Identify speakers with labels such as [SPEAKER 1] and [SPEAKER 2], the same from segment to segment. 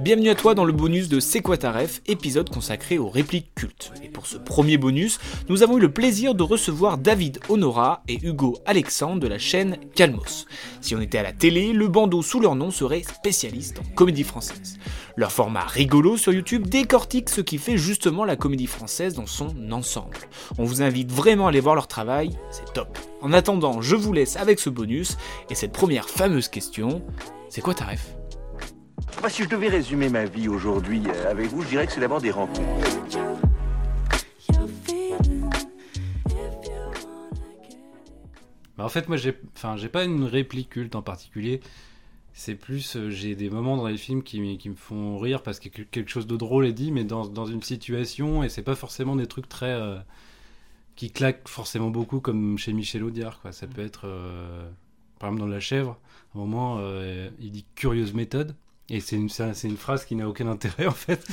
[SPEAKER 1] Bienvenue à toi dans le bonus de C'est quoi ta ref, épisode consacré aux répliques cultes. Et pour ce premier bonus, nous avons eu le plaisir de recevoir David Honora et Hugo Alexandre de la chaîne Calmos. Si on était à la télé, le bandeau sous leur nom serait spécialiste en comédie française. Leur format rigolo sur YouTube décortique ce qui fait justement la comédie française dans son ensemble. On vous invite vraiment à aller voir leur travail, c'est top. En attendant, je vous laisse avec ce bonus et cette première fameuse question, c'est quoi ta ref?
[SPEAKER 2] Enfin, si je devais résumer ma vie aujourd'hui euh, avec vous, je dirais que c'est d'abord des rencontres.
[SPEAKER 3] Bah, en fait, moi, j'ai, enfin, pas une réplique culte en particulier. C'est plus, euh, j'ai des moments dans les films qui, me font rire parce que quel- quelque chose de drôle est dit, mais dans, une situation, et c'est pas forcément des trucs très. euh, qui claquent forcément beaucoup, comme chez Michel Audiard. Ça peut être. euh, par exemple, dans La Chèvre, à un moment, il dit curieuse méthode. Et c'est une, c'est une phrase qui n'a aucun intérêt, en fait,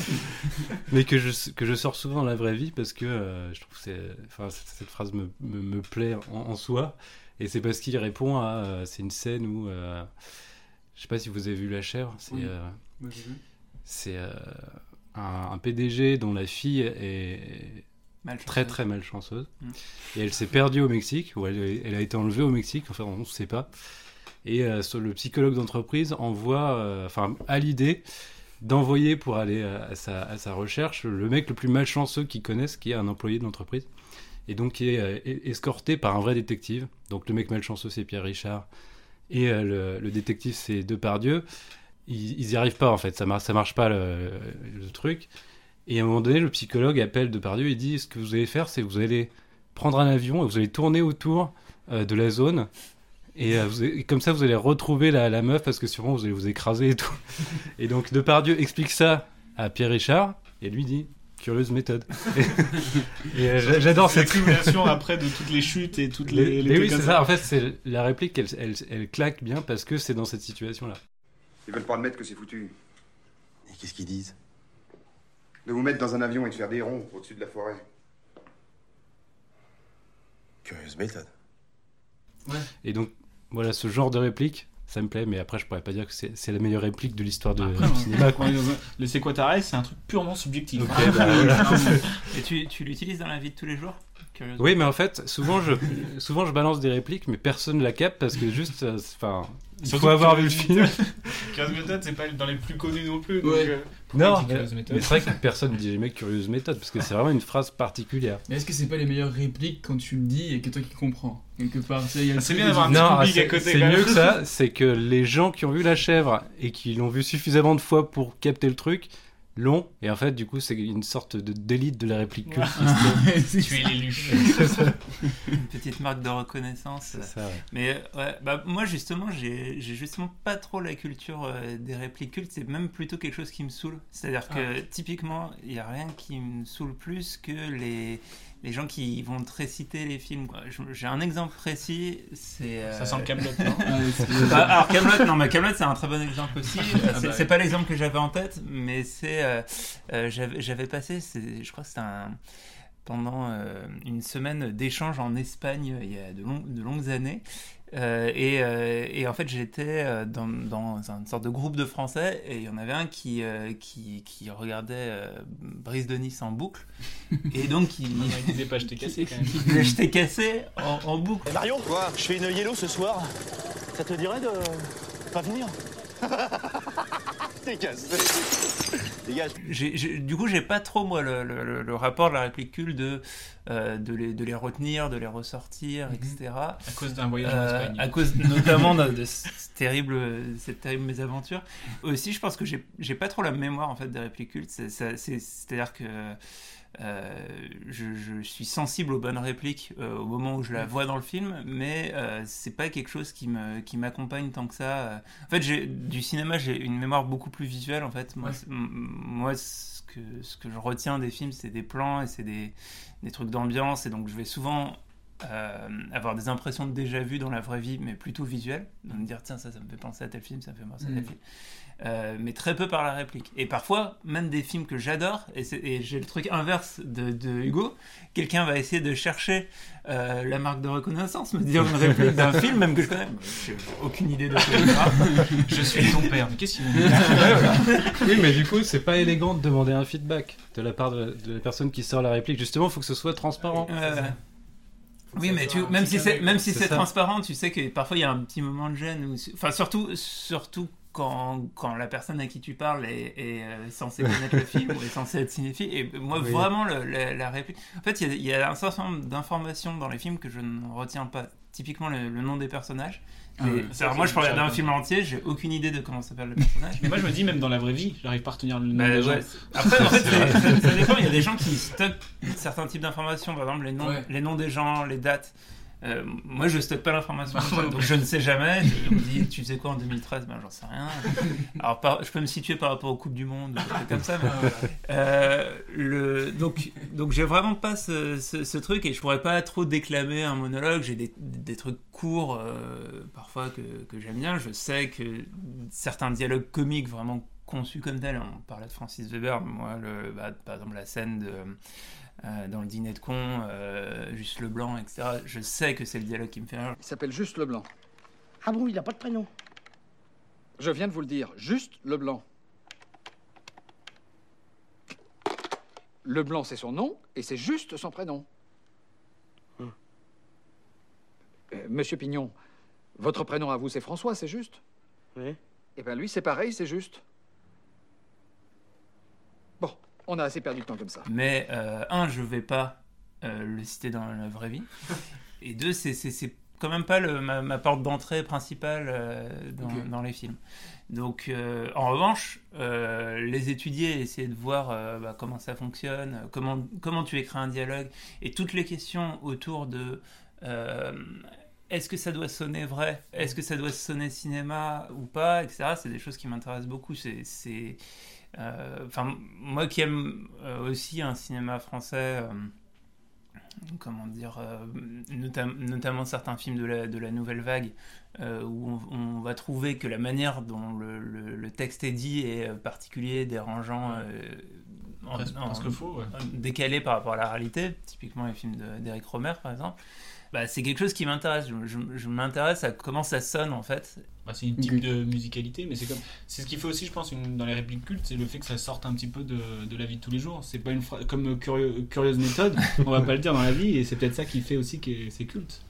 [SPEAKER 3] mais que je, que je sors souvent dans la vraie vie parce que euh, je trouve que c'est, enfin, cette phrase me, me, me plaît en, en soi. Et c'est parce qu'il répond à. euh, c'est une scène où. euh, je sais pas si vous avez vu La Chèvre. C'est
[SPEAKER 4] Oui.
[SPEAKER 3] euh, c'est, un, un PDG dont la fille est très très malchanceuse.
[SPEAKER 4] Mm.
[SPEAKER 3] Et elle s'est perdue au Mexique, ou elle, elle a été enlevée au Mexique, enfin on ne sait pas. Et euh, le psychologue d'entreprise envoie, euh, enfin a l'idée d'envoyer pour aller à, à sa, à recherche le mec le plus malchanceux qu'ils connaissent, qui est un employé de l'entreprise. Et donc qui est euh, escorté par un vrai détective. Donc le mec malchanceux c'est Pierre Richard. Et euh, le, détective c'est Depardieu. Ils, ils y arrivent pas en fait, ça, mar marche pas le, truc. Et à un moment donné, le psychologue appelle Depardieu et dit Ce que vous allez faire, c'est vous allez prendre un avion et vous allez tourner autour euh, de la zone. Et, euh, vous allez- et comme ça, vous allez retrouver la, la meuf parce que sûrement vous allez vous écraser et tout. Et donc Depardieu explique ça à Pierre Richard et lui dit Curieuse méthode. Et, et, euh, j'a- j'adore cette
[SPEAKER 4] accumulation après de toutes les chutes et toutes les.
[SPEAKER 3] Mais oui, c'est ça. En fait, c'est la réplique, elle, elle, elle claque bien parce que c'est dans cette situation-là.
[SPEAKER 5] Ils veulent pas admettre que c'est foutu.
[SPEAKER 2] Et qu'est-ce qu'ils disent?
[SPEAKER 5] De vous mettre dans un avion et de faire des ronds au-dessus de la forêt.
[SPEAKER 2] Curieuse méthode.
[SPEAKER 3] Et donc, voilà, ce genre de réplique, ça me plaît, mais après, je pourrais pas dire que c'est la meilleure réplique de l'histoire de-
[SPEAKER 4] Après,
[SPEAKER 3] du cinéma. quoi.
[SPEAKER 4] Le c'est quoi ta rêve, c'est un truc purement subjectif. Hein.
[SPEAKER 3] bah, voilà.
[SPEAKER 6] Et tu, tu l'utilises dans la vie de tous les jours?
[SPEAKER 3] Oui, mais en fait, souvent je, souvent je balance des répliques, mais personne ne la capte parce que juste, euh, enfin, il
[SPEAKER 4] Surtout
[SPEAKER 3] faut avoir vu le film.
[SPEAKER 4] 15 méthodes, c'est pas dans les plus connus non plus. donc,
[SPEAKER 7] Ouais.
[SPEAKER 4] euh,
[SPEAKER 3] Non, mais, mais c'est vrai que personne ne dit jamais curieuse méthode parce que c'est vraiment une phrase particulière.
[SPEAKER 7] Mais est-ce que c'est pas les meilleures répliques quand tu le dis et que toi qui comprends Quelque part,
[SPEAKER 4] C'est bien d'avoir un petit
[SPEAKER 3] Non,
[SPEAKER 4] public à
[SPEAKER 3] c'est
[SPEAKER 4] côté,
[SPEAKER 3] c'est mieux que ça, c'est que les gens qui ont vu la chèvre et qui l'ont vu suffisamment de fois pour capter le truc l'ont, et en fait, du coup, c'est une sorte de d'élite de la réplique culte.
[SPEAKER 7] C'est
[SPEAKER 4] Tu es l'élu.
[SPEAKER 6] Une petite marque de reconnaissance.
[SPEAKER 3] C'est ça, ouais.
[SPEAKER 6] Mais euh, ouais, bah, moi justement, j'ai justement pas trop la culture euh, des répliques cultes, c'est même plutôt quelque chose qui me saoule. C'est-à-dire que typiquement, il y a rien qui me saoule plus que les, les gens qui vont te réciter les films. J'ai un exemple précis, c'est... euh,
[SPEAKER 4] Ça sent le Camelot, non
[SPEAKER 7] Ah, c'est-
[SPEAKER 6] Bah, alors Camelot, non mais Camelot c'est un très bon exemple aussi.
[SPEAKER 4] Ah
[SPEAKER 6] c'est
[SPEAKER 4] bah
[SPEAKER 6] c'est
[SPEAKER 4] ouais.
[SPEAKER 6] pas l'exemple que j'avais en tête, mais c'est euh, euh, j'avais passé, je crois que c'était un pendant euh, une semaine d'échange en Espagne euh, il y a de, long- de longues années. Euh, et, euh, et en fait, j'étais euh, dans, dans une sorte de groupe de Français et il y en avait un qui, euh, qui, qui regardait euh, Brise de Nice en boucle. Et donc, il,
[SPEAKER 4] Il disait pas, je t'ai cassé quand même.
[SPEAKER 6] il disait, je t'ai cassé en, en boucle.
[SPEAKER 8] Eh, Marion, je fais une yellow ce soir. Ça te dirait de pas venir? T'es cassé. Dégage.
[SPEAKER 6] J'ai- j'ai- du coup, j'ai pas trop, moi, le, le- le- le rapport de la réplique culte de, euh, de, les, de les retenir, de les ressortir, etc.
[SPEAKER 4] À cause d'un voyage en
[SPEAKER 6] Euh,
[SPEAKER 4] Espagne.
[SPEAKER 6] à cause notamment de, de ce terrible, cette terrible mésaventure. Aussi, je pense que j'ai pas trop la mémoire en fait des répliques cultes. C'est-à-dire que euh, je, je suis sensible aux bonnes répliques euh, au moment où je la vois dans le film, mais euh, c'est pas quelque chose qui me qui m'accompagne tant que ça. En fait, j'ai du cinéma, j'ai une mémoire beaucoup plus visuelle. En fait, moi,
[SPEAKER 7] Ouais.
[SPEAKER 6] moi, ce que ce que je retiens des films, c'est des plans et c'est des des trucs d'ambiance, et donc je vais souvent euh, avoir des impressions de déjà vu dans la vraie vie, mais plutôt visuelles, de me dire tiens ça, ça me fait penser à tel film, ça me fait penser à tel
[SPEAKER 7] Mhm.
[SPEAKER 6] film. Euh, mais très peu par la réplique. Et parfois, même des films que j'adore, et, j'ai le truc inverse de, de Hugo, quelqu'un va essayer de chercher euh, la marque de reconnaissance, me dire une réplique d'un film, même que je connais. J'ai aucune idée de ce que.
[SPEAKER 4] Je suis ton père. Mais qu'est-ce qu'il
[SPEAKER 3] Oui, mais du coup, c'est pas élégant de demander un feedback de la part de la, de la personne qui sort la réplique. Justement, il faut que ce soit transparent.
[SPEAKER 6] Euh, oui, mais tu, même si c'est même si transparent, tu sais que parfois il y a un petit moment de gêne. Ou, enfin, surtout surtout quand, quand la personne à qui tu parles est, est, euh, censée connaître le film ou est censée être cinéphile. Et moi,
[SPEAKER 3] Oui.
[SPEAKER 6] vraiment, le- la, la réplique. En fait, il y a- il y, a un certain nombre d'informations dans les films que je ne retiens pas. Typiquement, le, le nom des personnages.
[SPEAKER 7] Ah
[SPEAKER 6] moi, je peux regarder un film entier, j'ai aucune idée de comment s'appelle le personnage.
[SPEAKER 4] Mais moi, je me dis, même dans la vraie vie, j'arrive pas à retenir le nom
[SPEAKER 6] Bah,
[SPEAKER 4] des
[SPEAKER 6] ouais, Après, en fait, ça, ça dépend. Il y a des gens qui stockent certains types d'informations, par exemple les noms,
[SPEAKER 7] Ouais.
[SPEAKER 6] les noms des gens, les dates. Euh, moi, je stocke pas l'information, donc je ne sais jamais. Je me dis, tu sais quoi en 2013 Ben, j'en sais rien. Alors, par- je peux me situer par rapport aux coupes du monde, comme ça. mais, euh, le, donc, donc j'ai vraiment pas ce, ce- ce truc et je pourrais pas trop déclamer un monologue. J'ai des, des trucs courts euh, parfois que, que j'aime bien. Je sais que certains dialogues comiques vraiment conçus comme tels, on parlait de Francis Weber, moi, le, bah, par exemple la scène de, euh, dans le dîner de con, euh, juste le blanc, etc. Je sais que c'est le dialogue qui me fait rire.
[SPEAKER 9] Il s'appelle Juste Leblanc.
[SPEAKER 10] Ah bon, il n'a pas de prénom
[SPEAKER 9] Je viens de vous le dire, Juste Leblanc. Leblanc, c'est son nom, et c'est juste son prénom.
[SPEAKER 10] Hum.
[SPEAKER 9] Euh, Monsieur Pignon, votre prénom à vous, c'est François, c'est juste?
[SPEAKER 10] Oui.
[SPEAKER 9] Eh bien, lui, c'est pareil, c'est juste. On a assez perdu de temps comme ça.
[SPEAKER 6] Mais euh, un, je vais pas euh, le citer dans la vraie vie. Et deux, c'est- quand même pas le- ma, ma porte d'entrée principale euh, dans, les films. Donc, euh, en revanche, euh, les étudier, essayer de voir bah, comment ça fonctionne, comment, comment tu écris un dialogue, et toutes les questions autour de est-ce que ça doit sonner vrai, est-ce que ça doit sonner cinéma ou pas, etc. C'est des choses qui m'intéressent beaucoup. C'est Enfin, moi qui aime euh, aussi un cinéma français, euh, comment dire, euh, notam- notamment certains films de la, de la nouvelle vague, euh, où on, on va trouver que la manière dont le, le- le texte est dit est euh, particulier, dérangeant, euh, en- en-
[SPEAKER 4] faux, ouais.
[SPEAKER 6] décalé par rapport à la réalité, typiquement les films de- d'Éric Romer par exemple. Bah, c'est quelque chose qui m'intéresse. Je, je- je m'intéresse à comment ça sonne en fait.
[SPEAKER 4] Bah, c'est une type de musicalité, mais c'est comme c'est ce qui fait aussi, je pense, une- dans les répliques cultes, c'est le fait que ça sorte un petit peu de, de la vie de tous les jours. C'est pas une phrase comme euh, curieuse méthode, on va pas le dire dans la vie, et c'est peut-être ça qui fait aussi que c'est culte.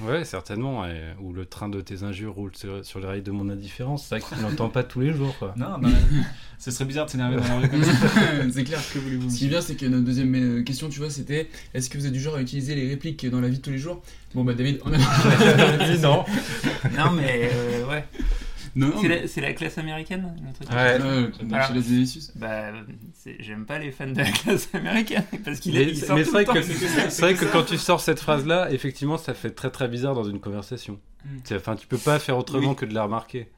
[SPEAKER 3] Ouais, certainement. et- ou le train de tes injures roule sur, sur les rails de mon indifférence. C'est vrai qu'on l'entend pas tous les jours. Quoi.
[SPEAKER 4] Non, la- ce serait bizarre de s'énerver dans la rue comme ça.
[SPEAKER 7] c'est clair.
[SPEAKER 4] Que voulez-vous
[SPEAKER 7] Ce qui est bien, c'est que notre deuxième euh, question, tu vois, c'était est-ce que vous êtes du genre à utiliser les répliques dans la vie de tous les jours? Bon, bah, David, on a
[SPEAKER 3] dit non.
[SPEAKER 6] Non mais euh, ouais.
[SPEAKER 7] Non,
[SPEAKER 6] c'est
[SPEAKER 7] mais-
[SPEAKER 6] la, c'est la classe américaine le truc
[SPEAKER 3] Ouais.
[SPEAKER 7] Ouais,
[SPEAKER 6] Voilà.
[SPEAKER 7] chez les Vinicius.
[SPEAKER 6] Bah, c'est- j'aime pas les fans de la classe américaine parce qu'il
[SPEAKER 3] Mais,
[SPEAKER 6] est. il sort
[SPEAKER 3] mais
[SPEAKER 6] tout
[SPEAKER 3] c'est vrai
[SPEAKER 6] le temps.
[SPEAKER 3] que, c'est vrai que quand tu sors cette phrase-là, effectivement, ça fait très très bizarre dans une conversation.
[SPEAKER 6] Mm.
[SPEAKER 3] Enfin, tu peux pas faire autrement
[SPEAKER 6] Oui.
[SPEAKER 3] que de la remarquer.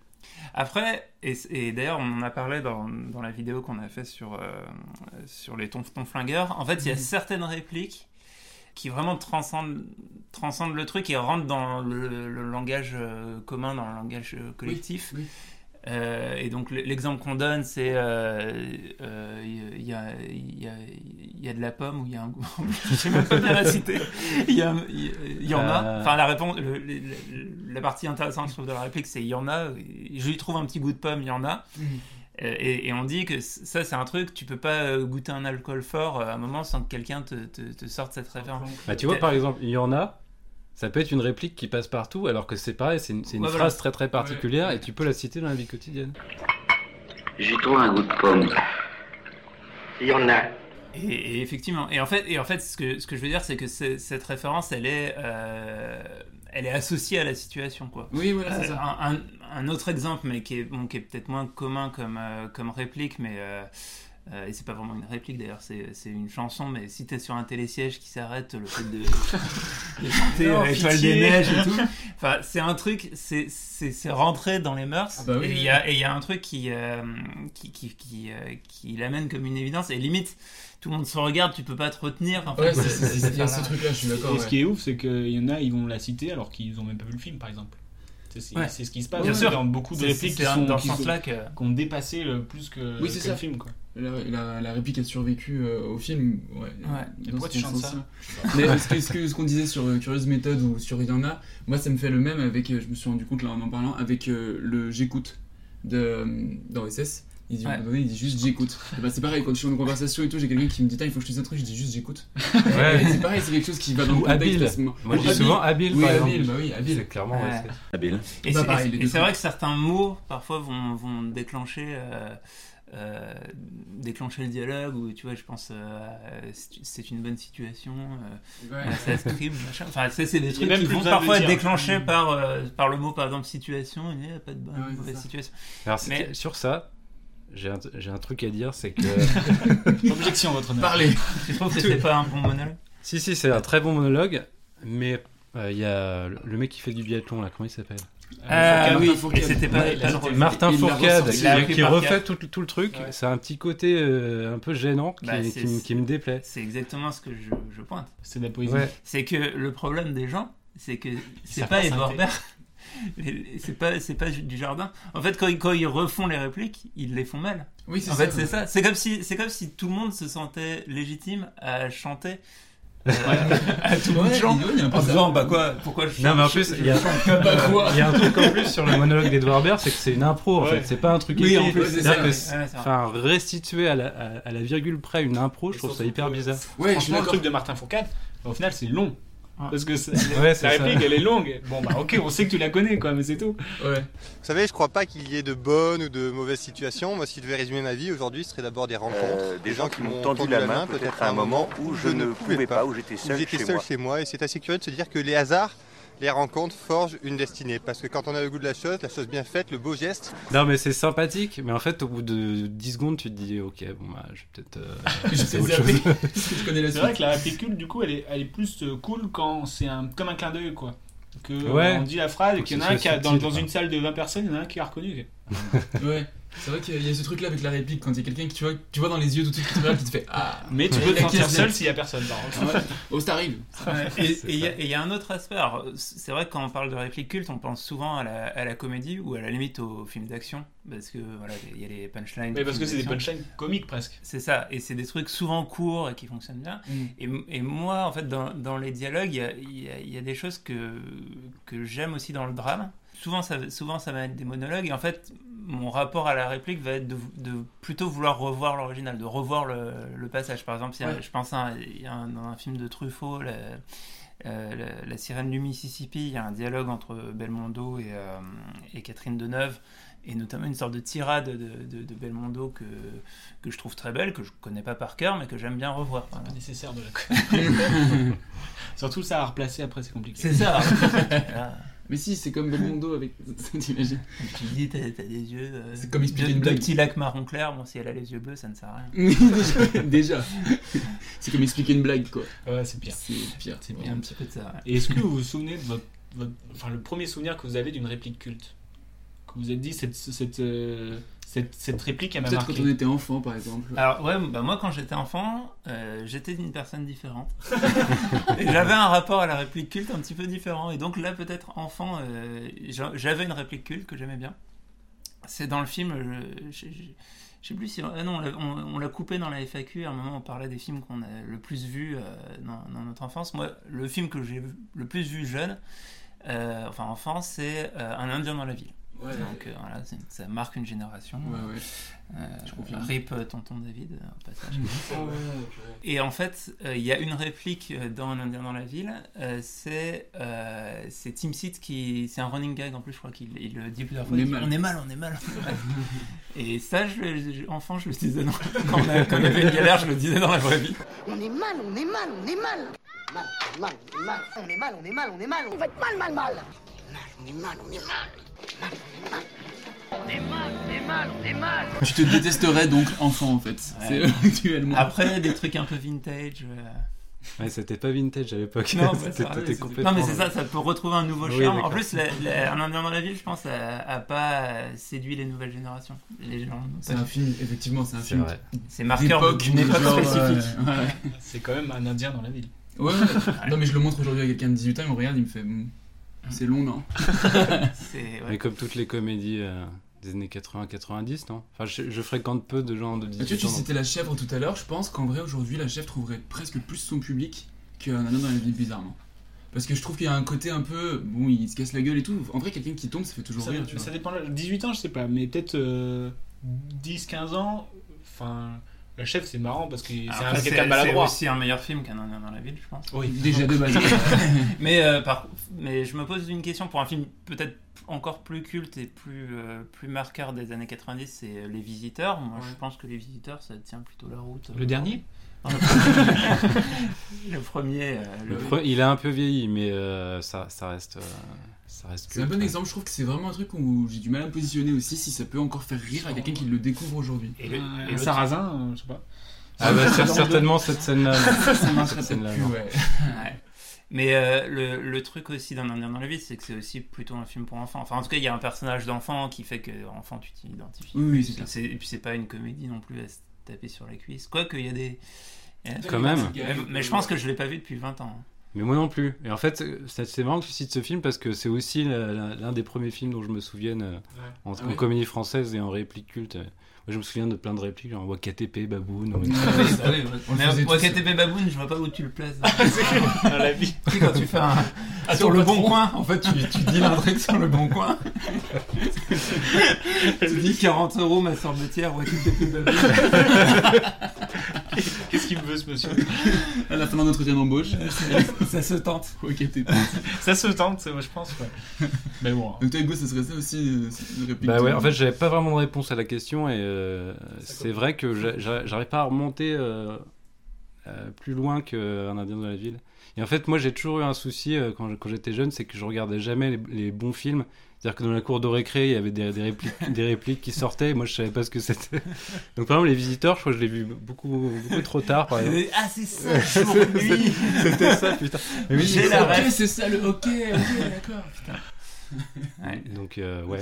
[SPEAKER 6] Après, et, et d'ailleurs, on en a parlé dans, dans la vidéo qu'on a fait sur, euh, sur les tonfs flingueurs. En fait, il y a certaines répliques qui vraiment transcendent, transcendent le truc et rentrent dans le, le langage euh, commun, dans le langage euh, collectif.
[SPEAKER 7] Oui, oui.
[SPEAKER 6] Euh, et donc l'exemple qu'on donne, c'est euh, euh, il y, a, il y, a, il y a de la pomme ou il y a un goût. Je sais même pas bien la citer. Il y, a- il y- il y en a. Enfin la réponse, le- le- le- la partie intéressante je trouve de la réplique, c'est il y en a. Je lui trouve un petit goût de pomme, il y en a. Euh, Et, et on dit que ça c'est un truc, tu peux pas euh, goûter un alcool fort euh, à un moment sans que quelqu'un te, te, te sorte cette référence.
[SPEAKER 3] Bah, tu vois, par exemple, il y en a. Ça peut être une réplique qui passe partout, alors que c'est pareil, c'est une, c'est une
[SPEAKER 6] Ouais, voilà.
[SPEAKER 3] phrase très très particulière et tu peux la citer dans la vie quotidienne.
[SPEAKER 11] J'y trouve un goût de pomme. Il y en a.
[SPEAKER 6] Et, et effectivement, et en fait, et en fait, ce que ce que je veux dire, c'est que c'est- cette référence, elle est, euh, elle est associée à la situation, quoi.
[SPEAKER 7] Oui, voilà, c'est
[SPEAKER 6] Euh,
[SPEAKER 7] ça.
[SPEAKER 6] Un, un- un autre exemple, mais qui est bon, qui est peut-être moins commun comme euh, comme réplique, mais euh, et c'est pas vraiment une réplique d'ailleurs, c'est c'est une chanson, mais si t'es sur un télésiège qui s'arrête, le fait de, de chanter
[SPEAKER 4] Non,
[SPEAKER 6] Étoile des neiges et tout. Enfin, c'est un truc, c'est- c'est c'est rentré dans les mœurs.
[SPEAKER 7] Ah bah oui,
[SPEAKER 6] et il
[SPEAKER 7] oui,
[SPEAKER 6] y a, et y a un truc qui, euh, qui, qui, qui, euh, qui l'amène comme une évidence. Et limite, tout le monde se regarde, tu peux pas te retenir. Enfin,
[SPEAKER 7] Ouais, il y a ce truc-là, je suis d'accord.
[SPEAKER 4] Et ce
[SPEAKER 7] ouais.
[SPEAKER 4] qui est ouf, c'est qu'il y en a, ils vont la citer alors qu'ils ont même pas vu le film, par exemple. C'est
[SPEAKER 6] Ouais.
[SPEAKER 4] ce qui se passe
[SPEAKER 6] Bien sûr.
[SPEAKER 4] dans beaucoup de répliques qui sont
[SPEAKER 6] dans
[SPEAKER 4] qui sont-
[SPEAKER 6] que-
[SPEAKER 4] qui ont dépassé le- plus que,
[SPEAKER 7] Oui, c'est
[SPEAKER 4] que
[SPEAKER 7] ça.
[SPEAKER 4] le film. Quoi.
[SPEAKER 7] La, la, la réplique a survécu euh, au film. Ouais.
[SPEAKER 4] Et
[SPEAKER 7] dans
[SPEAKER 4] pourquoi
[SPEAKER 7] ce
[SPEAKER 4] tu chantes ça
[SPEAKER 7] Mais ce que- ce que- ce qu'on disait sur euh, Curious Method ou sur Il y en a, moi ça me fait le même avec, euh, je me suis rendu compte là en en parlant, avec euh, le j'écoute de, euh, dans SS. Il dit,
[SPEAKER 6] Ouais.
[SPEAKER 7] il juste j'écoute. Bah, c'est pareil, quand je suis en conversation et tout, j'ai quelqu'un qui me dit, il faut que je te dise un truc, je dis juste j'écoute.
[SPEAKER 3] Ouais.
[SPEAKER 7] C'est pareil, c'est quelque chose qui va dans le contexte.
[SPEAKER 3] Moi, je dis souvent habile,
[SPEAKER 7] Oui,
[SPEAKER 3] par
[SPEAKER 7] habile,
[SPEAKER 3] exemple.
[SPEAKER 7] bah oui, habile.
[SPEAKER 3] C'est clairement, ouais,
[SPEAKER 6] Ouais.
[SPEAKER 3] c'est-
[SPEAKER 2] Habile.
[SPEAKER 6] Et
[SPEAKER 7] Bah,
[SPEAKER 6] c'est vrai que certains mots parfois vont, vont déclencher, euh, euh, déclencher le dialogue ou tu vois je pense euh, c'est- une bonne situation
[SPEAKER 7] Ouais.
[SPEAKER 6] ça scribe machin enfin ça, c'est des trucs qui vont parfois être déclenchés
[SPEAKER 4] Mm.
[SPEAKER 6] par par le mot par exemple situation il n'y a pas de bonne mauvaise situation
[SPEAKER 3] Alors, sur ça, j'ai un, truc à dire, c'est que.
[SPEAKER 4] Objection, votre honneur.
[SPEAKER 7] Parlez
[SPEAKER 6] tu trouves que c'est pas un bon monologue
[SPEAKER 3] si, si, c'est un très bon monologue, mais euh, il y a le- mec qui fait du biathlon, là, comment il s'appelle?
[SPEAKER 6] Ah
[SPEAKER 7] Martin
[SPEAKER 6] oui c'était pas,
[SPEAKER 7] Ouais.
[SPEAKER 3] Martin Fourcade, qui, refait tout, tout le truc.
[SPEAKER 4] Ouais.
[SPEAKER 3] C'est un petit côté euh, un peu gênant qui,
[SPEAKER 6] Bah,
[SPEAKER 3] qui me- qui me déplaît.
[SPEAKER 6] c'est exactement ce que je, je pointe
[SPEAKER 4] C'est de la poésie.
[SPEAKER 3] Ouais.
[SPEAKER 6] c'est que le problème des gens, c'est que c'est pas
[SPEAKER 4] pas
[SPEAKER 6] Edouard. Baird. C'est pas, c'est pas du jardin. En fait, quand ils, quand ils refont les répliques, ils les font mal.
[SPEAKER 7] Oui, c'est
[SPEAKER 6] En
[SPEAKER 7] ça.
[SPEAKER 6] fait, c'est ça. C'est comme si, c'est comme si tout le monde se sentait légitime à chanter euh, à tout bout de
[SPEAKER 7] Ouais, un peu
[SPEAKER 6] en disant bah quoi, pourquoi je
[SPEAKER 3] Non, mais en
[SPEAKER 6] chante-
[SPEAKER 3] plus, il y a, il y un truc en plus sur le monologue d'Edouard Baird, c'est que c'est une impro en
[SPEAKER 4] Ouais.
[SPEAKER 3] fait, c'est pas un truc
[SPEAKER 6] Oui,
[SPEAKER 3] écrit.
[SPEAKER 6] en plus,
[SPEAKER 7] c'est
[SPEAKER 3] C'est-à-dire
[SPEAKER 7] ça,
[SPEAKER 3] que
[SPEAKER 7] ouais.
[SPEAKER 3] c'est-
[SPEAKER 6] Ouais, c'est vrai.
[SPEAKER 3] enfin, restituer à la, à, à la virgule près une impro, je trouve ça hyper bizarre.
[SPEAKER 7] Ouais, je suis
[SPEAKER 4] Franchement, le
[SPEAKER 7] d'accord.
[SPEAKER 4] truc de Martin Fourcade, au final, c'est long.
[SPEAKER 6] Ouais.
[SPEAKER 4] Parce que c'est-
[SPEAKER 3] Ouais,
[SPEAKER 4] la
[SPEAKER 3] ça.
[SPEAKER 4] réplique, elle est longue. Bon, bah ok, on sait que tu la connais, quoi, mais c'est tout.
[SPEAKER 7] Ouais.
[SPEAKER 12] Vous savez, je crois pas qu'il y ait de bonnes ou de mauvaises situations. Moi, si je devais résumer ma vie aujourd'hui, ce serait d'abord des rencontres.
[SPEAKER 2] Euh, des gens qui m'ont tendu la main, peut-être à un moment où je ne pouvais pas, où j'étais seul
[SPEAKER 12] j'étais
[SPEAKER 2] chez
[SPEAKER 12] seul
[SPEAKER 2] moi.
[SPEAKER 12] chez moi. Et c'est assez curieux de se dire que les hasards, les rencontres forgent une destinée. Parce que quand on a le goût de la chose, la chose bien faite, le beau geste,
[SPEAKER 3] Non, mais c'est sympathique, mais en fait, au bout de 10 secondes, tu te dis, ok, bon, bah, je vais peut-être. euh,
[SPEAKER 7] Je sais
[SPEAKER 3] autre chose.
[SPEAKER 7] Parce que je connais la
[SPEAKER 4] C'est vrai que la réplique culte, du coup, elle est, elle est plus euh, cool quand c'est un, comme un clin d'œil, quoi. Que euh,
[SPEAKER 3] Ouais.
[SPEAKER 4] on dit la phrase et qu'il y en a un qui a, dans, dans une salle de 20 personnes, il y en a un qui a reconnu.
[SPEAKER 7] Ouais. C'est vrai qu'il y a ce truc là avec la réplique quand il y a quelqu'un que tu vois, tu vois dans les yeux tout de suite qui te regarde qui te fait Ah
[SPEAKER 4] Mais tu peux te sentir seul s'il y a personne, par
[SPEAKER 7] ouais. Oh, ça arrive.
[SPEAKER 6] Ouais, et il y, a- un autre aspect. C'est vrai que quand on parle de réplique culte, on pense souvent à la, à la comédie ou à la limite au film d'action. Parce que voilà, il y a les punchlines.
[SPEAKER 4] Mais parce que c'est des punchlines comiques presque.
[SPEAKER 6] C'est ça, et c'est des trucs souvent courts et qui fonctionnent bien.
[SPEAKER 7] Mm.
[SPEAKER 6] Et, et moi, en fait, dans, dans les dialogues, il y y a des choses que, que j'aime aussi dans le drame. Souvent ça, souvent, ça va être des monologues, et en fait, mon rapport à la réplique va être de, de plutôt vouloir revoir l'original, de revoir le, le passage. Par exemple, a-
[SPEAKER 7] Ouais.
[SPEAKER 6] je pense à un, il y a un- dans un film de Truffaut, la, euh, la- la sirène du Mississippi, il y a un dialogue entre Belmondo et, euh, et Catherine Deneuve, et notamment une sorte de tirade de, de- de Belmondo que, que je trouve très belle, que je connais pas par cœur, mais que j'aime bien revoir. par
[SPEAKER 4] Pas nécessaire de la connaître. Surtout ça à replacer après, c'est compliqué.
[SPEAKER 6] C'est ça.
[SPEAKER 7] Mais si, c'est comme Belmondo avec. T'imagines
[SPEAKER 6] Tu dis, t'as t'as des yeux. euh,
[SPEAKER 7] C'est comme expliquer
[SPEAKER 6] de-
[SPEAKER 7] une blague.
[SPEAKER 6] petit lac marron clair. Bon, si elle a les yeux bleus, ça ne sert à rien.
[SPEAKER 7] déjà, déjà. C'est comme expliquer une blague quoi.
[SPEAKER 4] Ouais, c'est pire.
[SPEAKER 7] C'est pire. C'est
[SPEAKER 6] Il y a un petit peu de ça. ouais.
[SPEAKER 4] Et est-ce que vous vous souvenez de votre, votre- enfin, le premier souvenir que vous avez d'une réplique culte? Que vous vous êtes dit, cette, cette, euh, cette, cette réplique, elle m'a
[SPEAKER 7] Peut-être
[SPEAKER 4] marqué.
[SPEAKER 7] quand on était enfant par exemple.
[SPEAKER 6] Alors, ouais, bah moi, quand j'étais enfant, euh, j'étais une personne différente. et j'avais un rapport à la réplique culte un petit peu différent. Et donc là, peut-être enfant, euh, j'a- j'avais une réplique culte que j'aimais bien. C'est dans le film. Je, je, je- je sais plus si. Ah non, on l'a- coupé dans la FAQ. À un moment, on parlait des films qu'on a le plus vus euh, dans, dans notre enfance. Moi, le film que j'ai le plus vu jeune, euh, enfin enfant, c'est euh, Un Indien dans la ville.
[SPEAKER 7] Ouais.
[SPEAKER 6] Donc euh, voilà, ça marque une génération.
[SPEAKER 7] Ouais, ouais.
[SPEAKER 6] Euh,
[SPEAKER 7] Je confirme.
[SPEAKER 6] rip euh, tonton David euh, au passage. Et en fait, euh, il y a une réplique dans Un Indien dans la ville. euh, c'est euh, c'est Tim Seat qui. C'est un running gag en plus, je crois qu'il il le dit plusieurs fois.
[SPEAKER 7] On est mal.
[SPEAKER 6] on est mal, on est mal. on est mal. Et ça, je, le- je- enfant, je le disais dans, quand, on a- quand il y avait une galère, je le disais dans la vraie vie.
[SPEAKER 10] On est mal, on est mal, on est mal. Mal, mal, on est mal. On est mal, on est mal, on est mal. On va être mal, mal, mal. Mal, on est mal, on est mal. Mal, on est mal. On est mal, on est mal. mal, on est mal.
[SPEAKER 7] Tu te détesterais donc enfant en fait. C'est
[SPEAKER 6] Ouais.
[SPEAKER 7] actuellement.
[SPEAKER 6] Après, des trucs un peu vintage. euh,
[SPEAKER 3] Ouais, c'était pas vintage à l'époque.
[SPEAKER 6] Non, bah,
[SPEAKER 3] C'était- complètement-
[SPEAKER 6] non, mais c'est ça, ça peut retrouver un nouveau
[SPEAKER 3] Oui,
[SPEAKER 6] charme. En
[SPEAKER 3] d'accord.
[SPEAKER 6] plus, la- la- Un Indien dans la ville, je pense, a, a pas euh, séduit les nouvelles générations. Les gens n'ont
[SPEAKER 7] C'est
[SPEAKER 6] pas-
[SPEAKER 7] un film, effectivement, c'est un
[SPEAKER 3] C'est
[SPEAKER 7] film.
[SPEAKER 3] vrai.
[SPEAKER 6] C'est marqueur
[SPEAKER 7] d'époque,
[SPEAKER 6] d'une époque
[SPEAKER 7] genre,
[SPEAKER 6] spécifique.
[SPEAKER 7] ouais, ouais.
[SPEAKER 4] C'est quand même un Indien dans la ville.
[SPEAKER 7] Ouais, ouais. non mais je le montre aujourd'hui à quelqu'un de 18 ans, il me regarde, il me fait Hmm, c'est long non
[SPEAKER 6] C'est- ouais.
[SPEAKER 3] Mais comme toutes les comédies euh, des années 80-90, non? Enfin, je, je fréquente peu de gens de
[SPEAKER 7] Ah,
[SPEAKER 3] 18
[SPEAKER 7] Tu vois, tu
[SPEAKER 3] ans. donc-
[SPEAKER 7] citais la chèvre tout à l'heure, je pense qu'en vrai aujourd'hui la chèvre trouverait presque plus son public qu'un indien dans la ville bizarrement. Parce que je trouve qu'il y a un côté un peu. Bon, il se casse la gueule et tout. En vrai, quelqu'un qui tombe, ça fait toujours
[SPEAKER 4] Ça,
[SPEAKER 7] rire, tu
[SPEAKER 4] ça
[SPEAKER 7] vois.
[SPEAKER 4] dépend. 18 ans, je sais pas, mais peut-être euh, 10-15 ans. Enfin, la chef, c'est marrant parce que c'est quelqu'un de
[SPEAKER 6] c'est
[SPEAKER 4] maladroit.
[SPEAKER 6] aussi un meilleur film qu'un Indien dans la ville, je pense.
[SPEAKER 4] Oui.
[SPEAKER 7] Déjà de base.
[SPEAKER 6] mais, euh, par- mais je me pose une question pour un film peut-être encore plus culte et plus, euh, plus marqueur des années 90, c'est euh, Les Visiteurs. Moi, je pense que Les Visiteurs, ça tient plutôt la route.
[SPEAKER 4] Le dernier?
[SPEAKER 6] Non, le premier. le premier. euh,
[SPEAKER 3] Le
[SPEAKER 6] le-
[SPEAKER 3] pre- Il a un peu vieilli, mais euh, ça, ça reste.
[SPEAKER 7] C'est un bon exemple, je trouve que c'est vraiment un truc où j'ai du mal à me positionner aussi si ça peut encore faire rire à quelqu'un qui le découvre aujourd'hui.
[SPEAKER 4] Et le,
[SPEAKER 6] et
[SPEAKER 4] un
[SPEAKER 6] le-
[SPEAKER 4] sarrasin, euh, je sais pas.
[SPEAKER 3] Ah bah cer- certainement cette scène-là. Cette
[SPEAKER 7] plus, ouais.
[SPEAKER 6] Ouais. Mais euh, le, le truc aussi d'un Indien dans la ville, c'est que c'est aussi plutôt un film pour enfants. Enfin, en tout cas, il y a un personnage d'enfant qui fait que enfant, tu t'identifies.
[SPEAKER 7] Oui, oui, c'est
[SPEAKER 6] Et puis, c'est pas une comédie non plus à se taper sur les cuisses. Quoique, il y a des. il y a-
[SPEAKER 3] Quand même.
[SPEAKER 6] Mais, mais je pense que je l'ai pas vu depuis 20 ans.
[SPEAKER 3] Mais moi non plus. Et en fait, c'est marrant que tu cites ce film parce que c'est aussi l'un des premiers films dont je me souvienne euh, en,
[SPEAKER 7] Ah
[SPEAKER 3] en comédie française et en réplique culte. Moi, je me souviens de plein de répliques, genre Wakatepe, Baboun. ou-
[SPEAKER 7] oui,
[SPEAKER 6] Mais
[SPEAKER 7] tous.
[SPEAKER 6] Wakatebe Baboun, je vois pas où tu le places.
[SPEAKER 4] Dans la vie.
[SPEAKER 6] Tu sais, quand tu fais un.
[SPEAKER 4] Ah,
[SPEAKER 6] sur le bon coin, en fait, tu, tu dis un truc sur le bon coin. tu dis 40 euros ma sorbetière, Baboun.
[SPEAKER 4] Qu'est-ce qu'il me veut, ce monsieur
[SPEAKER 7] À la fin d'un entretien d'embauche.
[SPEAKER 6] Ça se tente.
[SPEAKER 7] Ok, t'es
[SPEAKER 4] Ça se tente, moi, je pense. Ouais. Mais bon. hein.
[SPEAKER 7] Donc toi, Hugo, ça serait ça aussi euh, une réplique
[SPEAKER 3] Bah ouais,
[SPEAKER 7] de-
[SPEAKER 3] en fait, j'avais pas vraiment de réponse à la question et euh, c'est vrai que j'a- j'a- j'arrive pas à remonter euh, euh, plus loin qu'un Indien dans la ville. Et en fait, moi, j'ai toujours eu un souci euh, quand j'étais jeune, c'est que je regardais jamais les, les bons films. C'est-à-dire que dans la cour de récré, il y avait des, des répliques, des répliques qui sortaient, et moi je savais pas ce que c'était. Donc par exemple, Les Visiteurs, je crois que je l'ai vu beaucoup, beaucoup trop tard, par exemple.
[SPEAKER 6] Ah, c'est ça, jour nuit.
[SPEAKER 3] C'était ça, putain. Mais oui,
[SPEAKER 6] J'ai
[SPEAKER 3] c'est
[SPEAKER 6] la
[SPEAKER 3] ça.
[SPEAKER 7] c'est ça le ok, ok, d'accord. Putain.
[SPEAKER 6] Ouais.
[SPEAKER 3] Donc, euh, ouais.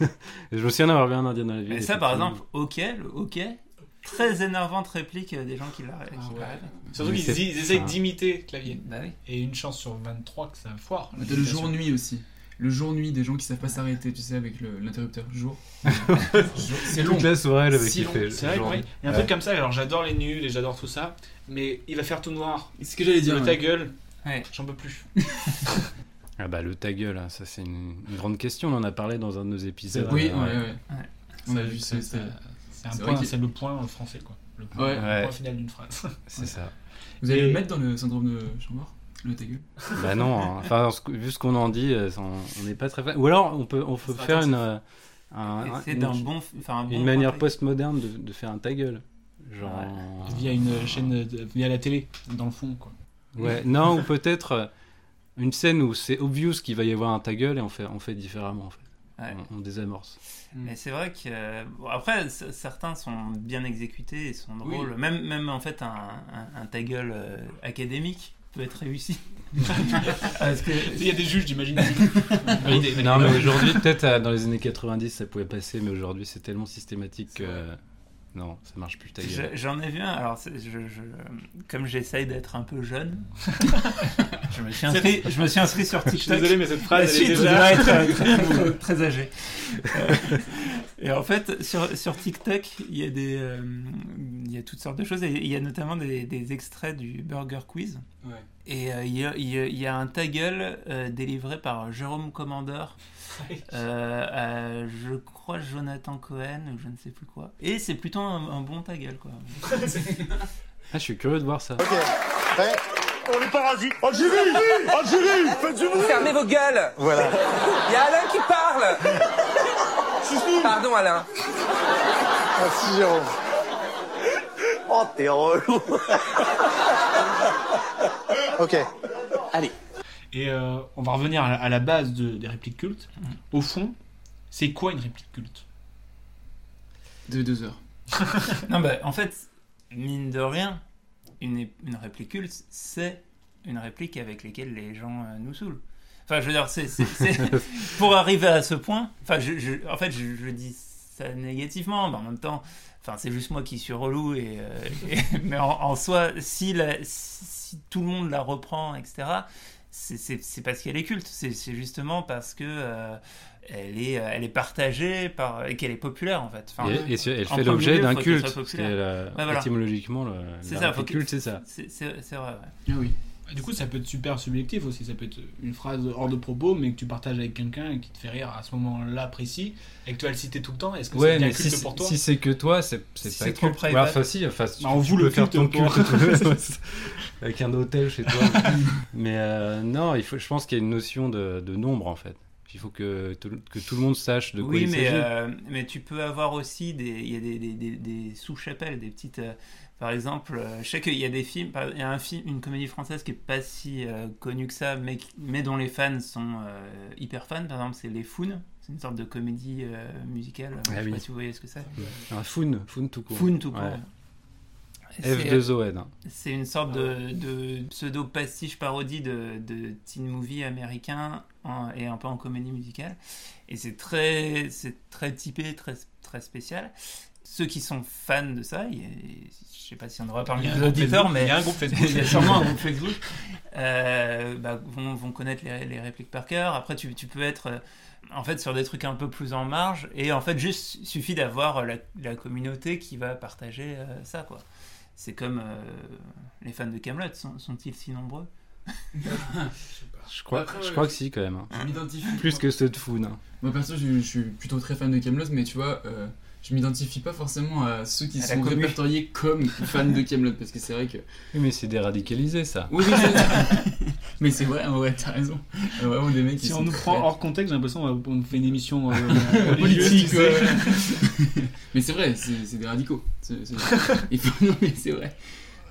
[SPEAKER 3] je me souviens d'avoir vu un Indien dans la ville.
[SPEAKER 6] Et ça, par exemple, ok, le ok, très énervante réplique euh, des gens qui
[SPEAKER 7] ouais.
[SPEAKER 6] l'arrêtent.
[SPEAKER 4] Surtout qu'ils essayent d'imiter clavier.
[SPEAKER 6] Bah oui.
[SPEAKER 4] Et une chance sur 23 que ça foire.
[SPEAKER 7] Le jour-nuit aussi. Le jour-nuit des gens qui savent pas s'arrêter, tu sais, avec le- l'interrupteur. Jour. Jour. C'est long.
[SPEAKER 3] Toute la soirée, elle avait
[SPEAKER 7] Si long.
[SPEAKER 3] kiffé.
[SPEAKER 4] C'est vrai,
[SPEAKER 3] genre.
[SPEAKER 4] oui. Il y a un
[SPEAKER 3] Ouais.
[SPEAKER 4] truc comme ça, alors j'adore les nuls et j'adore tout ça, mais il va faire tout noir.
[SPEAKER 7] C'est ce que j'allais dire.
[SPEAKER 4] Le
[SPEAKER 7] ouais.
[SPEAKER 4] ta gueule,
[SPEAKER 6] Ouais.
[SPEAKER 4] j'en peux plus.
[SPEAKER 3] Ah bah le ta gueule, hein, ça c'est une, une grande question, on en a parlé dans un de nos épisodes.
[SPEAKER 7] Oui,
[SPEAKER 3] Euh,
[SPEAKER 7] ouais, ouais.
[SPEAKER 6] Ouais.
[SPEAKER 7] On a vu
[SPEAKER 4] ça- C'est un
[SPEAKER 7] C'est
[SPEAKER 4] point, c'est le point français quoi. Le point,
[SPEAKER 7] Ouais.
[SPEAKER 4] le
[SPEAKER 3] Ouais.
[SPEAKER 4] point final d'une phrase.
[SPEAKER 3] C'est ça.
[SPEAKER 7] Vous allez
[SPEAKER 4] Et-
[SPEAKER 7] le mettre dans le syndrome de Chambord? Le ta gueule
[SPEAKER 3] Bah non, hein. enfin ce que- vu ce qu'on en dit, euh, on n'est pas très fan. Ou alors on peut, on peut faire
[SPEAKER 7] attentif.
[SPEAKER 3] une, euh, un- une,
[SPEAKER 6] d'un bon, enfin, un bon
[SPEAKER 3] une manière postmoderne de, de faire un ta gueule. Genre.
[SPEAKER 4] Via une chaîne, de- via la télé, dans le fond quoi.
[SPEAKER 3] Ouais, non, ou peut-être euh, une scène où c'est obvious qu'il va y avoir un ta gueule et on fait, on fait différemment en fait.
[SPEAKER 6] Ouais.
[SPEAKER 3] On, on désamorce.
[SPEAKER 6] Mais c'est vrai que euh, bon, après certains sont bien exécutés et sont drôles. Même même en fait un, un, un ta gueule euh, académique peut être réussi. Parce que
[SPEAKER 4] Il y a des juges, j'imagine.
[SPEAKER 3] Non, mais aujourd'hui, peut-être euh, dans les années 90, ça pouvait passer, mais aujourd'hui, c'est tellement systématique que. Non, ça marche plus.
[SPEAKER 6] J'en ai vu un. Alors, c'est- je, je- comme j'essaye d'être un peu jeune, je me suis inscrit, je me suis inscrit sur
[SPEAKER 4] Je suis
[SPEAKER 6] TikTok.
[SPEAKER 4] désolé, mais cette phrase,
[SPEAKER 6] La
[SPEAKER 4] elle est
[SPEAKER 6] suite
[SPEAKER 4] déjà-
[SPEAKER 6] être euh, très, très âgé. Euh, et en fait, sur, sur TikTok, il y a des, euh, il y a toutes sortes de choses. Et il y a notamment des, des extraits du Burger Quiz.
[SPEAKER 7] Ouais.
[SPEAKER 6] Et euh, il, y a, il y un ta gueule euh, délivré par Jérôme Commandeur. euh, à, je crois Jonathan Cohen ou je ne sais plus quoi. Et c'est plutôt un, un bon ta gueule quoi.
[SPEAKER 3] Ah, je suis curieux de voir ça.
[SPEAKER 8] On est parasites Algérie Algérie Faites du bruit
[SPEAKER 13] Fermez vos gueules
[SPEAKER 8] Voilà.
[SPEAKER 13] Il y a Alain qui parle Pardon Alain.
[SPEAKER 8] Merci Jérôme. Oh, t'es relou. ok.
[SPEAKER 13] Allez.
[SPEAKER 4] Et euh, on va revenir à la, à la base de- des répliques cultes. Au fond, c'est quoi une réplique culte?
[SPEAKER 7] De deux heures.
[SPEAKER 6] non, bah, en fait, mine de rien, une réplique culte, c'est une réplique avec laquelle les gens euh, nous saoulent. Enfin, je veux dire, c'est, c'est- c'est- pour arriver à ce point, enfin, je, je- en fait, je, je dis ça négativement, mais en même temps, enfin, c'est juste moi qui suis relou, et, euh, et- mais en, en soi, si, la- si, si tout le monde la reprend, etc., c'est, c'est, c'est parce qu'elle est culte, c'est, c'est justement parce que euh, elle, est, elle est partagée par, et qu'elle est populaire, en fait. Enfin,
[SPEAKER 3] Et, elle fait l'objet d'un culte.
[SPEAKER 6] soit
[SPEAKER 3] C'est
[SPEAKER 6] populaire.
[SPEAKER 3] la-
[SPEAKER 6] Ouais, voilà.
[SPEAKER 3] Étymologiquement, le,
[SPEAKER 6] C'est
[SPEAKER 3] la
[SPEAKER 6] ça,
[SPEAKER 3] culte, c'est ça.
[SPEAKER 6] C'est c'est- c'est vrai, ouais.
[SPEAKER 7] Ah oui.
[SPEAKER 4] Du coup, ça peut être super subjectif aussi. Ça peut être une phrase hors de propos, mais que tu partages avec quelqu'un et qui te fait rire à ce moment-là précis, et que tu vas le citer tout le temps. Est-ce que
[SPEAKER 3] Ouais,
[SPEAKER 4] c'est bien culte
[SPEAKER 3] si,
[SPEAKER 4] pour toi
[SPEAKER 3] si c'est que toi, c'est
[SPEAKER 4] Si
[SPEAKER 3] pas
[SPEAKER 4] trop
[SPEAKER 3] Ouais,
[SPEAKER 4] private.
[SPEAKER 3] Enfin, si, enfin, tu,
[SPEAKER 4] Bah, on
[SPEAKER 3] tu
[SPEAKER 4] vous
[SPEAKER 3] peux
[SPEAKER 4] le
[SPEAKER 3] faire ton
[SPEAKER 4] culte
[SPEAKER 3] avec un hôtel chez toi. mais euh, non, il faut, je pense qu'il y a une notion de, de nombre en fait. Il faut que, tout- que tout le monde sache de quoi
[SPEAKER 6] oui,
[SPEAKER 3] il
[SPEAKER 6] mais,
[SPEAKER 3] s'agit.
[SPEAKER 6] euh, mais tu peux avoir aussi des, il y a des, des, des, des sous-chapelles, des petites. euh, par exemple, euh, je sais qu'il y a des films, il y a un film, une comédie française qui est pas si euh, connue que ça, mais, dont les fans sont euh, hyper fans. Par exemple, c'est Les Foun. C'est une sorte de comédie euh, musicale.
[SPEAKER 3] Ah
[SPEAKER 6] je sais
[SPEAKER 3] oui.
[SPEAKER 6] pas si vous voyez ce que c'est.
[SPEAKER 3] Un Foun, Foun tout court.
[SPEAKER 6] Foun tout court.
[SPEAKER 3] Ouais.
[SPEAKER 6] Et c'est-
[SPEAKER 3] F2ON.
[SPEAKER 6] C'est une sorte de, de pseudo-pastiche parodie de, de teen movie américain en- et un peu en comédie musicale. Et c'est très, c'est très typé, très, très spécial. Ceux qui sont fans de ça, il y a- je sais pas si on devrait parler
[SPEAKER 4] Il y a un
[SPEAKER 6] des
[SPEAKER 4] groupe
[SPEAKER 6] auditeurs,
[SPEAKER 4] Facebook.
[SPEAKER 6] mais
[SPEAKER 4] Il y a un groupe Facebook.
[SPEAKER 6] il y a sûrement un groupe Facebook, euh, bah, vont, vont connaître les, les répliques par cœur. Après, tu, tu peux être euh, en fait sur des trucs un peu plus en marge, et en fait, juste suffit d'avoir la, la communauté qui va partager euh, ça, quoi. C'est comme euh, les fans de Camelot, sont, sont-ils si nombreux?
[SPEAKER 3] Je crois,
[SPEAKER 7] Après,
[SPEAKER 3] je
[SPEAKER 7] ouais,
[SPEAKER 3] crois que si quand même. hein.
[SPEAKER 7] Je m'identifie.
[SPEAKER 3] Plus que ceux de Foun. hein.
[SPEAKER 7] Moi perso, je, je suis plutôt très fan de Camelot, mais tu vois, euh, je m'identifie pas forcément à ceux qui
[SPEAKER 3] À
[SPEAKER 7] sont répertoriés comme fans de Camelot, parce que c'est vrai que.
[SPEAKER 3] Oui, mais c'est déradicalisé ça.
[SPEAKER 7] Oui, oui, mais c'est vrai, vrai, t'as raison. A vraiment des mecs qui
[SPEAKER 4] Si
[SPEAKER 7] sont
[SPEAKER 4] on nous
[SPEAKER 7] très-
[SPEAKER 4] prend hors contexte, j'ai l'impression qu'on fait une émission euh,
[SPEAKER 7] politique,
[SPEAKER 4] religieuse, tu sais.
[SPEAKER 7] ouais. mais c'est vrai, c'est des radicaux. Faut- Non, mais c'est vrai.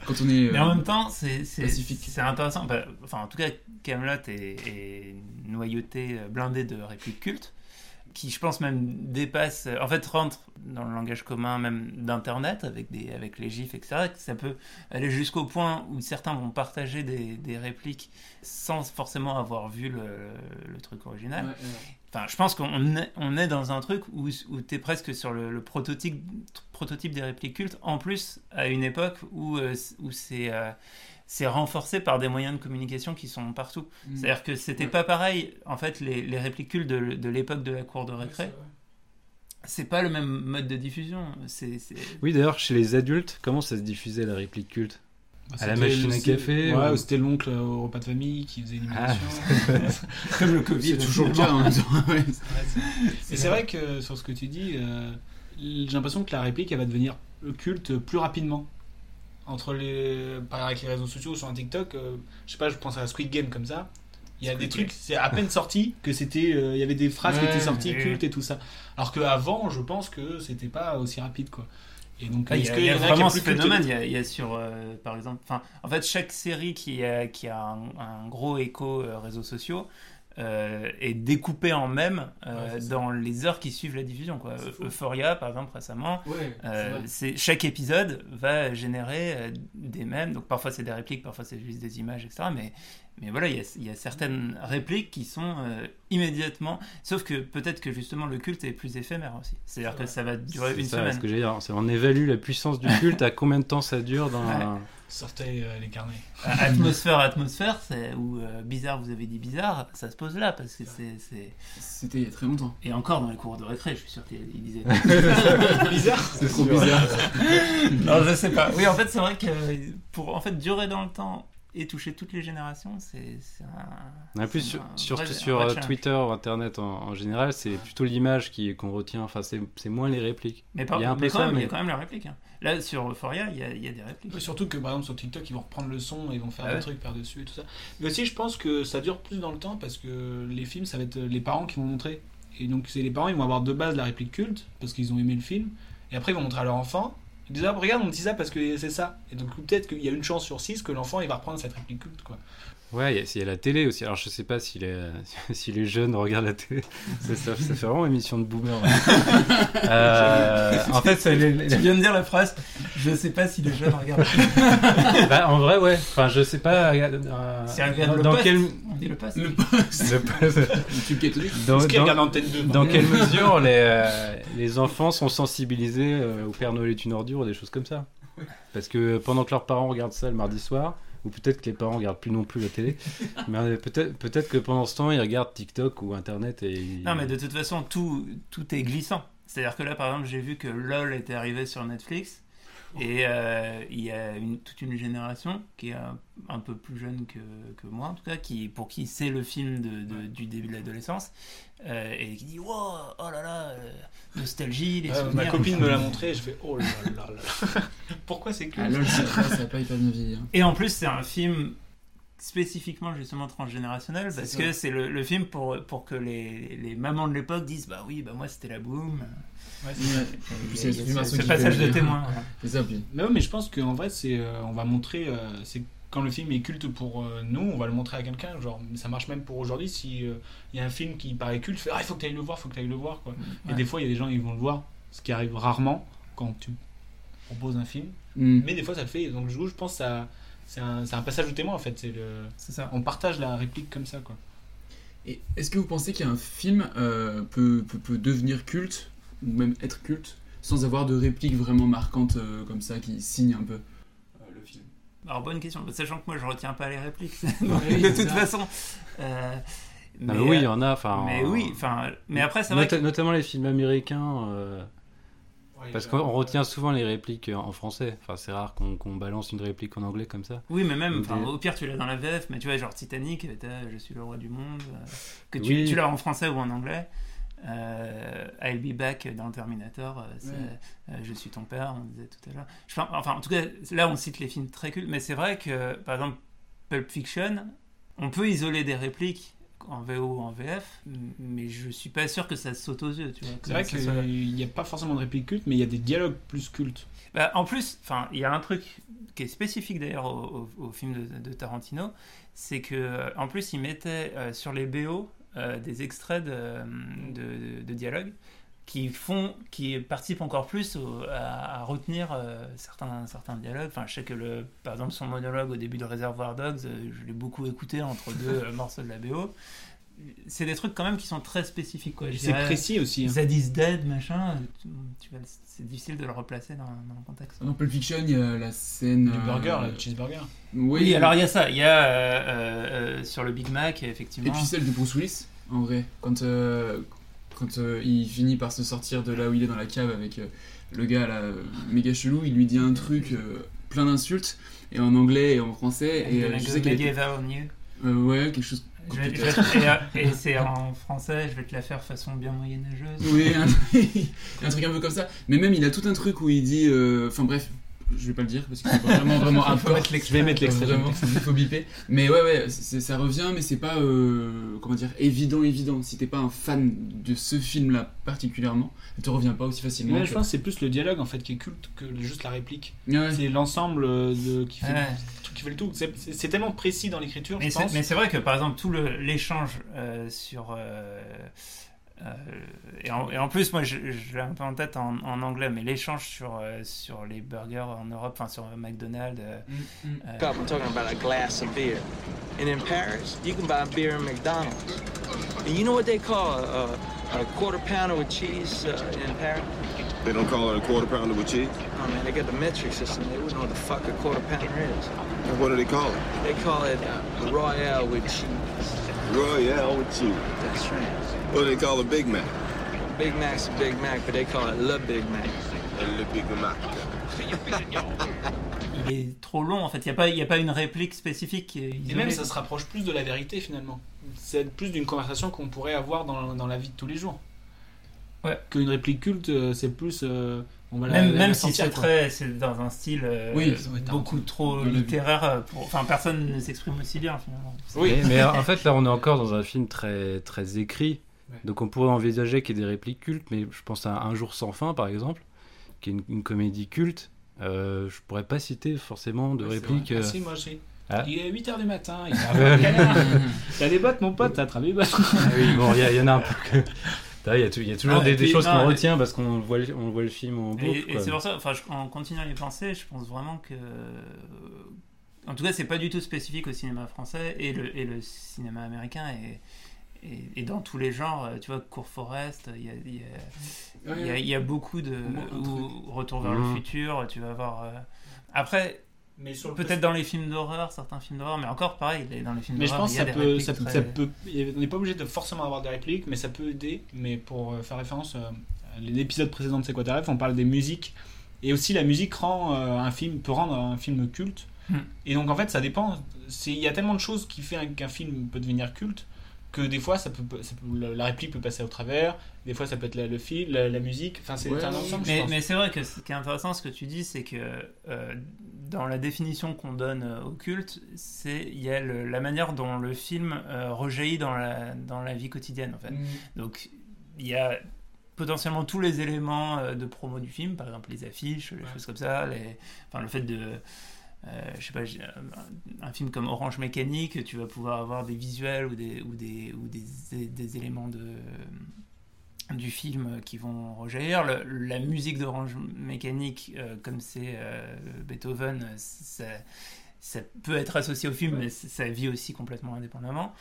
[SPEAKER 7] Quand on est.
[SPEAKER 6] Mais en
[SPEAKER 7] euh,
[SPEAKER 6] même temps, c'est c'est-
[SPEAKER 7] pacifique.
[SPEAKER 6] c'est intéressant. Enfin, en tout cas, Camelot est, est noyauté, euh, blindé de répliques cultes, qui, je pense, même dépasse. En fait, rentre dans le langage commun même d'Internet avec des avec les gifs, etc. Ça peut aller jusqu'au point où certains vont partager des, des répliques sans forcément avoir vu le, le truc original.
[SPEAKER 7] Ouais, ouais.
[SPEAKER 6] Enfin, je pense qu'on est, on est dans un truc où, où tu es presque sur le, le prototype, prototype des répliques cultes, en plus à une époque où, euh, où c'est euh, c'est renforcé par des moyens de communication qui sont partout.
[SPEAKER 7] Mm.
[SPEAKER 6] C'est-à-dire que c'était pas pareil, en fait, les, les répliques cultes de, de l'époque de la cour de récré. C'est pas le même mode de diffusion.
[SPEAKER 3] Oui, d'ailleurs, chez les adultes, comment ça se diffusait la réplique culte?
[SPEAKER 4] Bah,
[SPEAKER 3] À la machine à café
[SPEAKER 4] Ouais,
[SPEAKER 3] ou-
[SPEAKER 4] ou c'était l'oncle au repas de famille qui faisait une
[SPEAKER 3] Ah.
[SPEAKER 6] Comme le Covid.
[SPEAKER 7] C'est toujours le cas, ouais.
[SPEAKER 4] Ouais, c'est- Et c'est vrai que sur ce que tu dis, euh, j'ai l'impression que la réplique elle va devenir culte plus rapidement. Entre les, par avec les réseaux sociaux sur un TikTok, euh, je sais pas, je pense à Squid Game comme ça. Il y a
[SPEAKER 6] Squid
[SPEAKER 4] des trucs, c'est à peine sorti que c'était, euh, il y avait des phrases qui étaient sorties cultes et tout ça. Alors qu'avant, je pense que c'était pas aussi rapide quoi. Et donc,
[SPEAKER 6] Ah, Il y a, y a
[SPEAKER 4] est
[SPEAKER 6] vraiment ce phénomène. Il y a, il y a sur, euh, par exemple, enfin, en fait, chaque série qui a, qui a un, un gros écho réseaux sociaux euh, est découpée en même euh,
[SPEAKER 7] Ouais, c'est ça.
[SPEAKER 6] dans les heures qui suivent la diffusion. Quoi. Euphoria, par exemple, récemment,
[SPEAKER 7] Ouais,
[SPEAKER 6] euh, c'est chaque épisode va générer euh, des mèmes. Donc parfois c'est des répliques, parfois c'est juste des images, etc. Mais mais voilà, il y a, il y a certaines répliques qui sont euh, immédiatement. Sauf que peut-être que justement le culte est plus éphémère aussi. C'est-à-dire que ça va durer une
[SPEAKER 3] ça,
[SPEAKER 6] semaine.
[SPEAKER 3] ce que j'allais dire. C'est- On évalue la puissance du culte, à combien de temps ça dure dans un-
[SPEAKER 4] Sortez euh, les carnets.
[SPEAKER 6] atmosphère, atmosphère, c'est ou euh, bizarre, vous avez dit bizarre, ça se pose là parce que c'est. c'est-
[SPEAKER 7] C'était il y a très longtemps.
[SPEAKER 6] Et encore dans les cours de récré, je suis sûr qu'il disait.
[SPEAKER 4] Bizarre.
[SPEAKER 7] C'est trop bizarre.
[SPEAKER 6] non, je sais pas. Oui, en fait, c'est vrai que pour en fait durer dans le temps et toucher toutes les générations, c'est un.
[SPEAKER 3] En plus, sur,
[SPEAKER 6] un
[SPEAKER 3] surtout
[SPEAKER 6] vrai-
[SPEAKER 3] sur euh. Twitter ou Internet en, en général, c'est plutôt l'image qui qu'on retient. Enfin, c'est c'est moins les répliques.
[SPEAKER 6] Mais, par-
[SPEAKER 3] il y a un
[SPEAKER 6] mais
[SPEAKER 3] peu
[SPEAKER 6] quand
[SPEAKER 3] ça,
[SPEAKER 6] même, il y
[SPEAKER 3] mais
[SPEAKER 6] a quand même la réplique. hein. Là, sur Euphoria, il y a, il y a des répliques.
[SPEAKER 4] Surtout que par exemple sur TikTok ils vont reprendre le son et ils vont faire
[SPEAKER 6] Ah
[SPEAKER 4] des
[SPEAKER 6] ouais.
[SPEAKER 4] trucs par-dessus et tout ça. Mais aussi je pense que ça dure plus dans le temps parce que les films ça va être les parents qui vont montrer. Et donc c'est les parents ils vont avoir de base la réplique culte parce qu'ils ont aimé le film. Et après ils vont montrer à leur enfant. Disent ah regarde on dit ça parce que c'est ça. Et donc peut-être qu'il y a une chance sur 6 que l'enfant il va reprendre cette réplique quoi.
[SPEAKER 3] Ouais, il y, a- il y a la télé aussi. Alors je sais pas si les, si les jeunes regardent la télé. ça, ça- ça fait vraiment émission de boomer. Euh, en fait, les- les-
[SPEAKER 6] Tu viens de dire la phrase. Je sais pas si les jeunes regardent.
[SPEAKER 3] Bah, en vrai, ouais. Enfin, je sais pas. euh,
[SPEAKER 6] Si
[SPEAKER 3] dans,
[SPEAKER 6] le
[SPEAKER 3] dans
[SPEAKER 6] poste,
[SPEAKER 3] quel
[SPEAKER 6] on dit le poste.
[SPEAKER 7] Le poste.
[SPEAKER 3] Le. Dans, dans-
[SPEAKER 4] regardent Antenne 2,
[SPEAKER 3] dans quelle mesure les, euh, les enfants sont sensibilisés euh, au Père Noël est une ordure ou des choses comme ça? Parce que pendant que leurs parents regardent ça le mardi soir, ou peut-être que les parents regardent plus non plus la télé, mais euh, peut-être peut-être que pendant ce temps ils regardent TikTok ou Internet et ils-
[SPEAKER 6] Non, mais de toute façon, tout, tout est glissant. C'est-à-dire que là, par exemple, j'ai vu que LOL était arrivé sur Netflix. Et euh, il y a une, toute une génération qui est un, peu plus jeune que, que moi, en tout cas, qui, pour qui c'est le film de, de- du début de l'adolescence. euh, et qui dit Wow, oh là là, euh, nostalgie, les
[SPEAKER 4] Ouais,
[SPEAKER 6] souvenirs.
[SPEAKER 4] ma copine me l'a montré et je fais oh là là là. Pourquoi c'est que
[SPEAKER 7] Ah, ça pas hein.
[SPEAKER 6] Et en plus, c'est un film spécifiquement justement transgénérationnel parce
[SPEAKER 7] ça.
[SPEAKER 6] que c'est le, le film pour, pour que les, les mamans de l'époque disent bah oui bah moi c'était la boom
[SPEAKER 4] Ouais,
[SPEAKER 7] c'est l'exprimation
[SPEAKER 6] ce passage de témoin.
[SPEAKER 7] C'est ça, puis.
[SPEAKER 4] Mais ouais, mais je pense qu'en vrai, c'est, euh, on va montrer, euh, c'est quand le film est culte pour euh, nous, on va le montrer à quelqu'un. Genre, ça marche même pour aujourd'hui. Si euh, il y a un film qui paraît culte, fais, ah, il faut que tu ailles le voir, il faut que tu ailles le voir. Quoi. Et des fois, il y a des gens qui vont le voir, ce qui arrive rarement quand tu proposes un film.
[SPEAKER 7] Mm.
[SPEAKER 4] Mais des fois, ça le fait. Donc, du coup, je pense que ça, c'est un, passage de témoin en fait. C'est le,
[SPEAKER 6] ça.
[SPEAKER 4] On partage la réplique comme ça, quoi.
[SPEAKER 7] Et est-ce que vous pensez qu'un film euh, peut, peut, peut devenir culte, ou même être culte, sans avoir de réplique vraiment marquante euh, comme ça qui signe un peu? euh,
[SPEAKER 6] alors bonne question sachant que moi je retiens pas les répliques
[SPEAKER 7] Oui,
[SPEAKER 6] de toute
[SPEAKER 7] ça.
[SPEAKER 6] façon euh,
[SPEAKER 3] Ah, mais oui, il y en a. Enfin,
[SPEAKER 6] mais oui enfin mais après c'est vrai que-
[SPEAKER 3] notamment les films américains. euh, parce qu'on retient souvent les répliques en français. Enfin, c'est rare qu'on balance une réplique en anglais comme ça.
[SPEAKER 6] Oui, mais même,
[SPEAKER 3] des-
[SPEAKER 6] au pire, tu l'as dans la VF, mais tu vois, genre Titanic, Je suis le roi du monde, euh, que tu,
[SPEAKER 3] Oui.
[SPEAKER 6] tu l'as en français ou en anglais. Euh, I'll be back dans Terminator, euh,
[SPEAKER 7] Ouais.
[SPEAKER 6] euh, Je suis ton père, on disait tout à l'heure. Enfin, en tout cas, là, on cite les films très cultes, mais c'est vrai que, par exemple, Pulp Fiction, on peut isoler des répliques en VO ou en VF, mais je suis pas sûr que ça saute aux yeux.
[SPEAKER 4] C'est vrai
[SPEAKER 6] soit-
[SPEAKER 4] qu'il n'y a pas forcément de réplique culte, mais il y a des dialogues plus cultes.
[SPEAKER 6] bah, en plus, il y a un truc qui est spécifique d'ailleurs au, au- au film de, de Tarantino, c'est que en plus il mettait euh, sur les BO euh, des extraits de, de, de dialogues qui font, qui participent encore plus à, retenir euh, certains certains dialogues. Enfin, je sais que le, par exemple son monologue au début de Reservoir Dogs, euh, je l'ai beaucoup écouté entre deux morceaux de la BO. C'est des trucs quand même qui sont très spécifiques. quoi.
[SPEAKER 4] C'est précis aussi, hein.
[SPEAKER 6] Z is dead, machin. c'est difficile de le replacer dans, dans le contexte.
[SPEAKER 7] Dans Pulp Fiction, il y a la scène.
[SPEAKER 4] Du burger,
[SPEAKER 7] euh,
[SPEAKER 4] le cheeseburger.
[SPEAKER 7] Oui,
[SPEAKER 6] Oui, alors il y a ça. Il y a euh, euh, euh, sur le Big Mac, effectivement.
[SPEAKER 7] Et puis celle de Bruce Willis, en vrai. Quand, euh, quand euh, il finit par se sortir de là où il est dans la cave avec euh, le gars là, euh, méga chelou, il lui dit un truc euh, plein d'insultes, et en anglais et en français. Et je sais. Euh, ouais, quelque chose.
[SPEAKER 6] Je vais- je vais- et, et c'est en français, je vais te la faire façon bien moyenâgeuse.
[SPEAKER 7] Oui, un, un truc un peu comme ça. Mais même, il a tout un truc où il dit. euh, Enfin bref, je vais pas le dire parce que c'est vraiment vraiment
[SPEAKER 6] l'extrait. Je vais mettre l'extrait,
[SPEAKER 7] Vraiment, il faut biper. Mais ouais, ouais, ça revient, mais c'est pas euh, comment dire évident, évident. Si t'es pas un fan de ce film-là particulièrement, elle te revient pas aussi facilement.
[SPEAKER 4] Mais
[SPEAKER 7] que-
[SPEAKER 4] je pense que c'est plus le dialogue en fait qui est culte que juste la réplique.
[SPEAKER 7] Ouais.
[SPEAKER 4] C'est l'ensemble euh, de qui fait,
[SPEAKER 6] Ouais.
[SPEAKER 4] le, qui fait le tout. C'est- tellement précis dans l'écriture,
[SPEAKER 6] Mais
[SPEAKER 4] je
[SPEAKER 6] c'est,
[SPEAKER 4] pense.
[SPEAKER 6] mais c'est vrai que par exemple tout l'échange euh, sur euh, euh, et, en, et en plus moi je, je l'ai un peu en tête en, en anglais mais l'échange sur euh, sur les burgers en Europe enfin sur McDonald's euh, euh,
[SPEAKER 14] Cup, I'm talking about a glass of beer. And in Paris, you can buy beer in McDonald's. And you know what they call a, a, a quarter pounder with cheese uh, in Paris?
[SPEAKER 15] They don't call it a quarter pounder with cheese?
[SPEAKER 14] Oh man, they got the metric system. They wouldn't know what the fuck a quarter pounder is.
[SPEAKER 15] And what do they call it?
[SPEAKER 14] They call it uh, Royale with cheese.
[SPEAKER 15] Royale with cheese.
[SPEAKER 14] That's right.
[SPEAKER 15] What do they call a Big Mac?
[SPEAKER 14] Big Mac's a Big Mac, but they call it Le Big Mac.
[SPEAKER 15] Le Big Mac.
[SPEAKER 6] il est trop long en fait il n'y a pas y a pas une réplique spécifique est
[SPEAKER 4] Et
[SPEAKER 6] isolée.
[SPEAKER 4] même ça se rapproche plus de la vérité finalement. C'est plus d'une conversation qu'on pourrait avoir dans, dans la vie de tous les jours.
[SPEAKER 6] Ouais.
[SPEAKER 4] Qu'une réplique culte, euh, c'est plus. euh, on va la-
[SPEAKER 6] même,
[SPEAKER 4] la-
[SPEAKER 6] même
[SPEAKER 4] la
[SPEAKER 6] si c'est très c'est dans un style euh,
[SPEAKER 4] Oui,
[SPEAKER 6] beaucoup trop littéraire pour enfin personne ne s'exprime aussi bien finalement
[SPEAKER 3] Mais, mais en fait, là, on est encore dans un film très, très écrit. Donc, on pourrait envisager qu'il y ait des répliques cultes, mais je pense à Un jour sans fin, par exemple, qui est une, une comédie culte. Euh, je pourrais pas citer forcément de
[SPEAKER 4] Ouais. Ah,
[SPEAKER 3] euh,
[SPEAKER 4] si, moi aussi.
[SPEAKER 3] Ah.
[SPEAKER 4] Il est 8h du matin, il. T'as des bottes, mon pote, t'as attrapé des bottes.
[SPEAKER 3] Ah oui, bon, il y, en a un peu que. Il y, a y toujours
[SPEAKER 6] Ah,
[SPEAKER 3] des, des
[SPEAKER 6] puis,
[SPEAKER 3] choses qu'on
[SPEAKER 6] et-
[SPEAKER 3] retient parce qu'on voit, on voit le film en boucle.
[SPEAKER 6] Et, c'est pour ça, enfin, je- en continuant à y penser, je pense vraiment que. En tout cas, c'est pas du tout spécifique au cinéma français et le, et le cinéma américain est. Et, et dans tous les genres, euh, tu vois, Court Forest, il y a, il y a-
[SPEAKER 7] Ouais,
[SPEAKER 6] il y a-
[SPEAKER 7] ouais.
[SPEAKER 6] il y a beaucoup de. Ou Retour vers le futur, tu vas voir. euh, Après, peut-être dans les films d'horreur, certains films d'horreur, mais encore pareil, dans les films
[SPEAKER 4] Mais je
[SPEAKER 6] d'horreur,
[SPEAKER 4] pense que ça peut,
[SPEAKER 6] répliques
[SPEAKER 4] ça, peut-
[SPEAKER 6] très-
[SPEAKER 4] ça peut- on n'est pas obligé de forcément avoir des répliques, mais ça peut aider. Mais pour euh, faire référence euh, à l'épisode précédent de C'est quoi ta ref, on parle des musiques. Et aussi, la musique rend euh, un film, peut rendre un film culte.
[SPEAKER 6] Hmm.
[SPEAKER 4] Et donc, en fait, ça dépend. Il y a tellement de choses qui fait qu'un film peut devenir culte que des fois, ça peut, ça peut- la- réplique peut passer au travers. Des fois, ça peut être la- le film, la, la musique. Enfin, c'est
[SPEAKER 7] Ouais,
[SPEAKER 4] un ensemble,
[SPEAKER 6] Mais, mais c'est vrai que ce qui est intéressant, ce que tu dis, c'est que euh, dans la définition qu'on donne euh, au culte, c'est il y a le- la manière dont le film euh, rejaillit dans la, dans la vie quotidienne. En fait.
[SPEAKER 7] Mm.
[SPEAKER 6] Donc il y a potentiellement tous les éléments euh, de promo du film, par exemple les affiches, les choses comme ça, les, enfin, le fait de... euh, je sais pas, j'ai- un, film comme Orange Mécanique, tu vas pouvoir avoir des visuels ou des, ou des, ou des, des éléments de, du film qui vont rejaillir. La musique d'Orange Mécanique, euh, comme c'est euh, Beethoven, euh, ça, peut être associé au film, mais ça vit aussi complètement indépendamment.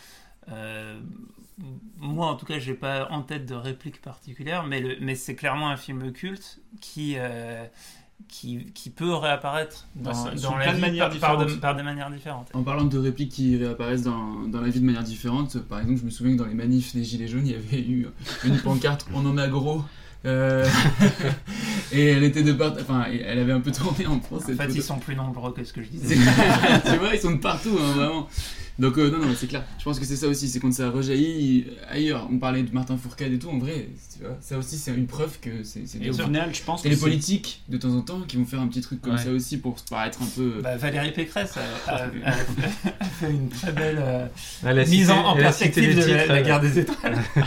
[SPEAKER 6] Euh, moi, en tout cas, j'ai pas en tête de réplique particulière, mais, mais c'est clairement un film culte qui, euh, qui, qui peut réapparaître dans, la vie
[SPEAKER 4] manières
[SPEAKER 6] par, par de-
[SPEAKER 4] différentes.
[SPEAKER 6] par des manières différentes.
[SPEAKER 7] En parlant de répliques qui réapparaissent dans, dans la vie de manière différente, par exemple, je me souviens que dans les manifs des Gilets jaunes, il y avait eu une pancarte On en a gros. Euh, et elle était de part... Enfin, elle avait un peu tourné en France.
[SPEAKER 6] En fait,
[SPEAKER 7] photo.
[SPEAKER 6] ils sont plus nombreux que ce que je disais.
[SPEAKER 7] Tu vois, ils sont de partout, hein, vraiment. Donc, euh, non, non, c'est clair. Je pense que c'est ça aussi, c'est quand ça rejaillit ailleurs. On parlait de Martin Fourcade et tout, en vrai, tu vois, ça aussi, c'est une preuve que c'est c'est
[SPEAKER 4] Et au
[SPEAKER 7] bien.
[SPEAKER 4] final, je pense
[SPEAKER 7] Et
[SPEAKER 4] que
[SPEAKER 7] les politiques, de temps en temps, qui vont faire un petit truc comme
[SPEAKER 4] Ouais.
[SPEAKER 7] ça aussi pour se paraître un peu.
[SPEAKER 6] Bah, Valérie Pécresse a, a- a- a fait une très belle euh, mise
[SPEAKER 3] cité-
[SPEAKER 6] en, perspective
[SPEAKER 3] les
[SPEAKER 6] de la, guerre des étoiles.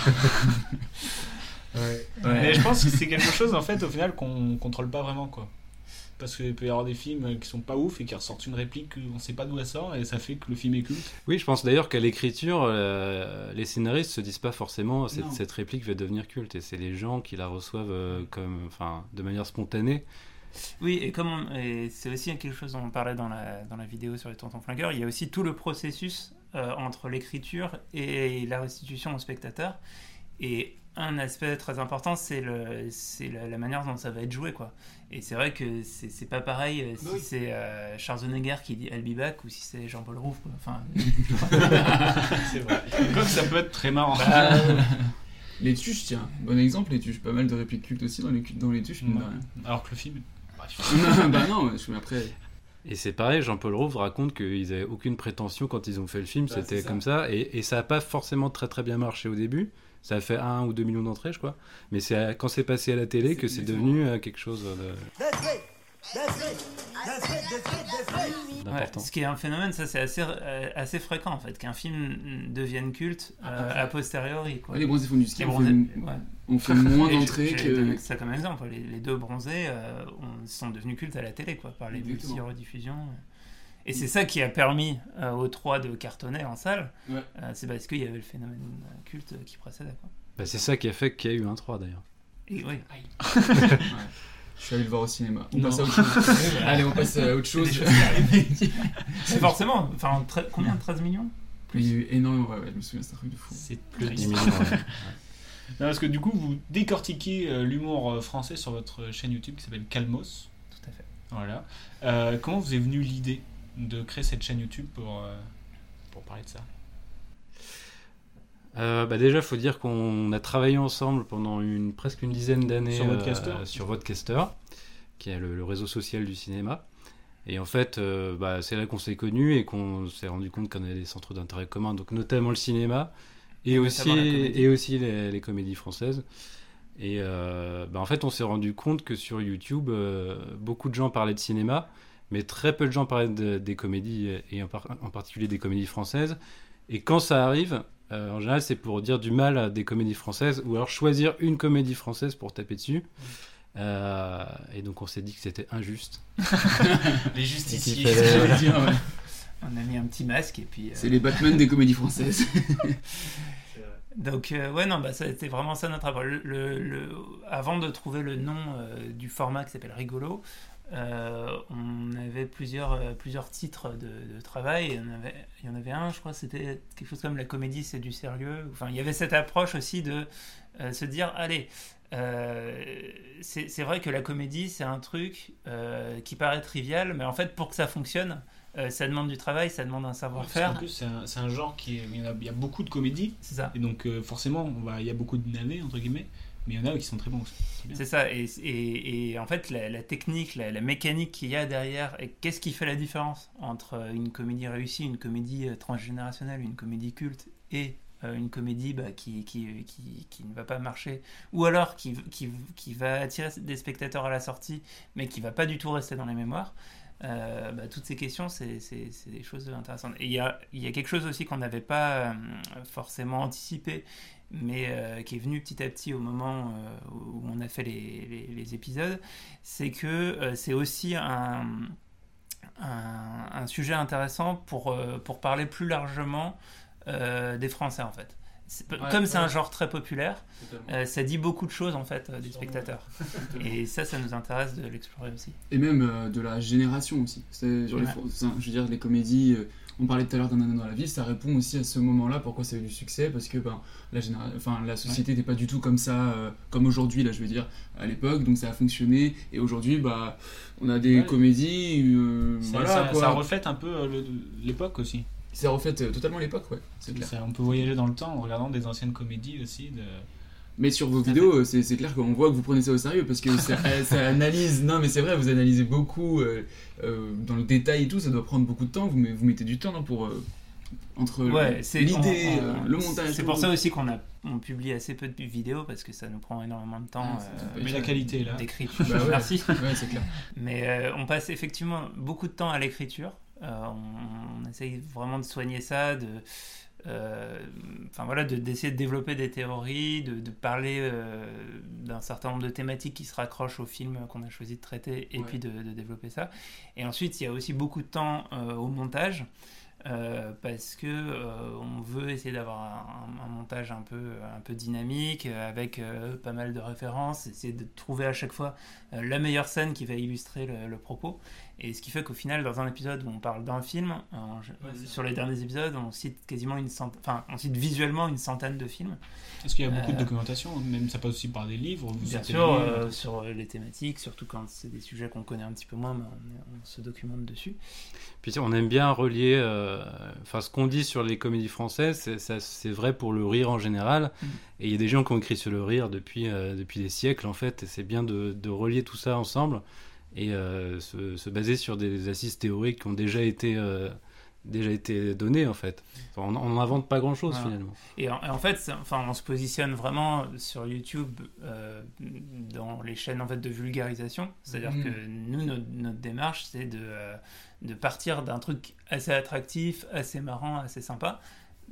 [SPEAKER 4] Mais je pense que c'est quelque chose en fait au final qu'on contrôle pas vraiment quoi. Parce qu'il peut y avoir des films qui sont pas ouf et qui ressortent une réplique on sait pas d'où elle sort et ça fait que le film est culte.
[SPEAKER 3] Oui, je pense d'ailleurs qu'à l'écriture, euh, les scénaristes se disent pas forcément cette, cette réplique va devenir culte, et c'est les gens qui la reçoivent euh, comme, enfin, de manière spontanée.
[SPEAKER 6] Oui, et comme on- et c'est aussi quelque chose dont on parlait dans la, dans la vidéo sur les tontons flingueurs, il y a aussi tout le processus euh, entre l'écriture et la restitution au spectateur. Et un aspect très important, c'est le, c'est la, la manière dont ça va être joué, quoi. Et c'est vrai que c'est, c'est pas pareil euh, si c'est euh, Schwarzenegger qui dit I'll be back ou si c'est Jean-Paul Rouve, quoi. Enfin,
[SPEAKER 4] c'est vrai. Quoique ça peut être très marrant.
[SPEAKER 6] Bah,
[SPEAKER 7] Les tuches, tiens, bon exemple, les tuches, pas mal de répliques cultes aussi dans les, dans les tuches,
[SPEAKER 4] Ouais. Alors que le film. bref.
[SPEAKER 7] Bah non, je mais après.
[SPEAKER 3] Et c'est pareil, Jean-Paul Rouve raconte qu'ils avaient aucune prétention quand ils ont fait le film,
[SPEAKER 4] Bah,
[SPEAKER 3] c'était comme ça, et, et ça a pas forcément très très bien marché au début. Ça a fait 1 ou 2 millions d'entrées, je crois. Mais c'est quand c'est passé à la télé que c'est devenu euh, quelque chose de-
[SPEAKER 6] Ouais, ce qui est un phénomène, ça c'est assez, euh, assez fréquent en fait, qu'un film devienne culte euh, a posteriori. Quoi.
[SPEAKER 7] Ouais, les bronzés font du ski, on fait-
[SPEAKER 6] bronzés,
[SPEAKER 7] on fait moins d'entrées que-
[SPEAKER 6] ça comme exemple. Les, les deux bronzés euh, ont- sont devenus cultes à la télé quoi, par les multi-rediffusions. Et c'est ça qui a permis euh, aux trois de cartonner en salle.
[SPEAKER 7] Ouais.
[SPEAKER 6] Euh, c'est parce qu'il y avait le phénomène euh, culte qui précédait. Quoi.
[SPEAKER 3] Bah, c'est ça qui a fait qu'il y a eu un 3 d'ailleurs.
[SPEAKER 6] Et oui.
[SPEAKER 7] Je suis allé le voir au cinéma. On
[SPEAKER 6] Non.
[SPEAKER 7] passe à autre chose. Allez, on passe à autre chose.
[SPEAKER 6] C'est forcément. Enfin, tre- combien 13 millions?
[SPEAKER 7] Il y a eu énormément, ouais, ouais, je me souviens, c'est un truc de fou.
[SPEAKER 4] C'est
[SPEAKER 3] Plus de
[SPEAKER 4] triste.
[SPEAKER 3] 10 millions. ouais.
[SPEAKER 4] Non, parce que du coup, vous décortiquez euh, l'humour euh, français sur votre chaîne YouTube qui s'appelle Calmos.
[SPEAKER 6] Tout à fait.
[SPEAKER 4] Voilà. Euh, comment vous est venue l'idée? De créer cette chaîne YouTube pour, euh, pour parler de ça
[SPEAKER 3] Euh, bah déjà, il faut dire qu'on a travaillé ensemble pendant une, presque une dizaine d'années
[SPEAKER 4] Sur Vodcaster
[SPEAKER 3] euh, sur Vodcaster, qui est le, le réseau social du cinéma. Et en fait, euh, bah, c'est là qu'on s'est connus et qu'on s'est rendu compte qu'on avait des centres d'intérêt communs, donc notamment le cinéma et,
[SPEAKER 6] Et
[SPEAKER 3] aussi, et aussi les, les comédies françaises. Et bah, en fait, on s'est rendu compte que sur YouTube, beaucoup de gens parlaient de cinéma, mais très peu de gens parlaient de- des comédies, et en, par- en particulier des comédies françaises. Et quand ça arrive, euh, en général, c'est pour dire du mal à des comédies françaises, ou alors choisir une comédie française pour taper dessus. Euh, et donc on s'est dit que c'était injuste.
[SPEAKER 4] Les justiciers.
[SPEAKER 3] fallait-
[SPEAKER 7] J'allais dire, ouais.
[SPEAKER 6] On a mis un petit masque et puis. euh,
[SPEAKER 7] C'est les Batman des comédies françaises.
[SPEAKER 6] Donc euh, ouais non bah été vraiment ça notre rapport. Le, le- le- avant de trouver le nom euh, du format qui s'appelle Rigolo, euh, on avait plusieurs euh, plusieurs titres de, de travail. Il y en avait il y en avait un je crois c'était quelque chose comme la comédie c'est du sérieux. Enfin il y avait cette approche aussi de euh, se dire allez c'est vrai que la comédie c'est un truc qui paraît trivial mais en fait pour que ça fonctionne ça demande du travail, ça demande un
[SPEAKER 4] En
[SPEAKER 6] savoir-faire.
[SPEAKER 4] plus, c'est un, genre qui est, il y, a, il y a beaucoup de comédies.
[SPEAKER 6] C'est ça.
[SPEAKER 4] Et donc, forcément, on va, il y a beaucoup de navets, entre guillemets. Mais il y en a qui sont très bons aussi. C'est
[SPEAKER 6] ça, et, en fait, la, technique, la, mécanique qu'il y a derrière, et qu'est-ce qui fait la différence entre euh, une comédie réussie, une comédie euh, transgénérationnelle, une comédie culte, et euh, une comédie bah, qui, ne va pas marcher, ou alors qui, va attirer des spectateurs à la sortie, mais qui va pas du tout rester dans les mémoires bah, toutes ces questions, c'est des choses intéressantes. Et il y a, quelque chose aussi qu'on n'avait pas forcément anticipé, mais euh, qui est venu petit à petit au moment euh, où on a fait les, les- les épisodes, c'est que euh, c'est aussi un, un, un sujet intéressant pour, euh, pour parler plus largement euh, des Français en fait. C'est-
[SPEAKER 7] Ouais,
[SPEAKER 6] Comme c'est un genre très populaire, euh, ça dit beaucoup de choses en fait euh, spectateurs.
[SPEAKER 7] Totalement.
[SPEAKER 6] Et ça, ça nous intéresse de l'explorer aussi.
[SPEAKER 7] Et même euh, de la génération aussi. Les
[SPEAKER 6] Ouais.
[SPEAKER 7] enfin, je veux dire, les comédies, euh, on parlait tout à l'heure d'un nanan dans la ville, ça répond aussi à ce moment-là pourquoi ça a eu du succès, parce que ben, la, enfin, la société n'était pas du tout comme ça, euh, comme aujourd'hui, là je veux dire, à l'époque, donc ça a fonctionné, et aujourd'hui, bah, on a des
[SPEAKER 4] Ouais.
[SPEAKER 7] comédies, euh,
[SPEAKER 4] Ça,
[SPEAKER 7] voilà
[SPEAKER 4] ça-
[SPEAKER 7] quoi.
[SPEAKER 4] ça reflète un peu euh, l'époque aussi.
[SPEAKER 7] Ça reflète euh, totalement l'époque, ouais, c'est clair.
[SPEAKER 4] Ça, on peut voyager dans le temps en regardant des anciennes comédies aussi. De...
[SPEAKER 7] Mais sur vos vidéos, euh, c'est c'est clair qu'on voit que vous prenez ça au sérieux parce que ça, euh, ça analyse. Non, mais c'est vrai, vous analysez beaucoup euh, euh, dans le détail et tout. Ça doit prendre beaucoup de temps. Vous, met- vous mettez du temps non, pour euh, entre
[SPEAKER 6] Ouais, c'est
[SPEAKER 7] l'idée,
[SPEAKER 6] on- on-
[SPEAKER 7] euh, le montage.
[SPEAKER 6] C'est pour ça aussi qu'on a on publie assez peu de vidéos parce que ça nous prend énormément de temps.
[SPEAKER 7] Ah,
[SPEAKER 6] euh,
[SPEAKER 7] Mais la qualité, là.
[SPEAKER 6] d'écriture.
[SPEAKER 7] Bah ouais.
[SPEAKER 6] Merci.
[SPEAKER 7] Ouais, c'est clair.
[SPEAKER 6] Mais euh, on passe effectivement beaucoup de temps à l'écriture. Euh, on, on essaye vraiment de soigner ça, de enfin voilà, de- d'essayer de, développer des théories, de, de parler euh, d'un certain nombre de thématiques qui se raccrochent au film qu'on a choisi de traiter, et
[SPEAKER 7] Ouais.
[SPEAKER 6] puis de, de développer ça. Et ensuite, il y a aussi beaucoup de temps euh, au montage. euh, parce que euh, on veut essayer d'avoir un, un montage un peu, un peu dynamique, euh, avec euh, pas mal de références, essayer de trouver à chaque fois euh, la meilleure scène qui va illustrer le, le propos. Et ce qui fait qu'au final, dans un épisode où on parle d'un film, en- sur les derniers épisodes, on cite quasiment une centaine, enfin, on cite visuellement une centaine de films.
[SPEAKER 4] Est-ce qu'il y a beaucoup de
[SPEAKER 6] Euh,
[SPEAKER 4] documentation Même ça passe aussi par des livres vous
[SPEAKER 6] Bien sûr, euh, sur les thématiques, surtout quand c'est des sujets qu'on connaît un petit peu moins, mais on, on se documente dessus.
[SPEAKER 3] Puis on aime bien relier, euh, enfin ce qu'on dit sur les comédies françaises, c'est- vrai pour le rire en général.
[SPEAKER 6] Mm.
[SPEAKER 3] Et il y a des gens qui ont écrit sur le rire depuis, euh, depuis des siècles en fait. Et c'est bien de, de relier tout ça ensemble et euh, se, se baser sur des assises théoriques qui ont déjà été, euh, déjà été données en fait. Enfin, on n'invente pas grand chose
[SPEAKER 6] Voilà.
[SPEAKER 3] finalement.
[SPEAKER 6] Et en, fait, enfin, on se positionne vraiment sur YouTube euh, dans les chaînes en fait de vulgarisation. C'est-à-dire
[SPEAKER 7] Mhm.
[SPEAKER 6] que nous, notre, notre démarche, c'est de, euh, de partir d'un truc assez attractif, assez marrant, assez sympa.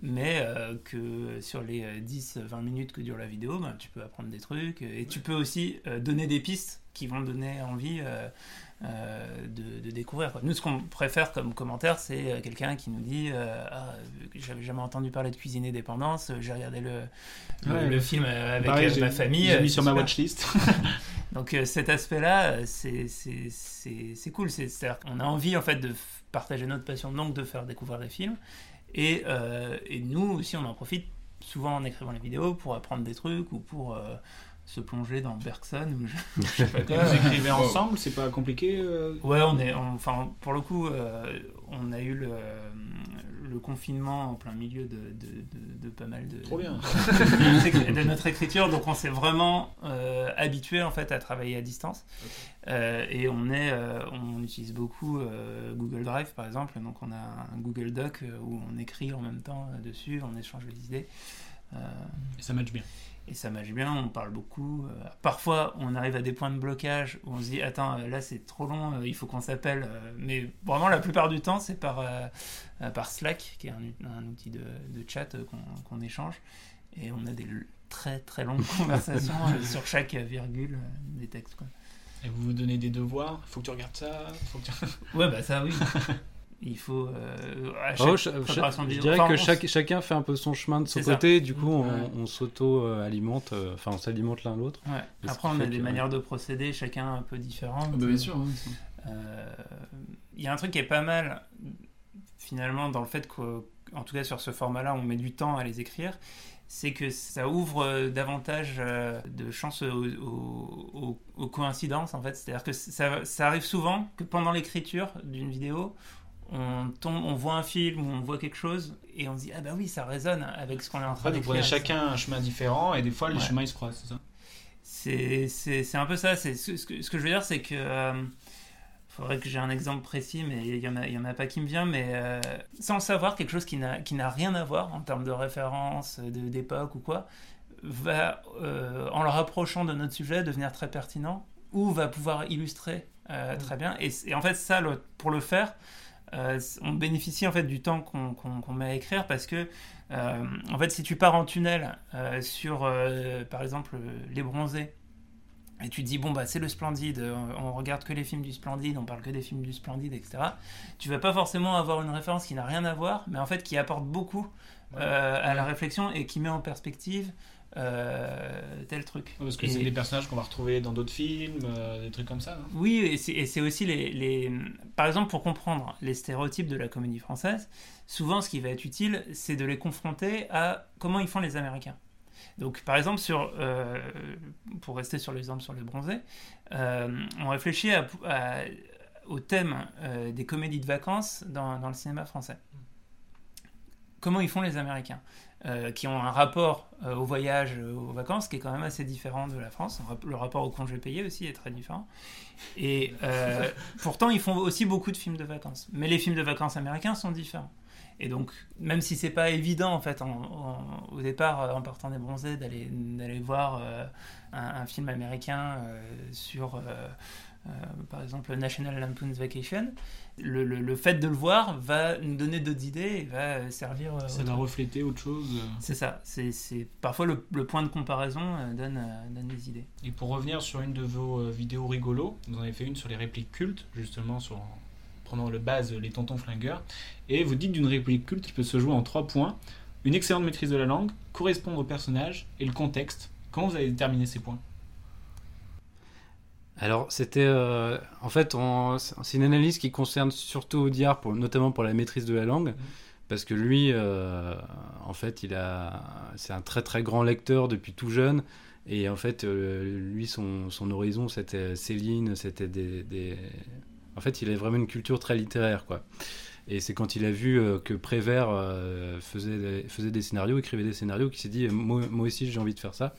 [SPEAKER 6] Mais euh, que sur les euh, 10-20 minutes que dure la vidéo, ben, tu peux apprendre des trucs et tu peux aussi euh, donner des pistes qui vont donner envie euh, euh, de, de découvrir. quoi. Nous, ce qu'on préfère comme commentaire, c'est euh, quelqu'un qui nous dit euh, ah, J'avais jamais entendu parler de cuisine et dépendance, j'ai regardé le, le,
[SPEAKER 4] Ouais,
[SPEAKER 6] le
[SPEAKER 4] ouais.
[SPEAKER 6] film avec
[SPEAKER 4] Pareil,
[SPEAKER 6] ma famille.
[SPEAKER 4] j'ai mis sur ma watchlist.
[SPEAKER 6] Donc cet aspect-là, c'est cool. C'est- C'est-à-dire qu'on a envie en fait de partager notre passion, donc de faire découvrir des films. Et, euh, et nous aussi, on en profite souvent en écrivant les vidéos pour apprendre des trucs ou pour se plonger dans Bergson ou je, je sais pas quoi.
[SPEAKER 4] Vous écrivez ensemble, c'est pas compliqué euh
[SPEAKER 6] Ouais, on est, on- enfin, pour le coup, euh, on a eu le, le confinement en plein milieu de, de, de- de pas mal de,
[SPEAKER 4] Trop bien.
[SPEAKER 6] de, notre écriture, donc on s'est vraiment euh, habitué en fait à travailler à distance. Euh, et on est, euh, on utilise beaucoup euh, Google Drive par exemple, donc on a un Google Doc euh, où on écrit en même temps euh, dessus, on échange les idées. Euh,
[SPEAKER 4] Et ça match bien.
[SPEAKER 6] Et ça marche bien, on parle beaucoup. euh, parfois, on arrive à des points de blocage où on se dit Attends, euh, là c'est trop long, euh, il faut qu'on s'appelle. euh, mais vraiment, la plupart du temps, c'est par, par Slack, qui est un, ut- un outil de, de chat euh, qu'on qu'on échange. Et on a des très très longues conversations euh, sur chaque virgule euh, des textes. Quoi.
[SPEAKER 4] Et vous vous donnez des devoirs, faut que tu regardes ça, faut que tu...
[SPEAKER 6] Ouais, bah ça, oui. Il faut. euh, à
[SPEAKER 3] Oh,
[SPEAKER 6] chaque
[SPEAKER 3] je, dirais
[SPEAKER 6] enfin,
[SPEAKER 3] que
[SPEAKER 6] on
[SPEAKER 3] chaque, chacun fait un peu son chemin de son
[SPEAKER 6] ça.
[SPEAKER 3] côté, du coup on,
[SPEAKER 6] Ouais.
[SPEAKER 3] on s'auto-alimente, euh, enfin on s'alimente l'un l'autre.
[SPEAKER 6] Ouais. Après, on a des
[SPEAKER 3] que-
[SPEAKER 6] manières de procéder, chacun un peu différentes.
[SPEAKER 7] Ah bah, bien sûr, ouais.
[SPEAKER 6] Euh, Il y a un truc qui est pas mal, finalement, dans le fait qu'en tout cas sur ce format-là, on met du temps à les écrire, c'est que ça ouvre euh, davantage euh, de chances aux, aux- aux- aux coïncidences, en fait. C'est-à-dire que ça, ça arrive souvent que pendant l'écriture d'une vidéo, on, tombe, on voit un film ou on voit quelque chose et on se dit ah bah oui ça résonne avec ce qu'on est en train
[SPEAKER 4] fait, vous
[SPEAKER 6] d'écrire.
[SPEAKER 4] prenez chacun un chemin différent et des fois les
[SPEAKER 6] Ouais.
[SPEAKER 4] chemins ils se croisent, c'est ça
[SPEAKER 6] C'est, un peu ça. C'est, ce, ce que, ce que je veux dire, c'est que. euh, faudrait que j'ai un exemple précis, mais il y en a, il y en a pas qui me vient. Mais euh, sans le savoir, quelque chose qui n'a, rien à voir en termes de référence, de, d'époque ou quoi, va, euh, en le rapprochant de notre sujet, devenir très pertinent ou va pouvoir illustrer euh, très bien. Et, et en fait, ça, le- pour le faire, euh, on bénéficie en fait du temps qu'on met à écrire parce que euh, en fait si tu pars en tunnel euh, sur par exemple les bronzés et tu te dis bon bah c'est le splendide on regarde que les films du splendide on parle que des films du splendide etc tu vas pas forcément avoir une référence qui n'a rien à voir mais en fait qui apporte beaucoup à la réflexion et qui met en perspective euh, tel truc
[SPEAKER 4] Parce que c'est des personnages qu'on va retrouver dans d'autres films, euh, des trucs comme ça.
[SPEAKER 6] oui, et c'est- aussi les, les- Par exemple, pour comprendre les stéréotypes de la comédie française, souvent ce qui va être utile, c'est de les confronter à comment ils font les Américains. Donc, par exemple, sur, euh, pour rester sur l'exemple sur les bronzés, euh, on réfléchit à- à- au thème des comédies de vacances dans, dans le cinéma français. Comment ils font les Américains? Euh, qui ont un rapport euh, au voyage, euh, aux vacances, qui est quand même assez différent de la France. Le rapport au congé payé aussi est très différent. Et pourtant, ils font aussi beaucoup de films de vacances. Mais les films de vacances américains sont différents. Et donc, même si c'est pas évident en fait, en- en- au départ, en partant des bronzés, d'aller voir un, un film américain sur, euh, euh, par exemple, National Lampoon's Vacation, le, le- le fait de le voir va nous donner d'autres idées et va servir. euh,
[SPEAKER 4] Ça va refléter autre chose. euh.
[SPEAKER 6] c'est ça. C'est parfois le, le point de comparaison euh, donne, euh, donne des idées.
[SPEAKER 4] Et pour revenir sur une de vos euh, vidéos rigolos, vous en avez fait une sur les répliques cultes, justement sur prenant le base les tontons flingueurs, et vous dites d'une réplique culte qui peut se jouer en trois points une excellente maîtrise de la langue, correspondre au personnage et le contexte. Comment vous avez déterminé ces points?
[SPEAKER 3] Alors, c'était. euh, en fait, c'est une analyse qui concerne surtout Audiard, pour, notamment pour la maîtrise de la langue. Parce que lui, euh, en fait, il a, c'est un très très grand lecteur depuis tout jeune. Et en fait, euh, lui, son, son horizon, c'était Céline, c'était des, des- En fait, il avait vraiment une culture très littéraire, quoi. Et c'est quand il a vu que Prévert faisait, des- faisait des scénarios, écrivait des scénarios, qu'il s'est dit, moi, moi aussi, j'ai envie de faire ça.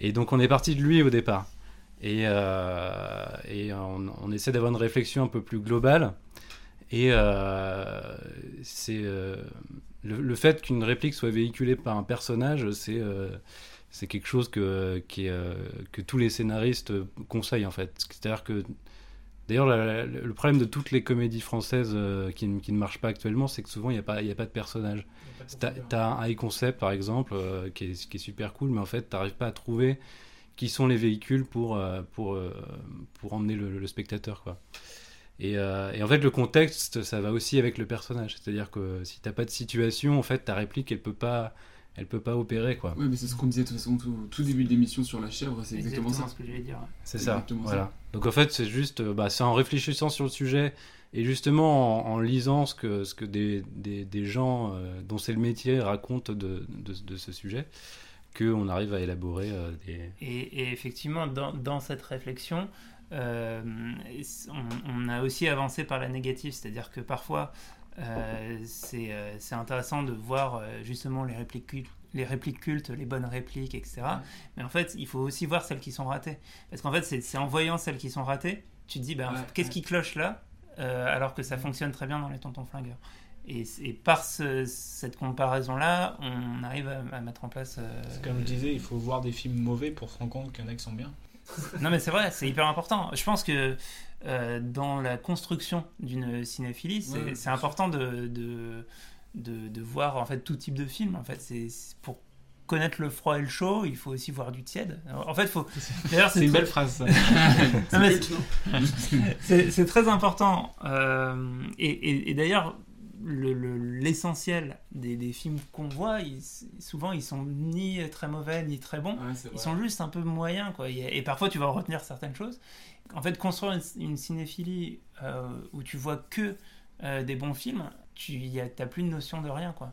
[SPEAKER 3] Et donc, on est parti de lui au départ. Et, euh, et on, on essaie d'avoir une réflexion un peu plus globale. Et euh, c'est euh, le, le fait qu'une réplique soit véhiculée par un personnage, c'est c'est quelque chose que, qui que tous les scénaristes conseillent en fait. C'est-à-dire que D'ailleurs, le problème de toutes les comédies françaises qui, ne- qui ne marchent pas actuellement, c'est que souvent, il n'y a, pas- il y a pas de personnage. Tu as, un high concept, par exemple, qui, est, qui est super cool, mais en fait, tu n'arrives pas à trouver qui sont les véhicules pour, euh, pour, euh, pour emmener le, le spectateur. Quoi. Et, euh, et en fait, le contexte, ça va aussi avec le personnage. C'est-à-dire que si t'as pas de situation, en fait, ta réplique, elle peut pas, elle peut pas opérer. quoi.
[SPEAKER 7] Ouais, mais c'est ce qu'on disait de toute façon au tout début de l'émission sur la chèvre, c'est exactement,
[SPEAKER 6] Exactement
[SPEAKER 7] ça.
[SPEAKER 6] ce que j'allais dire, ouais.
[SPEAKER 3] C'est ça.
[SPEAKER 7] exactement
[SPEAKER 3] Voilà. Donc en fait, c'est juste, bah, c'est en réfléchissant sur le sujet et justement en, en lisant ce que, ce que des, des, des gens euh, dont c'est le métier racontent de, de, de ce sujet qu'on arrive à élaborer euh, des.
[SPEAKER 6] Et, et effectivement, dans, dans cette réflexion, euh, on, on a aussi avancé par la négative, c'est-à-dire que parfois, euh, c'est euh, intéressant de voir justement les répliques, cul- les répliques cultes, les bonnes répliques, etc. Mais en fait, il faut aussi voir celles qui sont ratées. Parce qu'en fait, c'est en voyant celles qui sont ratées, tu te dis,
[SPEAKER 7] Ouais,
[SPEAKER 6] qu'est-ce qui cloche là alors que ça fonctionne très bien dans les tontons flingueurs et, et par ce- cette comparaison-là, on arrive à, à mettre en place. euh,
[SPEAKER 4] Comme je disais, il faut voir des films mauvais pour se rendre compte qu'il y en a qui sont bien.
[SPEAKER 6] non mais c'est vrai, c'est hyper important. Je pense que euh, dans la construction d'une cinéphilie, c'est
[SPEAKER 4] Ouais,
[SPEAKER 6] important de, de, de, de voir en fait tout type de film. En fait, c'est pour connaître le froid et le chaud, il faut aussi voir du tiède. En fait, faut. D'ailleurs,
[SPEAKER 4] C'est une
[SPEAKER 6] très-
[SPEAKER 4] belle phrase, C'est
[SPEAKER 6] très important. Euh, et et- et d'ailleurs, le- le- l'essentiel des, des films qu'on voit, ils- souvent, ils sont ni très mauvais ni très bons. ils sont juste un peu moyens, quoi. Et, et parfois, tu vas retenir certaines choses. En fait, construire une, une cinéphilie euh, où tu vois que euh, des bons films, tu y as- t'as plus de notion de rien, quoi.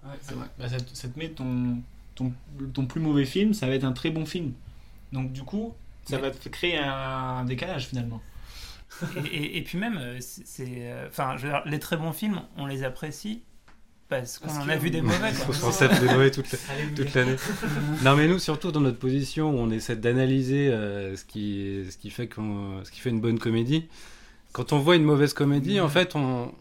[SPEAKER 4] Bah, ça, te- ça te met ton, ton, ton plus mauvais film, ça va être un très bon film. Donc du coup, ça va te créer un décalage finalement.
[SPEAKER 6] Et, et- et puis même, euh, c'est- euh, enfin, je veux dire, les très bons films, on les apprécie parce qu'on
[SPEAKER 4] Parce
[SPEAKER 6] en a vu des mauvais.
[SPEAKER 3] Il
[SPEAKER 6] quoi.
[SPEAKER 3] faut s'en servir de Noé toute, l'année. non, mais nous, surtout dans notre position où on essaie d'analyser euh, ce, qui, ce, qui fait qu'on- ce qui fait une bonne comédie, quand on voit une mauvaise comédie, en fait, on,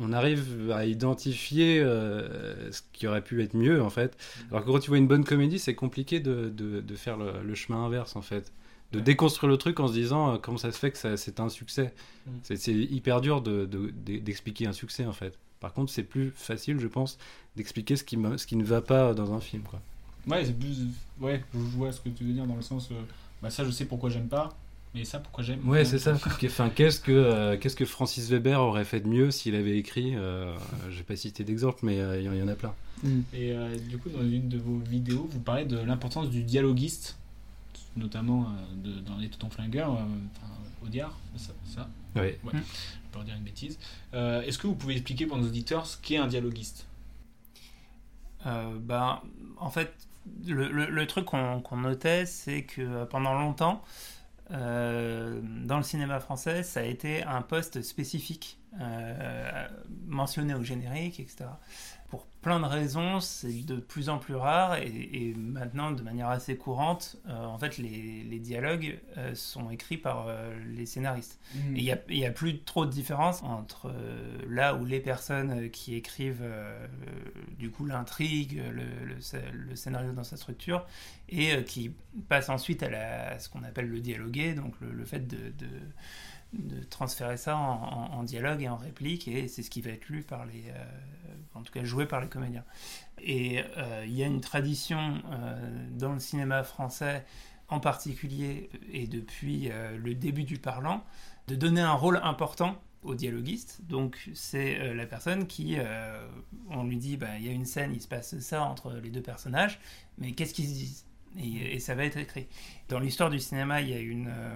[SPEAKER 3] on arrive à identifier euh, ce qui aurait pu être mieux, en fait. Alors que quand tu vois une bonne comédie, c'est compliqué de, de, de faire le, le chemin inverse, en fait. De déconstruire le truc en se disant euh, comment ça se fait que c'est un succès.
[SPEAKER 4] Mm.
[SPEAKER 3] C'est hyper dur de- de- de- d'expliquer un succès, en fait. Par contre, c'est plus facile, je pense, d'expliquer ce qui, ce qui ne va pas dans un film, quoi.
[SPEAKER 4] Ouais, c'est plus. Ouais, je vois ce que tu veux dire dans le sens. euh, bah ça, je sais pourquoi j'aime pas, mais ça, pourquoi j'aime.
[SPEAKER 3] Ouais, c'est ça. Enfin, qu'est-ce que euh, qu'est-ce que Francis Weber aurait fait de mieux s'il avait écrit euh, J'ai pas cité d'exemple, mais il y, en- il y en a plein.
[SPEAKER 4] Et du coup, dans une de vos vidéos, vous parlez de l'importance du dialoguiste, notamment euh, de- dans Les Tontons Flingueurs, euh, enfin, Audiard, ça, ça
[SPEAKER 3] Ouais.
[SPEAKER 4] Je peux en dire une bêtise. Euh, Est-ce que vous pouvez expliquer pour nos auditeurs ce qu'est un dialoguiste?
[SPEAKER 6] Euh, ben, en fait, le, le- le truc qu'on notait, c'est que pendant longtemps, euh, dans le cinéma français, ça a été un poste spécifique euh, mentionné au générique, etc. Plein de raisons, c'est de plus en plus rare et, et maintenant, de manière assez courante, euh, en fait, les, les dialogues euh, sont écrits par euh, les scénaristes.
[SPEAKER 7] Mhm.
[SPEAKER 6] Et il n'y a, plus trop de différence entre là où les personnes qui écrivent du coup l'intrigue, le, le sc- le scénario dans sa structure, et qui passent ensuite à, la- à ce qu'on appelle le dialoguer, donc le, le fait de, de, de transférer ça en, en- en dialogue et en réplique, et c'est ce qui va être lu par les, euh, en tout cas joué par les comédiens. Et euh, il y a une tradition euh, dans le cinéma français en particulier et depuis euh, le début du parlant, de donner un rôle important au dialoguiste. Donc c'est euh, la personne qui, euh, on lui dit, bah, il y a une scène, il se passe ça entre les deux personnages, mais qu'est-ce qu'ils se disent? Et, ça va être écrit. Dans l'histoire du cinéma, il y a une, euh,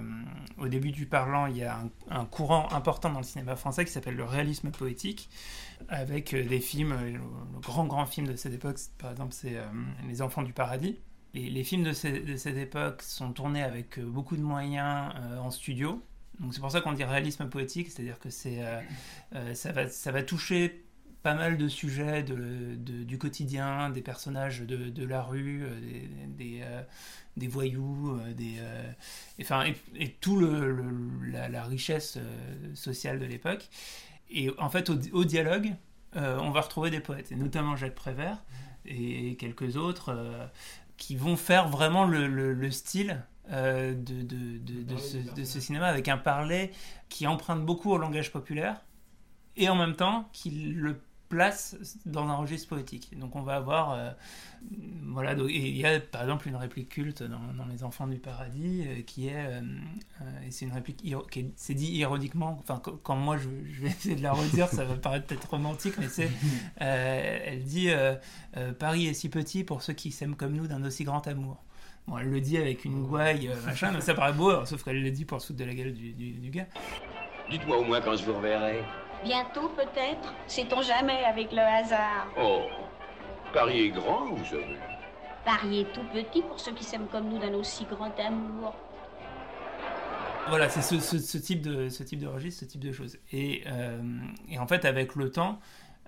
[SPEAKER 6] au début du parlant, il y a un courant important dans le cinéma français qui s'appelle le réalisme poétique, avec euh, des films, euh, le, grand grand film de cette époque, par exemple, c'est euh, Les Enfants du Paradis. Les, films de, cette époque sont tournés avec beaucoup de moyens en studio. Donc c'est pour ça qu'on dit réalisme poétique, c'est-à-dire que ça, va, ça va toucher pas mal de sujets du quotidien, des personnages de, la rue, des, des, voyous, des, et, enfin, et, tout le, la, richesse sociale de l'époque. Et en fait, au, au dialogue, euh, on va retrouver des poètes, et notamment Jacques Prévert et quelques autres euh, qui vont faire vraiment le, le- le style euh, de, de- de- de ce, de ce cinéma avec un parler qui emprunte beaucoup au langage populaire et en même temps qui le place dans un registre poétique. Donc on va avoir, euh, voilà, donc- et il y a par exemple une réplique culte dans, dans Les Enfants du Paradis euh, qui est, euh, euh, et c'est une réplique qui est- c'est dit ironiquement, enfin qu- quand moi je, je vais essayer de la redire, ça va paraître peut-être romantique, mais c'est, euh, elle dit euh, euh, Paris est si petit pour ceux qui s'aiment comme nous d'un aussi grand amour. Bon, elle le dit avec une gouaille, euh, machin, mais ça paraît beau, alors, sauf qu'elle le dit pour se foutre de la gueule du, du- du gars.
[SPEAKER 11] Dites-moi au moins quand je vous reverrai.
[SPEAKER 16] Bientôt peut-être, sait-on jamais avec le hasard.
[SPEAKER 15] Oh, Paris est grand, vous savez.
[SPEAKER 16] Paris est tout petit pour ceux qui s'aiment comme nous d'un aussi grand amour.
[SPEAKER 6] Voilà, c'est ce, ce- ce type de, ce type de registre, ce type de choses. Et, euh, et en fait, avec le temps,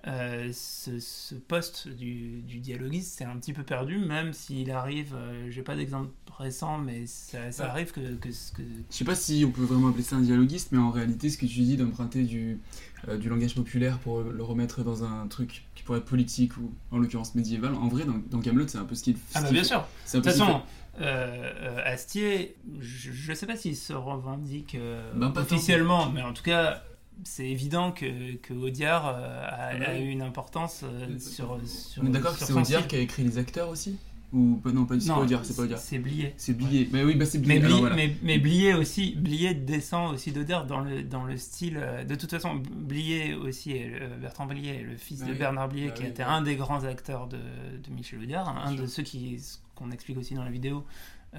[SPEAKER 6] euh, ce, ce poste du, du dialoguiste c'est un petit peu perdu, même s'il arrive, euh, j'ai pas d'exemple récent, mais ça, ça arrive que, que, que-
[SPEAKER 7] Je sais pas si on peut vraiment appeler ça un dialoguiste, mais en réalité, ce que tu dis d'emprunter du, euh, du langage populaire pour le remettre dans un truc qui pourrait être politique ou en l'occurrence médiéval, en vrai, dans, dans Camelot, c'est un peu ce qu'il
[SPEAKER 6] Ah bah bien
[SPEAKER 7] fait.
[SPEAKER 6] sûr.
[SPEAKER 7] C'est un
[SPEAKER 6] De
[SPEAKER 7] peu
[SPEAKER 6] toute façon, euh, euh, Astier, je, je sais pas s'il se revendique euh,
[SPEAKER 7] Ben,
[SPEAKER 6] officiellement, mais en tout cas, c'est évident que, que Audiard a,
[SPEAKER 7] Ah bah
[SPEAKER 6] a eu une importance sur, sur.
[SPEAKER 7] On est d'accord que c'est Audiard qui a écrit les acteurs aussi? Ou pas, non, pas c'est pas c'est pas Audiard.
[SPEAKER 6] c'est Blier.
[SPEAKER 7] C'est Blier. Mais oui, bah c'est Blier.
[SPEAKER 6] Mais,
[SPEAKER 7] alors
[SPEAKER 6] Blier,
[SPEAKER 7] voilà.
[SPEAKER 6] mais, mais Blier aussi, Blier descend aussi d'Audiard dans le, dans le style. euh, De toute façon, Blier aussi, est le- Bertrand Blier, est le fils
[SPEAKER 7] Bah
[SPEAKER 6] de
[SPEAKER 7] oui.
[SPEAKER 6] Bernard Blier,
[SPEAKER 7] Bah
[SPEAKER 6] qui
[SPEAKER 7] oui,
[SPEAKER 6] était un des grands acteurs de, de Michel Audiard, hein, un
[SPEAKER 7] sûr.
[SPEAKER 6] de ceux qui, qu'on explique aussi dans la vidéo,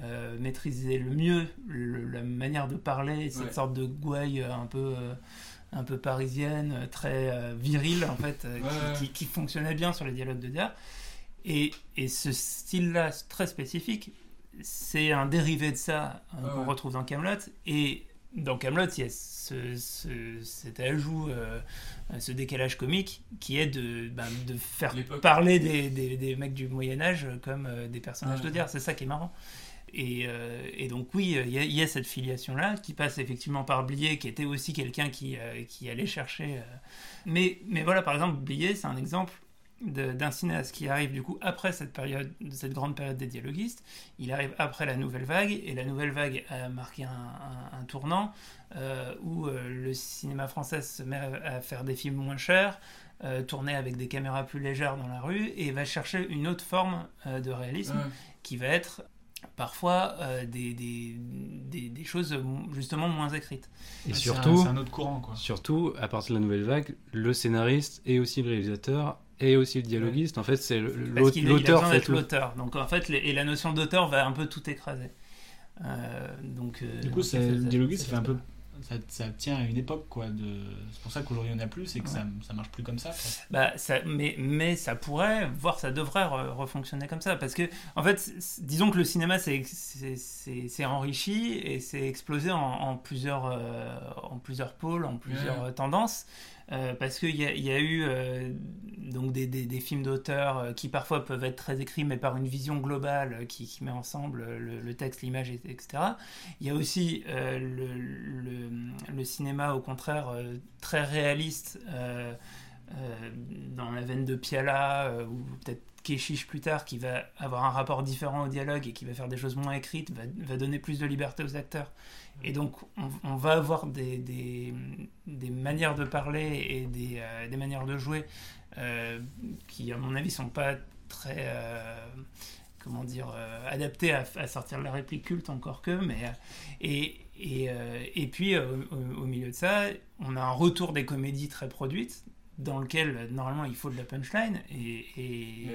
[SPEAKER 6] euh, maîtrisait le mieux le- la manière de parler, cette
[SPEAKER 7] Ouais.
[SPEAKER 6] sorte de gouaille euh, un peu. euh, un peu parisienne, euh, très euh, virile en fait, euh, qui-
[SPEAKER 7] Ouais.
[SPEAKER 6] qui, qui fonctionnait bien sur les dialogues de Diard. Et, et ce style-là, très spécifique, c'est un dérivé de ça
[SPEAKER 7] Ah
[SPEAKER 6] qu'on
[SPEAKER 7] ouais.
[SPEAKER 6] retrouve dans Camelot. Et dans Camelot, il y a ce, ce- cet ajout, euh, ce décalage comique qui est de, ben, de faire parler des, des- des mecs du Moyen Âge comme euh, des personnages de Diard. C'est ça qui est marrant. Et, euh, et donc oui, il y, a- il y a cette filiation-là qui passe effectivement par Blier, qui était aussi quelqu'un qui, qui allait chercher... Mais, mais voilà, par exemple, Blier, c'est un exemple d'un cinéaste qui arrive du coup après cette période, cette grande période des dialoguistes. Il arrive après la nouvelle vague, et la nouvelle vague a marqué un, un- un tournant euh, où euh, le cinéma français se met à faire des films moins chers, euh, tournés avec des caméras plus légères dans la rue, et va chercher une autre forme euh, de réalisme
[SPEAKER 7] Ouais.
[SPEAKER 6] qui va être parfois euh, des, des, des, des choses justement moins écrites.
[SPEAKER 3] Et
[SPEAKER 4] C'est
[SPEAKER 3] surtout,
[SPEAKER 4] un- c'est un autre courant, quoi.
[SPEAKER 3] surtout, à partir de la nouvelle vague, le scénariste et aussi le réalisateur et aussi le dialoguiste, en fait, c'est l'auteur fait tout.
[SPEAKER 6] l'auteur. Donc en fait, les- et la notion d'auteur va un peu tout écraser. Euh, donc, euh,
[SPEAKER 4] Du coup,
[SPEAKER 6] donc,
[SPEAKER 4] ça,
[SPEAKER 6] ça-
[SPEAKER 4] le dialogue, ça
[SPEAKER 6] ça
[SPEAKER 4] fait un peu.
[SPEAKER 6] pas.
[SPEAKER 4] Ça, ça tient à une époque, quoi. De... C'est pour ça qu'aujourd'hui, il n'y en a plus, c'est que ça, ça marche plus comme ça.
[SPEAKER 6] Bah, ça, mais, mais ça pourrait, voire ça devrait re- refonctionner comme ça. Parce que, en fait, disons que le cinéma s'est enrichi et s'est explosé en, en plusieurs, euh, en plusieurs pôles, en plusieurs
[SPEAKER 7] Ouais.
[SPEAKER 6] tendances. Euh, parce qu'il y, y a eu euh, donc des, films d'auteurs euh, qui parfois peuvent être très écrits, mais par une vision globale qui, met ensemble le, texte, l'image, et- etc. Il y a aussi le, cinéma, au contraire, très réaliste. dans la veine de Piala ou peut-être Keshish plus tard qui va avoir un rapport différent au dialogue et qui va faire des choses moins écrites, va donner plus de liberté aux acteurs. Et donc on, va avoir des, des, manières de parler et des, euh, des manières de jouer euh, qui à mon avis sont pas très euh, comment dire adaptées à, sortir de la réplique culte encore que mais et et, et puis au milieu de ça on a un retour des comédies très produites dans lequel euh, normalement il faut de la punchline et, et,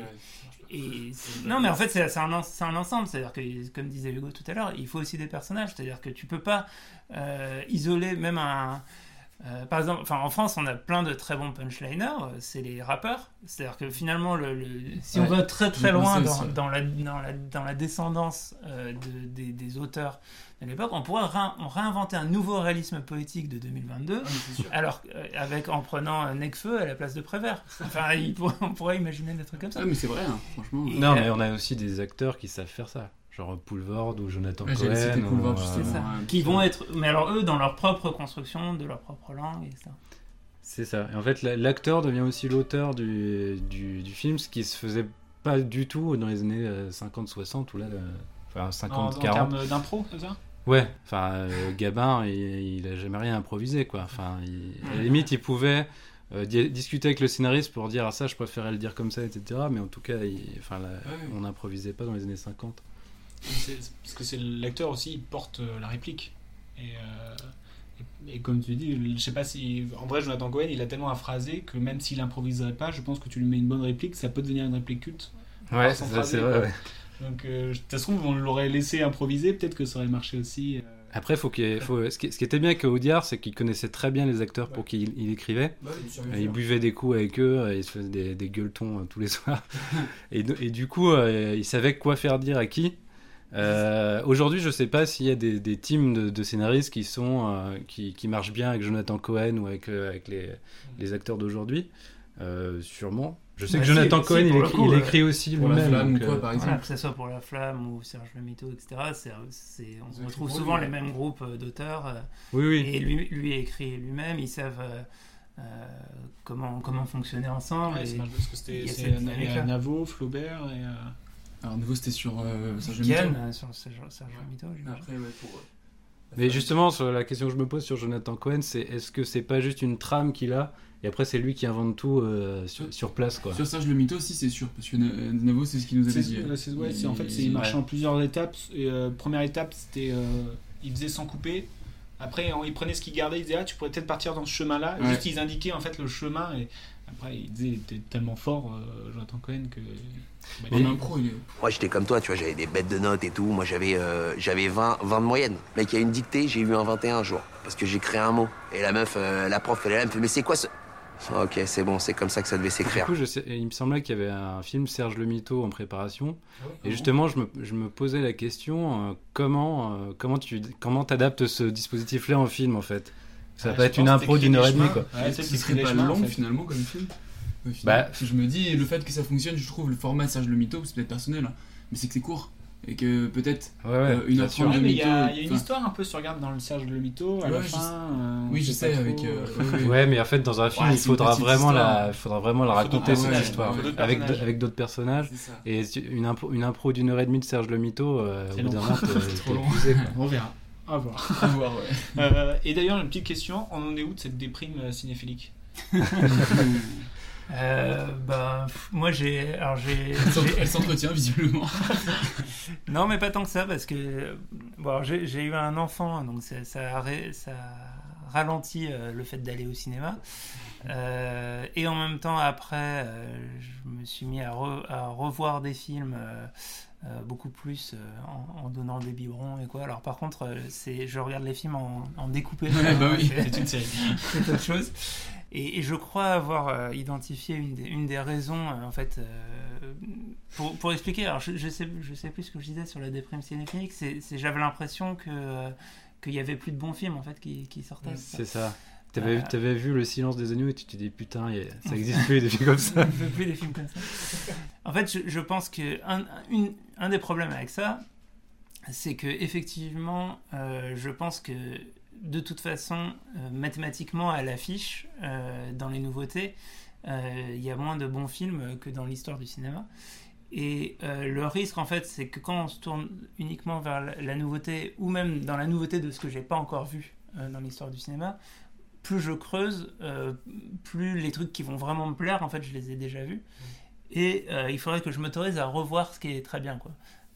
[SPEAKER 6] et c'est- non mais en fait c'est un, un ensemble c'est à dire que comme disait Hugo tout à l'heure il faut aussi des personnages. C'est à dire que tu peux pas euh, isoler même un euh, par exemple, en France, on a plein de très bons punchliners, euh, c'est les rappeurs. C'est-à-dire que finalement, le, le- si on va très très loin dans, la, dans, la, dans la descendance euh, de- des, des auteurs de l'époque, on pourrait on réinventer un nouveau réalisme poétique de 2022, alors euh, avec en prenant euh, Necfeu à la place de Prévert. Enfin, il on pourrait imaginer des trucs comme ça.
[SPEAKER 7] Ah, mais c'est vrai, hein, franchement.
[SPEAKER 6] Et,
[SPEAKER 3] Non,
[SPEAKER 6] euh,
[SPEAKER 3] mais on a aussi des acteurs qui savent faire ça. Genre Poulvord ou Jonathan
[SPEAKER 7] Ouais,
[SPEAKER 3] Cohen.
[SPEAKER 7] Poulvord,
[SPEAKER 3] ou.
[SPEAKER 6] C'est ça. Qui vont
[SPEAKER 7] euh,
[SPEAKER 6] être, mais alors eux, dans leur propre construction, de leur propre langue, et ça.
[SPEAKER 3] C'est ça. Et en fait, la- l'acteur devient aussi l'auteur du, du, du film, ce qui se faisait pas du tout dans les années 50-60, ou là, le- enfin
[SPEAKER 4] En, en
[SPEAKER 3] 50-40.
[SPEAKER 4] termes d'impro, c'est ça?
[SPEAKER 3] Ouais, enfin, euh, Gabin, il, il a jamais rien improvisé, quoi. Enfin, il- à la limite, il pouvait euh, di- discuter avec le scénariste pour dire ah ça, je préférais le dire comme ça, etc. Mais en tout cas, il- enfin, on n'improvisait pas dans les années 50.
[SPEAKER 4] Parce que c'est l'acteur aussi, il porte euh, la réplique. Et, euh, et, et comme tu dis, je sais pas si. En vrai, Jonathan Cohen, il a tellement à phraser que même s'il improviserait pas, je pense que tu lui mets une bonne réplique, ça peut devenir une réplique culte.
[SPEAKER 3] Ouais, c'est vrai, ouais.
[SPEAKER 4] Donc, euh, de toute façon, on l'aurait laissé improviser, peut-être que ça aurait marché aussi. euh.
[SPEAKER 3] Après, faut qu'il faut... Ce, qui, était bien avec Audiard, c'est qu'il connaissait très bien les acteurs pour qui il, il écrivait.
[SPEAKER 7] Bah
[SPEAKER 3] il buvait des coups avec eux, il se faisait des, des gueuletons tous les soirs. et, du coup, il savait quoi faire dire à qui. Euh, Aujourd'hui, je sais pas s'il y a des, des teams de, de scénaristes qui sont euh, qui, qui marchent bien avec Jonathan Cohen ou avec, euh, avec les, les acteurs d'aujourd'hui. Euh, sûrement. Je sais
[SPEAKER 6] Bah,
[SPEAKER 3] que
[SPEAKER 6] si,
[SPEAKER 3] Jonathan
[SPEAKER 6] si,
[SPEAKER 3] Cohen, il, écrit,
[SPEAKER 6] coup,
[SPEAKER 3] il
[SPEAKER 6] ouais.
[SPEAKER 3] écrit aussi
[SPEAKER 7] Pour la
[SPEAKER 3] lui-même.
[SPEAKER 7] flamme quoi,
[SPEAKER 3] euh,
[SPEAKER 6] Voilà, que ce soit pour La Flamme ou Serge Le Mito, etc. on retrouve souvent les mêmes groupes d'auteurs. euh,
[SPEAKER 3] Oui, oui.
[SPEAKER 6] Et lui, lui écrit lui-même, ils savent euh, euh, comment, comment fonctionner ensemble.
[SPEAKER 4] Ouais,
[SPEAKER 6] et
[SPEAKER 4] parce que c'était. Navo, Flaubert et. euh,
[SPEAKER 7] Alors, nouveau, c'était sur euh, Serge
[SPEAKER 6] Ken,
[SPEAKER 7] Mito.
[SPEAKER 6] euh, sur Mito.
[SPEAKER 7] Après, ouais, pour.
[SPEAKER 3] Mais justement, sur la question que je me pose sur Jonathan Cohen, c'est est-ce que c'est pas juste une trame qu'il a et après c'est lui qui invente tout euh, sur, sur place quoi.
[SPEAKER 7] Sur Serge le Mytho aussi, c'est sûr, parce que Na- Navo, c'est ce qu'il nous avait dit.
[SPEAKER 4] euh, c'est- ouais, c'est- en fait,
[SPEAKER 7] Il-
[SPEAKER 4] c'est il marche
[SPEAKER 7] ouais.
[SPEAKER 4] en plusieurs étapes. Et, euh, première étape, c'était euh, il faisait sans couper. Après, on- il prenait ce qu'il gardait, il disait ah tu pourrais peut-être partir dans ce chemin-là.
[SPEAKER 7] Ouais.
[SPEAKER 4] Juste ils indiquaient en fait le chemin et après il disait il était tellement fort euh, Jonathan Cohen que. bah, il-
[SPEAKER 7] impro, il est.
[SPEAKER 17] Moi, j'étais comme toi, tu vois, j'avais des bêtes de notes et tout. Moi, j'avais euh, j'avais 20, 20 de moyenne. Le mec, il y a une dictée, j'ai eu un 21 un jour. Parce que j'ai créé un mot. Et la meuf, euh, la prof, elle est là, elle me fait, mais c'est quoi ce. Ok, c'est bon, c'est comme ça que ça devait
[SPEAKER 3] Du
[SPEAKER 17] s'écrire.
[SPEAKER 3] coup, je sais- il me semblait qu'il y avait un film Serge Le Mito en préparation.
[SPEAKER 4] Ah
[SPEAKER 3] et justement, je me, je me posais la question euh, comment, euh, comment tu comment t'adaptes ce dispositif-là en film en fait? Ça va
[SPEAKER 7] Ouais,
[SPEAKER 3] pas
[SPEAKER 7] je
[SPEAKER 3] être une impro d'une heure et demie quoi.
[SPEAKER 7] Ouais, ce serait pas long finalement comme film.
[SPEAKER 3] Bah,
[SPEAKER 7] je me dis, le fait que ça fonctionne, je trouve le format Serge le Mytho, c'est peut-être personnel, hein, mais c'est que c'est court. Et que peut-être
[SPEAKER 3] Ouais, ouais,
[SPEAKER 7] euh, une
[SPEAKER 4] Ouais, mais il y,
[SPEAKER 7] mytho.
[SPEAKER 4] a il y a une
[SPEAKER 7] enfin,
[SPEAKER 4] histoire un peu, si tu regardes dans le Serge le Mytho, à
[SPEAKER 7] Ouais,
[SPEAKER 4] la
[SPEAKER 7] je
[SPEAKER 4] fin.
[SPEAKER 7] sais.
[SPEAKER 4] euh,
[SPEAKER 7] Oui, je sais,
[SPEAKER 4] pas
[SPEAKER 7] avec,
[SPEAKER 4] trop,
[SPEAKER 7] euh, ouais,
[SPEAKER 3] mais en fait, dans un film,
[SPEAKER 7] Ouais,
[SPEAKER 3] il faudra vraiment, la, il faudra vraiment la raconter cette histoire avec, d'autres personnages. Et une impro, une impro d'une heure et demie de Serge Le Mito, euh, au
[SPEAKER 4] C'est
[SPEAKER 3] bout d'un
[SPEAKER 4] long.
[SPEAKER 3] moment, t'es-
[SPEAKER 4] C'est trop long. On verra. À voir.
[SPEAKER 7] À voir, ouais.
[SPEAKER 4] Euh, et d'ailleurs, une petite question on en est où de cette déprime euh, cinéphilique?
[SPEAKER 6] Euh, ben, pff, moi j'ai. Alors j'ai.
[SPEAKER 7] Elle s'entretient visiblement.
[SPEAKER 6] non, mais pas tant que ça, parce que. Bon, j'ai eu un enfant, donc ça, ça, a ré- ça ralentit euh, le fait d'aller au cinéma. Euh, et en même temps, après, euh, je me suis mis à, re- à revoir des films. Euh, beaucoup plus euh, en, en donnant des biberons et quoi. Alors par contre, euh, c'est je regarde les films en, en découpé.
[SPEAKER 7] Ouais, bah oui.
[SPEAKER 4] C'est une série.
[SPEAKER 6] c'est autre chose. Et, et je crois avoir euh, identifié une des, une des raisons, euh, en fait, euh, pour, pour expliquer. Alors, je, je sais, je sais plus ce que je disais sur la déprime cinéphilique. C'est, j'avais l'impression que euh, qu'il y avait plus de bons films en fait qui, qui sortaient.
[SPEAKER 3] C'est ça. T'avais
[SPEAKER 6] Euh,
[SPEAKER 3] t'avais vu Le Silence des agneaux et tu t'es dit putain, ça existe plus des films comme ça.
[SPEAKER 6] On fait plus des films comme ça. En fait, je, je pense que un, une- un des problèmes avec ça, c'est que effectivement, euh, je pense que de toute façon, euh, mathématiquement, à l'affiche, euh, dans les nouveautés, il y a moins de bons films que dans l'histoire du cinéma. Et euh, le risque, en fait, c'est que quand on se tourne uniquement vers la, la nouveauté, ou même dans la nouveauté de ce que j'ai pas encore vu euh, dans l'histoire du cinéma, plus je creuse, euh, plus les trucs qui vont vraiment me plaire, en fait, je les ai déjà vus. Et euh, il faudrait que je m'autorise à revoir ce qui est très bien, quoi.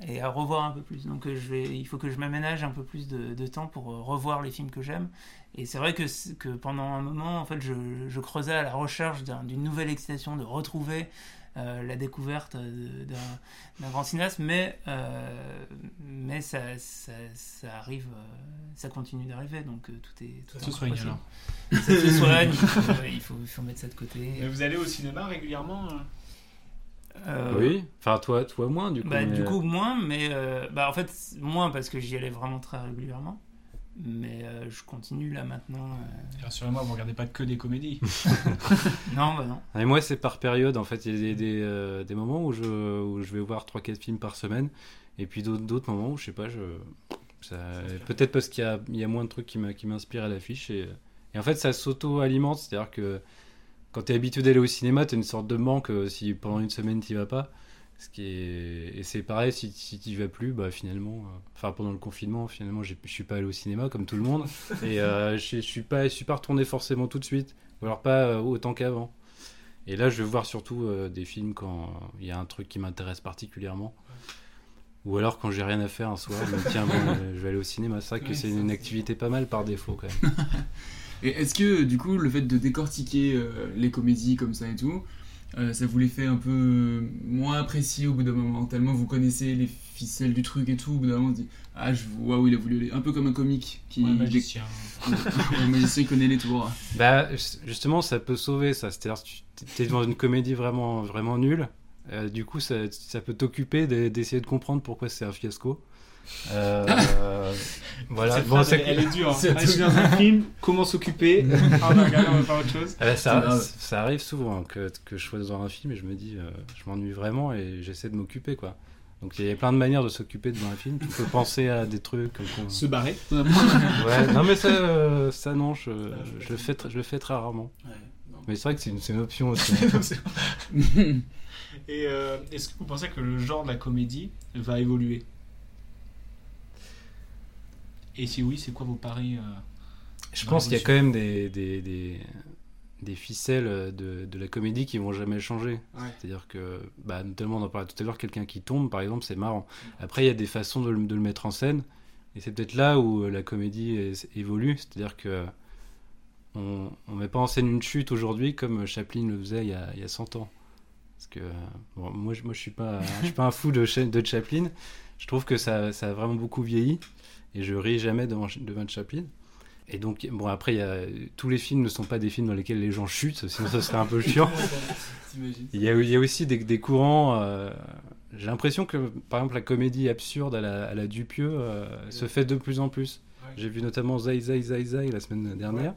[SPEAKER 6] Et à revoir un peu plus. Donc euh, je vais, il faut que je m'aménage un peu plus de, de temps pour revoir les films que j'aime. Et c'est vrai que, pendant un moment, en fait, je, je creusais à la recherche d'un- d'une nouvelle excitation, de retrouver euh, la découverte d'un d'un grand cinéaste, mais, euh, mais ça, ça, ça arrive, euh, ça continue d'arriver, donc tout est tout
[SPEAKER 4] Ça
[SPEAKER 6] est
[SPEAKER 4] se soigne,
[SPEAKER 6] possible.
[SPEAKER 4] alors.
[SPEAKER 6] Ça se soigne, il faut, il faut, il faut mettre ça de côté.
[SPEAKER 4] Mais vous allez au cinéma régulièrement euh
[SPEAKER 3] Oui, enfin toi, toi moins du coup.
[SPEAKER 6] Bah,
[SPEAKER 3] mais-
[SPEAKER 6] du coup, moins, mais euh, bah, en fait, moins parce que j'y allais vraiment très régulièrement. Mais euh, je continue là maintenant. euh.
[SPEAKER 4] Rassurez-moi, vous regardez pas que des comédies.
[SPEAKER 6] non, bah non.
[SPEAKER 3] Et moi, c'est par période. En fait, il y a des, des, euh, des moments où je, où je vais voir 3-4 films par semaine. Et puis d'autres d'autres moments où, je sais pas, je. ça- Peut-être parce qu'il y a, il y a moins de trucs qui m'inspirent à l'affiche. Et, et en fait, ça s'auto-alimente. C'est-à-dire que quand tu es habitué d'aller au cinéma, tu as une sorte de manque euh, si pendant une semaine tu vas pas. Ce qui est... Et c'est pareil, si, si tu vas plus, bah finalement, euh, enfin pendant le confinement, finalement, je suis pas allé au cinéma comme tout le monde. et euh, je je suis pas, je suis pas retourné forcément tout de suite. Ou alors pas euh, autant qu'avant. Et là, je vais voir surtout euh, des films quand il y a un truc qui m'intéresse particulièrement. Ou alors quand j'ai rien à faire un soir, je me dis, tiens, bon, euh, je vais aller au cinéma. C'est vrai que
[SPEAKER 7] Ouais,
[SPEAKER 3] c'est une activité pas mal par défaut quand même.
[SPEAKER 7] Et est-ce que du coup le fait de décortiquer les comédies comme ça et tout, euh, ça vous les fait un peu moins apprécier au bout d'un moment Tellement vous connaissez les ficelles du truc et tout, au bout d'un moment on se dit Ah, je vois où il a voulu aller. Un peu comme un comique qui.
[SPEAKER 4] Ouais, magicien.
[SPEAKER 7] un magicien connaît les tours.
[SPEAKER 3] Bah, justement, ça peut sauver ça. C'est-à-dire, tu es dans une comédie vraiment, vraiment nulle. euh, du coup, ça, ça peut t'occuper de- d'essayer de comprendre pourquoi c'est un fiasco. Euh, voilà.
[SPEAKER 4] Cette
[SPEAKER 3] Bon,
[SPEAKER 4] phrase, elle, elle est dure. hein. Ah, je suis dans un film, comment s'occuper Ah, bah, regarde, on va faire autre chose.
[SPEAKER 3] Ah bah, ça, arrive souvent que, que je sois dans un film et je me dis, euh, je m'ennuie vraiment et j'essaie de m'occuper, quoi. Donc il y a plein de manières de s'occuper devant un film. Tu peux penser à des trucs. comme-
[SPEAKER 4] Se barrer.
[SPEAKER 3] ouais, non mais ça, euh, ça non, je, je, le fais, je le fais très rarement. mais c'est vrai que c'est une, une option aussi.
[SPEAKER 4] Et euh, est-ce que vous pensez que le genre de la comédie va évoluer? Et si oui, c'est quoi vos paris euh,
[SPEAKER 3] Je pense qu'il y a quand même des, des, des, des ficelles de, de la comédie qui vont jamais changer.
[SPEAKER 4] Ouais.
[SPEAKER 3] C'est-à-dire que, bah, notamment, on en parlait tout à l'heure, quelqu'un qui tombe, par exemple, c'est marrant. Après, il y a des façons de, le- de le mettre en scène. Et c'est peut-être là où la comédie évolue. C'est-à-dire que on ne met pas en scène une chute aujourd'hui comme Chaplin le faisait il y a, il y a 100 ans. Parce que bon, moi, je- moi, je suis pas, je suis pas un fou de, Cha- de Chaplin. Je trouve que ça, ça a vraiment beaucoup vieilli et je ris jamais devant, devant Chaplin. Et donc, bon, après, il y a, tous les films ne sont pas des films dans lesquels les gens chutent, sinon ce serait un peu chiant. Il y a, il y a aussi des, des courants. euh, J'ai l'impression que, par exemple, la comédie absurde à la, à la Dupieux euh, se fait de plus en plus. J'ai vu notamment Zai Zai Zai Zai la semaine dernière,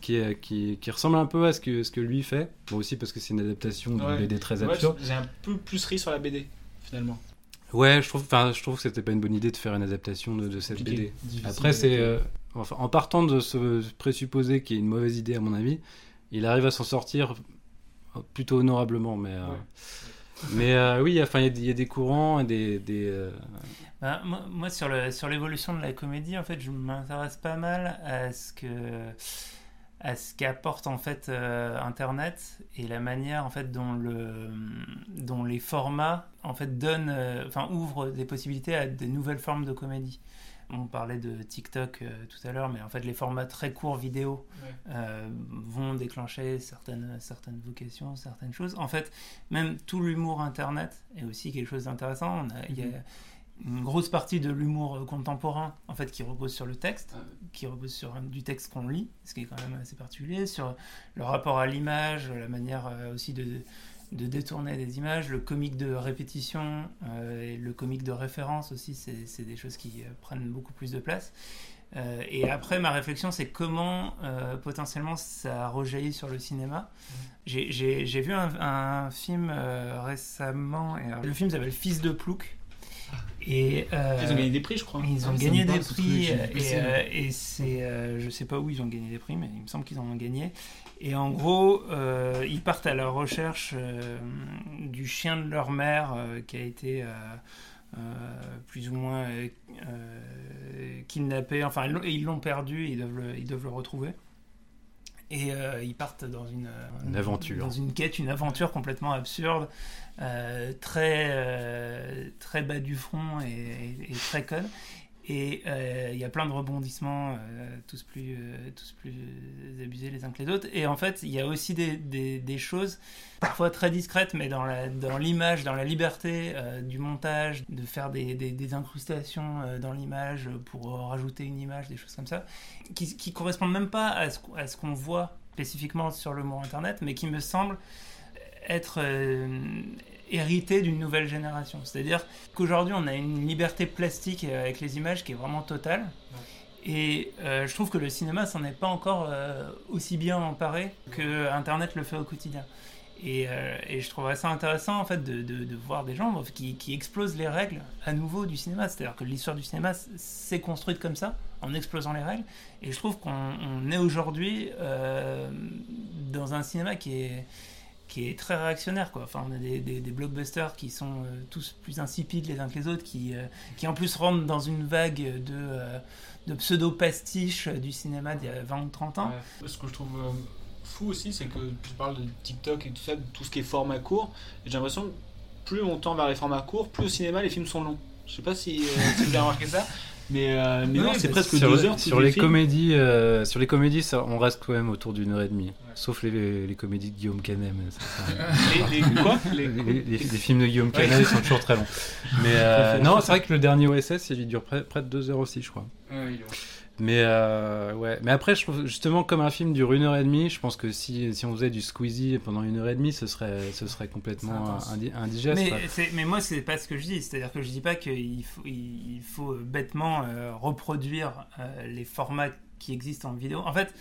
[SPEAKER 3] qui, est- qui, qui ressemble un peu à ce que, ce que lui fait. Bon, aussi parce que c'est une adaptation d'une. BD très
[SPEAKER 4] Moi,
[SPEAKER 3] absurde.
[SPEAKER 4] J'ai un peu plus ri sur la BD, finalement.
[SPEAKER 3] Ouais, je trouve, enfin, je trouve que c'était pas une bonne idée de faire une adaptation de, de cette BD. Après, c'est, euh, enfin, en partant de ce présupposé qui est une mauvaise idée à mon avis, il arrive à s'en sortir plutôt honorablement, mais. euh, Mais euh, oui, enfin, il y a des- il y, a des courants et des. des, euh,
[SPEAKER 6] Bah, moi, moi, sur le sur l'évolution de la comédie, en fait, je m'intéresse pas mal à ce que à ce qu'apporte en fait euh, Internet et la manière en fait dont le dont les formats en fait donnent, euh, enfin ouvrent des possibilités à des nouvelles formes de comédie. On parlait de TikTok euh, tout à l'heure, mais en fait les formats très courts vidéo
[SPEAKER 4] Ouais.
[SPEAKER 6] vont déclencher certaines certaines vocations, certaines choses. En fait, même tout l'humour Internet est aussi quelque chose d'intéressant. Y a une grosse partie de l'humour contemporain en fait qui repose sur le texte, qui repose sur du texte qu'on lit, ce qui est quand même assez particulier, sur le rapport à l'image, la manière euh, aussi de, de détourner des images, le comique de répétition euh, et le comique de référence aussi, c'est des choses qui euh, prennent beaucoup plus de place. Euh, et après, ma réflexion, c'est comment euh, potentiellement ça rejaillit sur le cinéma. J'ai- vu un, un film récemment, et, le film s'appelle Fils de Plouc. Et, euh,
[SPEAKER 4] Ils ont gagné des prix, je crois.
[SPEAKER 6] Ils
[SPEAKER 4] Ah,
[SPEAKER 6] ont
[SPEAKER 4] ça
[SPEAKER 6] gagné des prix, et, euh, et c'est, euh, je sais pas où ils ont gagné des prix, mais il me semble qu'ils en ont gagné. Et en gros, euh, ils partent à la recherche euh, du chien de leur mère euh, qui a été euh, euh, plus ou moins kidnappé. Enfin, ils l'ont- ils l'ont perdu, ils doivent le, ils doivent le retrouver. Et euh, ils partent dans une, euh,
[SPEAKER 3] Une aventure.
[SPEAKER 6] Dans une quête, une aventure complètement absurde, euh, très, euh, très bas du front et, et- et très conne. Et euh, il y a plein de rebondissements, euh, tous, plus, euh, tous plus abusés les uns que les autres. Et en fait, il y a aussi des, choses parfois très discrètes, mais dans l'image, dans, la liberté du montage, de faire des, incrustations dans l'image pour rajouter une image, des choses comme ça, qui, qui correspondent même pas à ce, qu'on voit spécifiquement sur le mot internet, mais qui me semblent être hérité d'une nouvelle génération. C'est-à-dire qu'aujourd'hui, on a une liberté plastique euh, avec les images qui est vraiment totale. Et euh, je trouve que le cinéma s'en est pas encore euh, aussi bien emparé que Internet le fait au quotidien. Et, euh, et je trouverais ça intéressant en fait de, de- de voir des gens qui, qui explosent les règles à nouveau du cinéma. C'est-à-dire que l'histoire du cinéma s'est construite comme ça, en explosant les règles. Et je trouve qu'on on est aujourd'hui dans un cinéma qui est qui est très réactionnaire quoi. Enfin, on a des, des- des blockbusters qui sont euh, tous plus insipides les uns que les autres, qui, euh, qui en plus rentrent dans une vague de, euh, de pseudo-pastiches du cinéma d'il y a 20 ou 30 ans.
[SPEAKER 4] Ouais. Ce que je trouve euh, fou aussi, c'est que tu parles de TikTok et tout ça, de tout ce qui est format court. Et j'ai l'impression que plus on tend vers les formats courts, plus au cinéma les films sont longs. Je sais pas si, euh, si vous avez remarqué ça, mais, euh, mais non, c'est presque
[SPEAKER 3] sur,
[SPEAKER 4] deux heures.
[SPEAKER 3] Sur les
[SPEAKER 4] films.
[SPEAKER 3] comédies, euh, sur les comédies, ça, on reste quand même autour d'une heure et demie. Sauf les, les comédies de Guillaume Canet. mais ça, ça-
[SPEAKER 4] Les- les quoi
[SPEAKER 3] les,
[SPEAKER 4] Les-
[SPEAKER 3] les- les films de Guillaume
[SPEAKER 4] Ouais.
[SPEAKER 3] Canet ils sont toujours très longs. Mais euh, non, c'est vrai que le dernier OSS, il dure près, près de deux heures aussi, je crois.
[SPEAKER 7] Ouais.
[SPEAKER 3] Mais euh, ouais, mais après, je trouve justement comme un film dure une heure et demie, je pense que si, si on faisait du Squeezie pendant une heure et demie, ce serait, ce serait complètement indi- indigeste.
[SPEAKER 6] Mais, mais moi, c'est pas ce que je dis. C'est-à-dire que je dis pas qu'il faut, il faut bêtement euh, reproduire euh, les formats qui existent en vidéo. En fait,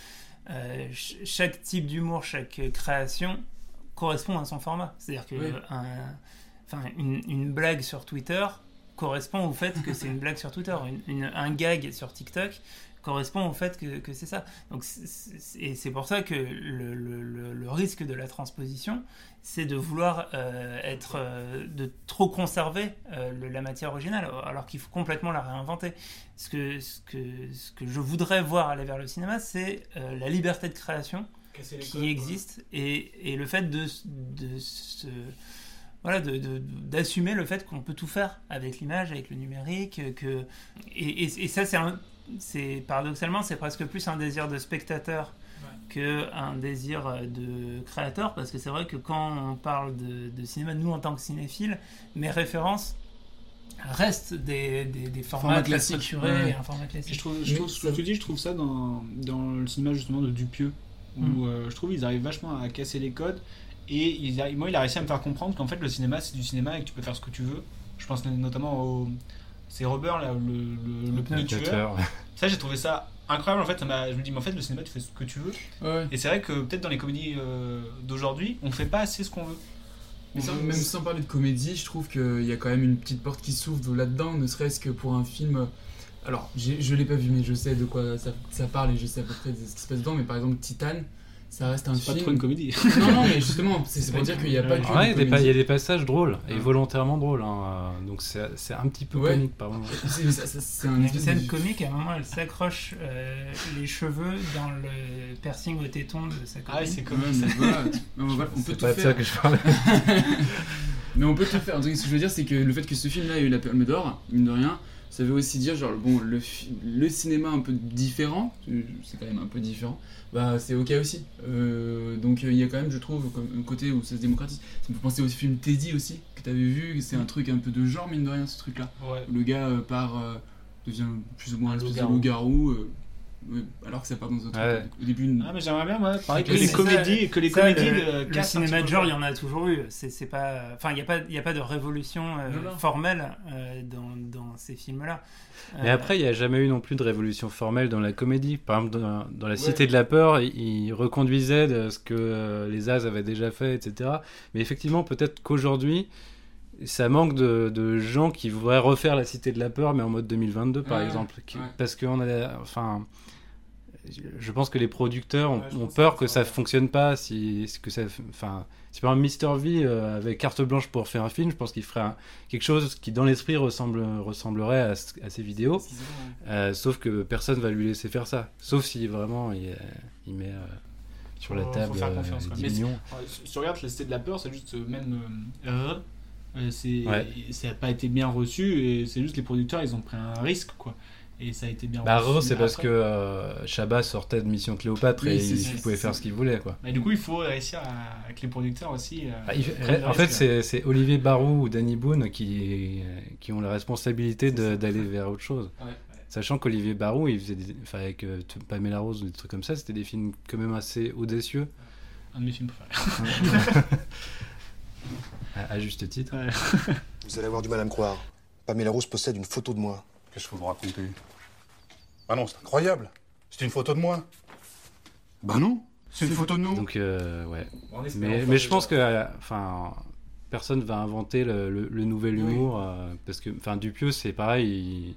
[SPEAKER 6] euh, ch- chaque type d'humour, chaque création correspond à son format. C'est-à-dire que
[SPEAKER 7] Oui.
[SPEAKER 6] un- une, une blague sur Twitter correspond au fait que c'est une blague sur Twitter. Une- une- un gag sur TikTok correspond au fait que, que c'est ça. Donc, et c'est pour ça que le, le- le- le risque de la transposition, c'est de vouloir euh, être, euh, de trop conserver euh, le- la matière originale, alors qu'il faut complètement la réinventer. Ce que, ce que, ce que je voudrais voir aller vers le cinéma, c'est la liberté de création qui
[SPEAKER 4] codes, ouais.
[SPEAKER 6] existe et, et le fait de, de se voilà, de- de- d'assumer le fait qu'on peut tout faire avec l'image, avec le numérique, que et, et- et ça c'est un- c'est paradoxalement c'est presque plus un désir de spectateur que un désir euh, de créateur parce que c'est vrai que quand on parle de, de cinéma, nous en tant que cinéphiles, mes références restent des, des, des formats
[SPEAKER 7] Format
[SPEAKER 6] très
[SPEAKER 7] classique,
[SPEAKER 6] structurés,
[SPEAKER 7] ouais.
[SPEAKER 6] et un format classique.
[SPEAKER 4] Et je trouve, je trouve, ce que tu dis, je trouve ça dans, dans le cinéma justement de Dupieux, où
[SPEAKER 6] Mm.
[SPEAKER 4] euh, je trouve ils arrivent vachement à casser les codes. Et ils arrivent- moi, il a réussi à me faire comprendre qu'en fait, le cinéma, c'est du cinéma et que tu peux faire ce que tu veux. Je pense notamment au. C'est Robert, là, le, le, le pneu tueur. Ça, j'ai trouvé ça incroyable. En fait, ça je me dis, mais en fait, le cinéma, tu fais ce que tu veux.
[SPEAKER 7] Ouais.
[SPEAKER 4] Et c'est vrai que peut-être dans les comédies euh, d'aujourd'hui, on fait pas assez ce qu'on veut.
[SPEAKER 7] Mais sans- même sans parler de comédie, je trouve qu'il y a quand même une petite porte qui s'ouvre là-dedans, ne serait-ce que pour un film. Alors, j'ai- je l'ai pas vu, mais je sais de quoi ça, ça parle et je sais à peu près de ce qui se passe dedans. Mais par exemple, Titan, ça reste un
[SPEAKER 4] C'est pas
[SPEAKER 7] film.
[SPEAKER 4] trop une comédie.
[SPEAKER 7] Non, non, mais justement, c'est c'est pour dire qu'il n'y a pas que.
[SPEAKER 3] Ouais, il y a des passages drôles, et
[SPEAKER 7] Ouais.
[SPEAKER 3] volontairement drôles. hein, euh, Donc c'est c'est un petit peu
[SPEAKER 7] Ouais.
[SPEAKER 3] comique par moment.
[SPEAKER 7] C'est- un
[SPEAKER 6] Une scène comique, à un moment, elle s'accroche euh, les cheveux dans le piercing au téton de sa copine.
[SPEAKER 4] Ah, c'est
[SPEAKER 7] mais voilà, on peut
[SPEAKER 3] C'est
[SPEAKER 7] tout
[SPEAKER 3] pas de
[SPEAKER 7] faire.
[SPEAKER 3] ça que je parlais.
[SPEAKER 7] mais on peut tout faire. Donc, ce que je veux dire, c'est que le fait que ce film-là ait eu la Palme d'Or, mine de rien, ça veut aussi dire, genre, bon, le, le cinéma un peu différent, c'est quand même un peu différent, bah c'est ok aussi. Euh, donc, il y a quand même, je trouve, un côté où ça se démocratise. Ça me fait penser au film Teddy aussi, que t'avais vu, c'est un truc un peu de genre, mine de rien, ce truc-là.
[SPEAKER 4] Ouais.
[SPEAKER 7] Où le gars euh, part, euh, devient plus ou moins un de
[SPEAKER 4] loup-garou.
[SPEAKER 7] Euh, alors que ça part dans un truc.
[SPEAKER 3] Ouais.
[SPEAKER 7] Au début, une-
[SPEAKER 4] Ah, mais j'aimerais bien, ouais, pareil que les comédies, que les
[SPEAKER 6] ça,
[SPEAKER 4] comédies
[SPEAKER 6] le,
[SPEAKER 4] de
[SPEAKER 6] le
[SPEAKER 4] cassent un
[SPEAKER 6] cinéma de genre, il y en a toujours eu. C'est c'est pas, enfin, il n'y a pas, il y a pas de révolution euh,
[SPEAKER 7] Non, non.
[SPEAKER 6] formelle euh, dans, dans ces films-là.
[SPEAKER 3] Mais
[SPEAKER 6] Euh,
[SPEAKER 3] après, il n'y a jamais eu non plus de révolution formelle dans la comédie. Par exemple, dans, dans La
[SPEAKER 7] Ouais.
[SPEAKER 3] Cité de la Peur, il, il reconduisait de ce que euh, les As avaient déjà fait, etc. Mais effectivement, peut-être qu'aujourd'hui, ça manque de, de gens qui voudraient refaire La Cité de la Peur, mais en mode 2022, par
[SPEAKER 7] Ouais,
[SPEAKER 3] exemple.
[SPEAKER 7] Ouais.
[SPEAKER 3] Parce qu'on a... Enfin... Je pense que les producteurs ont,
[SPEAKER 4] Ouais,
[SPEAKER 3] peur
[SPEAKER 4] que ça
[SPEAKER 3] ça fonctionne pas, si, que ça, enfin, si par exemple Mr V euh, avait carte blanche pour faire un film, je pense qu'il ferait un- quelque chose qui dans l'esprit ressemble, ressemblerait à, à ces vidéos. Euh, sauf que personne va lui laisser faire ça. Sauf si vraiment il, euh, il met euh, sur la table
[SPEAKER 4] faut faire confiance, quoi.
[SPEAKER 3] 10
[SPEAKER 4] Mais c'est-
[SPEAKER 3] millions.
[SPEAKER 4] si tu regardes cité de la peur, c'est juste même. c'est,
[SPEAKER 3] Ouais.
[SPEAKER 4] ça n'a pas été bien reçu et c'est juste les producteurs ils ont pris un risque quoi. Et ça a été bien
[SPEAKER 3] Bah,
[SPEAKER 4] reçu.
[SPEAKER 3] C'est parce que euh, Chabat sortait de Mission Cléopâtre
[SPEAKER 7] Oui,
[SPEAKER 3] et il,
[SPEAKER 7] c'est-
[SPEAKER 3] pouvait faire ce qu'il voulait. Quoi.
[SPEAKER 4] Bah, du coup, il faut réussir à, avec les producteurs aussi. euh,
[SPEAKER 3] Bah, il- en fait,
[SPEAKER 4] risque.
[SPEAKER 3] c'est c'est Olivier Barou ou Danny Boone qui, qui ont la responsabilité d'aller vers autre chose.
[SPEAKER 4] Ouais, ouais.
[SPEAKER 3] Sachant qu'Olivier Barou, il faisait des, enfin, avec euh, Pamela Rose ou des trucs comme ça, c'était des films quand même assez audacieux.
[SPEAKER 4] Un de mes films préférés.
[SPEAKER 3] à, à juste titre.
[SPEAKER 5] Vous allez avoir du mal à me croire. Pamela Rose possède une photo de moi.
[SPEAKER 18] Qu'est-ce que vous me racontez? Ah non, c'est incroyable. C'est une photo de moi. Bah non, c'est une photo de nous.
[SPEAKER 3] Donc, euh, ouais. Mais, je pense que, euh, enfin, personne va inventer le, le- le nouvel humour euh, parce que, enfin, Dupieux, c'est pareil.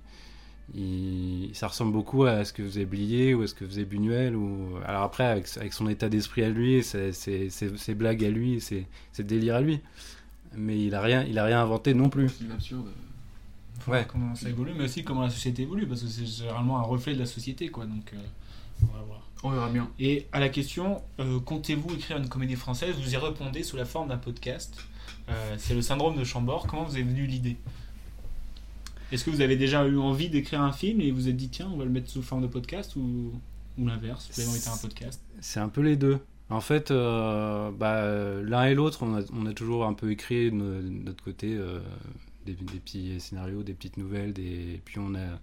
[SPEAKER 3] il- il- ça ressemble beaucoup à ce que faisait Blier ou à ce que faisait Buñuel. Ou... Alors après, avec, avec son état d'esprit à lui, ses blagues à lui, c'est c'est délire à lui. Mais il a rien, il a rien inventé non plus.
[SPEAKER 7] C'est absurde.
[SPEAKER 4] Voir comment ça évolue, mais aussi comment la société évolue, parce que c'est généralement un reflet de la société, quoi. Donc, euh, on va voir.
[SPEAKER 7] On verra bien.
[SPEAKER 4] Et à la question, euh, comptez-vous écrire une comédie française? Vous y répondez sous la forme d'un podcast. Euh, c'est le syndrome de Chambord. Comment vous est venue l'idée? Est-ce que vous avez déjà eu envie d'écrire un film et vous vous êtes dit, tiens, on va le mettre sous forme de podcast ou, ou l'inverse? Vous un podcast
[SPEAKER 3] C'est un peu les deux. En fait, euh, bah, l'un et l'autre, on a, on a toujours un peu écrit de no- de notre côté euh, des, des petits scénarios, des petites nouvelles, des... et puis on a,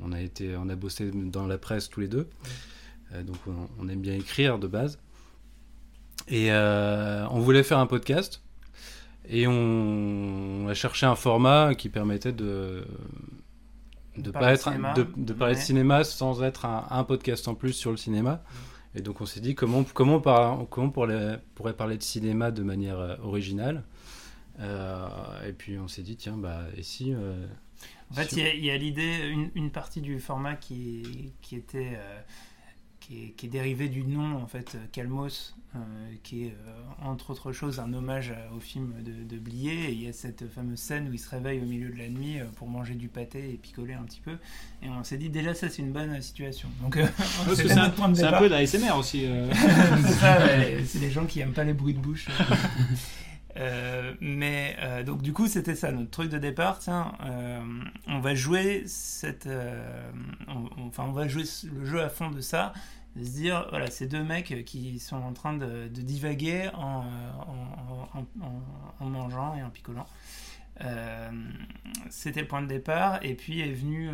[SPEAKER 3] on a été, on a bossé dans la presse tous les deux, Euh, donc on, on aime bien écrire de base. Et euh, on voulait faire un podcast, et on, on a cherché un format qui permettait de de
[SPEAKER 6] parler
[SPEAKER 3] pas
[SPEAKER 6] de
[SPEAKER 3] être
[SPEAKER 6] cinéma,
[SPEAKER 3] de, de parler de cinéma sans être un, un podcast en plus sur le cinéma. Et donc on s'est dit comment comment, par- comment pour les- pourrait parler de cinéma de manière euh, originale. Euh, et puis on s'est dit, tiens, bah, et si. euh,
[SPEAKER 6] En fait,
[SPEAKER 3] si-
[SPEAKER 6] il y a- l'idée, une, une partie du format qui, qui était. euh, qui est, qui est dérivé du nom, en fait, Calmos, euh, qui est, euh, entre autres choses, un hommage à- au film de, de Blier. Et il y a cette fameuse scène où il se réveille au milieu de la nuit pour manger du pâté et picoler un petit peu. Et on s'est dit, déjà, ça, c'est une bonne situation. Donc, euh,
[SPEAKER 4] Parce que
[SPEAKER 6] c'était
[SPEAKER 4] c'est un,
[SPEAKER 6] point de
[SPEAKER 4] peu d'ASMR aussi. euh.
[SPEAKER 6] c'est ça, ouais, c'est les gens qui aiment pas les bruits de bouche. Euh, mais euh, donc du coup c'était ça notre truc de départ. Tiens euh, on va jouer cette enfin on va jouer le jeu à fond de ça. De se dire voilà ces deux mecs qui sont en train de, divaguer en, mangeant et en picolant. C'était le point de départ. Et puis est venu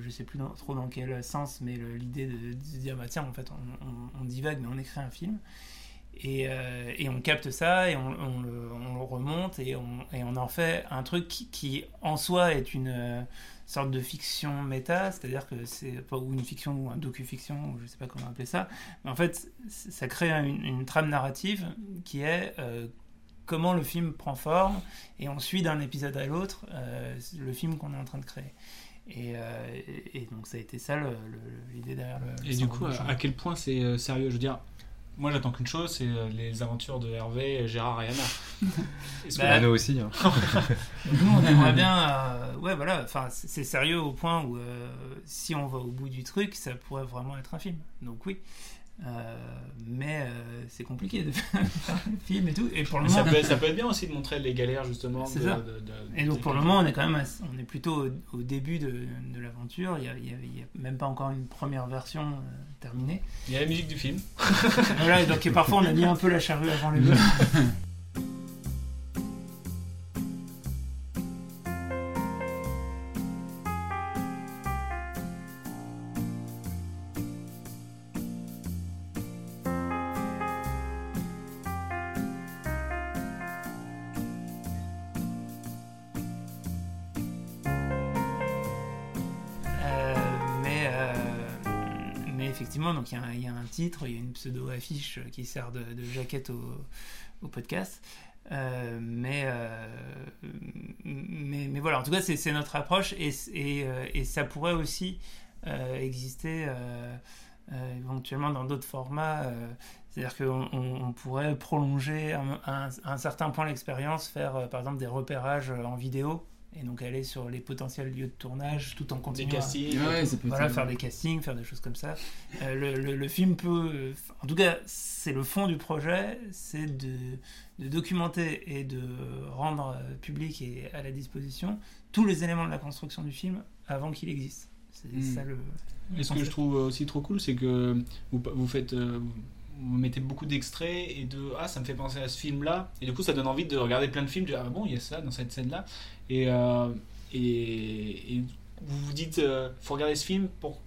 [SPEAKER 6] je sais plus trop dans quel sens mais l'idée de, de dire bah tiens en fait on divague mais on écrit un film et, euh, et on capte ça et on, on le, on le remonte et on, et on en fait un truc qui, qui, en soi est une euh, sorte de fiction méta, c'est-à-dire que c'est pas ou une fiction ou un docu-fiction ou je sais pas comment appeler ça, mais en fait ça crée une, une trame narrative qui est euh, comment le film prend forme et on suit d'un épisode à l'autre le film qu'on est en train de créer. Et, donc ça a été ça l'idée derrière le.
[SPEAKER 4] Et du coup, à, à quel point c'est sérieux? Je veux dire, moi j'attends qu'une chose, c'est euh, les aventures de Hervé, Gérard et Anna.
[SPEAKER 6] Bah,
[SPEAKER 3] nous aussi, hein.
[SPEAKER 6] Nous, on aimerait bien. euh, ouais, voilà. Enfin, c'est c'est sérieux au point où euh, si on va au bout du truc, ça pourrait vraiment être un film. Donc oui. Euh, mais euh, c'est compliqué de faire un film et tout. Et pour le
[SPEAKER 4] Mais ça,
[SPEAKER 6] moment,
[SPEAKER 4] peut, ça peut être bien aussi de montrer les galères justement.
[SPEAKER 6] c'est
[SPEAKER 4] de-
[SPEAKER 6] ça.
[SPEAKER 4] de- de-
[SPEAKER 6] et donc pour le moment, on est quand même, on est plutôt au, au début de, de l'aventure. Il y a, il y a- il y a même pas encore une première version euh, terminée.
[SPEAKER 4] Il y a la musique du film.
[SPEAKER 6] voilà. Et donc et parfois, on a mis un peu la charrue avant les bœufs. il y, a un- titre, il y a une pseudo-affiche qui sert de, jaquette au, podcast. Euh, mais, euh, mais, mais voilà, en tout cas, c'est notre approche euh, et ça pourrait aussi exister éventuellement dans d'autres formats. C'est-à-dire qu'on on- pourrait prolonger un, un- certain point l'expérience, faire par exemple des repérages en vidéo et donc aller sur les potentiels lieux de tournage tout en continuant. à-
[SPEAKER 4] castings.
[SPEAKER 7] Ouais,
[SPEAKER 6] voilà, faire des castings, faire des choses comme ça. Euh, le, le- le film peut. euh, En tout cas, c'est le fond du projet, c'est de, de documenter et de rendre euh, public et à la disposition tous les éléments de la construction du film avant qu'il existe. C'est
[SPEAKER 4] Mm.
[SPEAKER 6] ça le.
[SPEAKER 4] Et ce que je trouve aussi trop cool, c'est que vous, vous faites. Vous mettez beaucoup d'extraits et de ah ça me fait penser à ce film là et du coup ça donne envie de regarder plein de films de ah bon il y a ça dans cette scène là et, euh, et, et vous vous dites euh, faut regarder ce film pour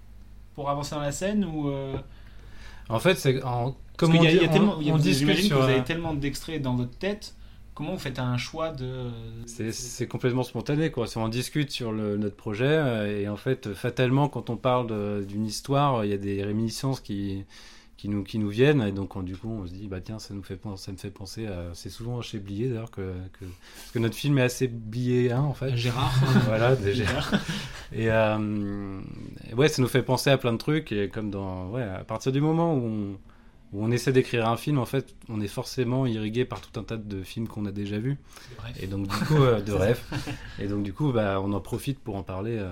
[SPEAKER 4] pour avancer dans la scène ou euh,
[SPEAKER 3] En fait, c'est en-
[SPEAKER 4] parce
[SPEAKER 3] comme
[SPEAKER 4] qu'il
[SPEAKER 3] on
[SPEAKER 4] y a- y
[SPEAKER 3] on- on
[SPEAKER 4] j'imagine que vous avez tellement d'extraits dans votre tête. Comment vous faites un choix de
[SPEAKER 3] C'est- complètement spontané, quoi. Si on discute sur le- notre projet, euh, et en fait, fatalement, quand on parle d'une histoire, il y a des réminiscences qui, qui, nous, qui nous viennent, et donc on- du coup, on se dit, bah tiens, ça, nous fait, ça me fait penser à. C'est souvent chez Blier, d'ailleurs, que, que- parce que notre film est assez bliéen, en fait.
[SPEAKER 4] Gérard.
[SPEAKER 3] voilà, des
[SPEAKER 4] Gérard.
[SPEAKER 3] Et euh, et ouais, ça nous fait penser à plein de trucs, et comme dans. Ouais, à partir du moment où on où on essaie d'écrire un film, en fait, on est forcément irrigué par tout un tas de films qu'on a déjà vus. Et donc, du coup, euh, de rêves. Et donc, du coup, bah, on en profite pour en parler. euh,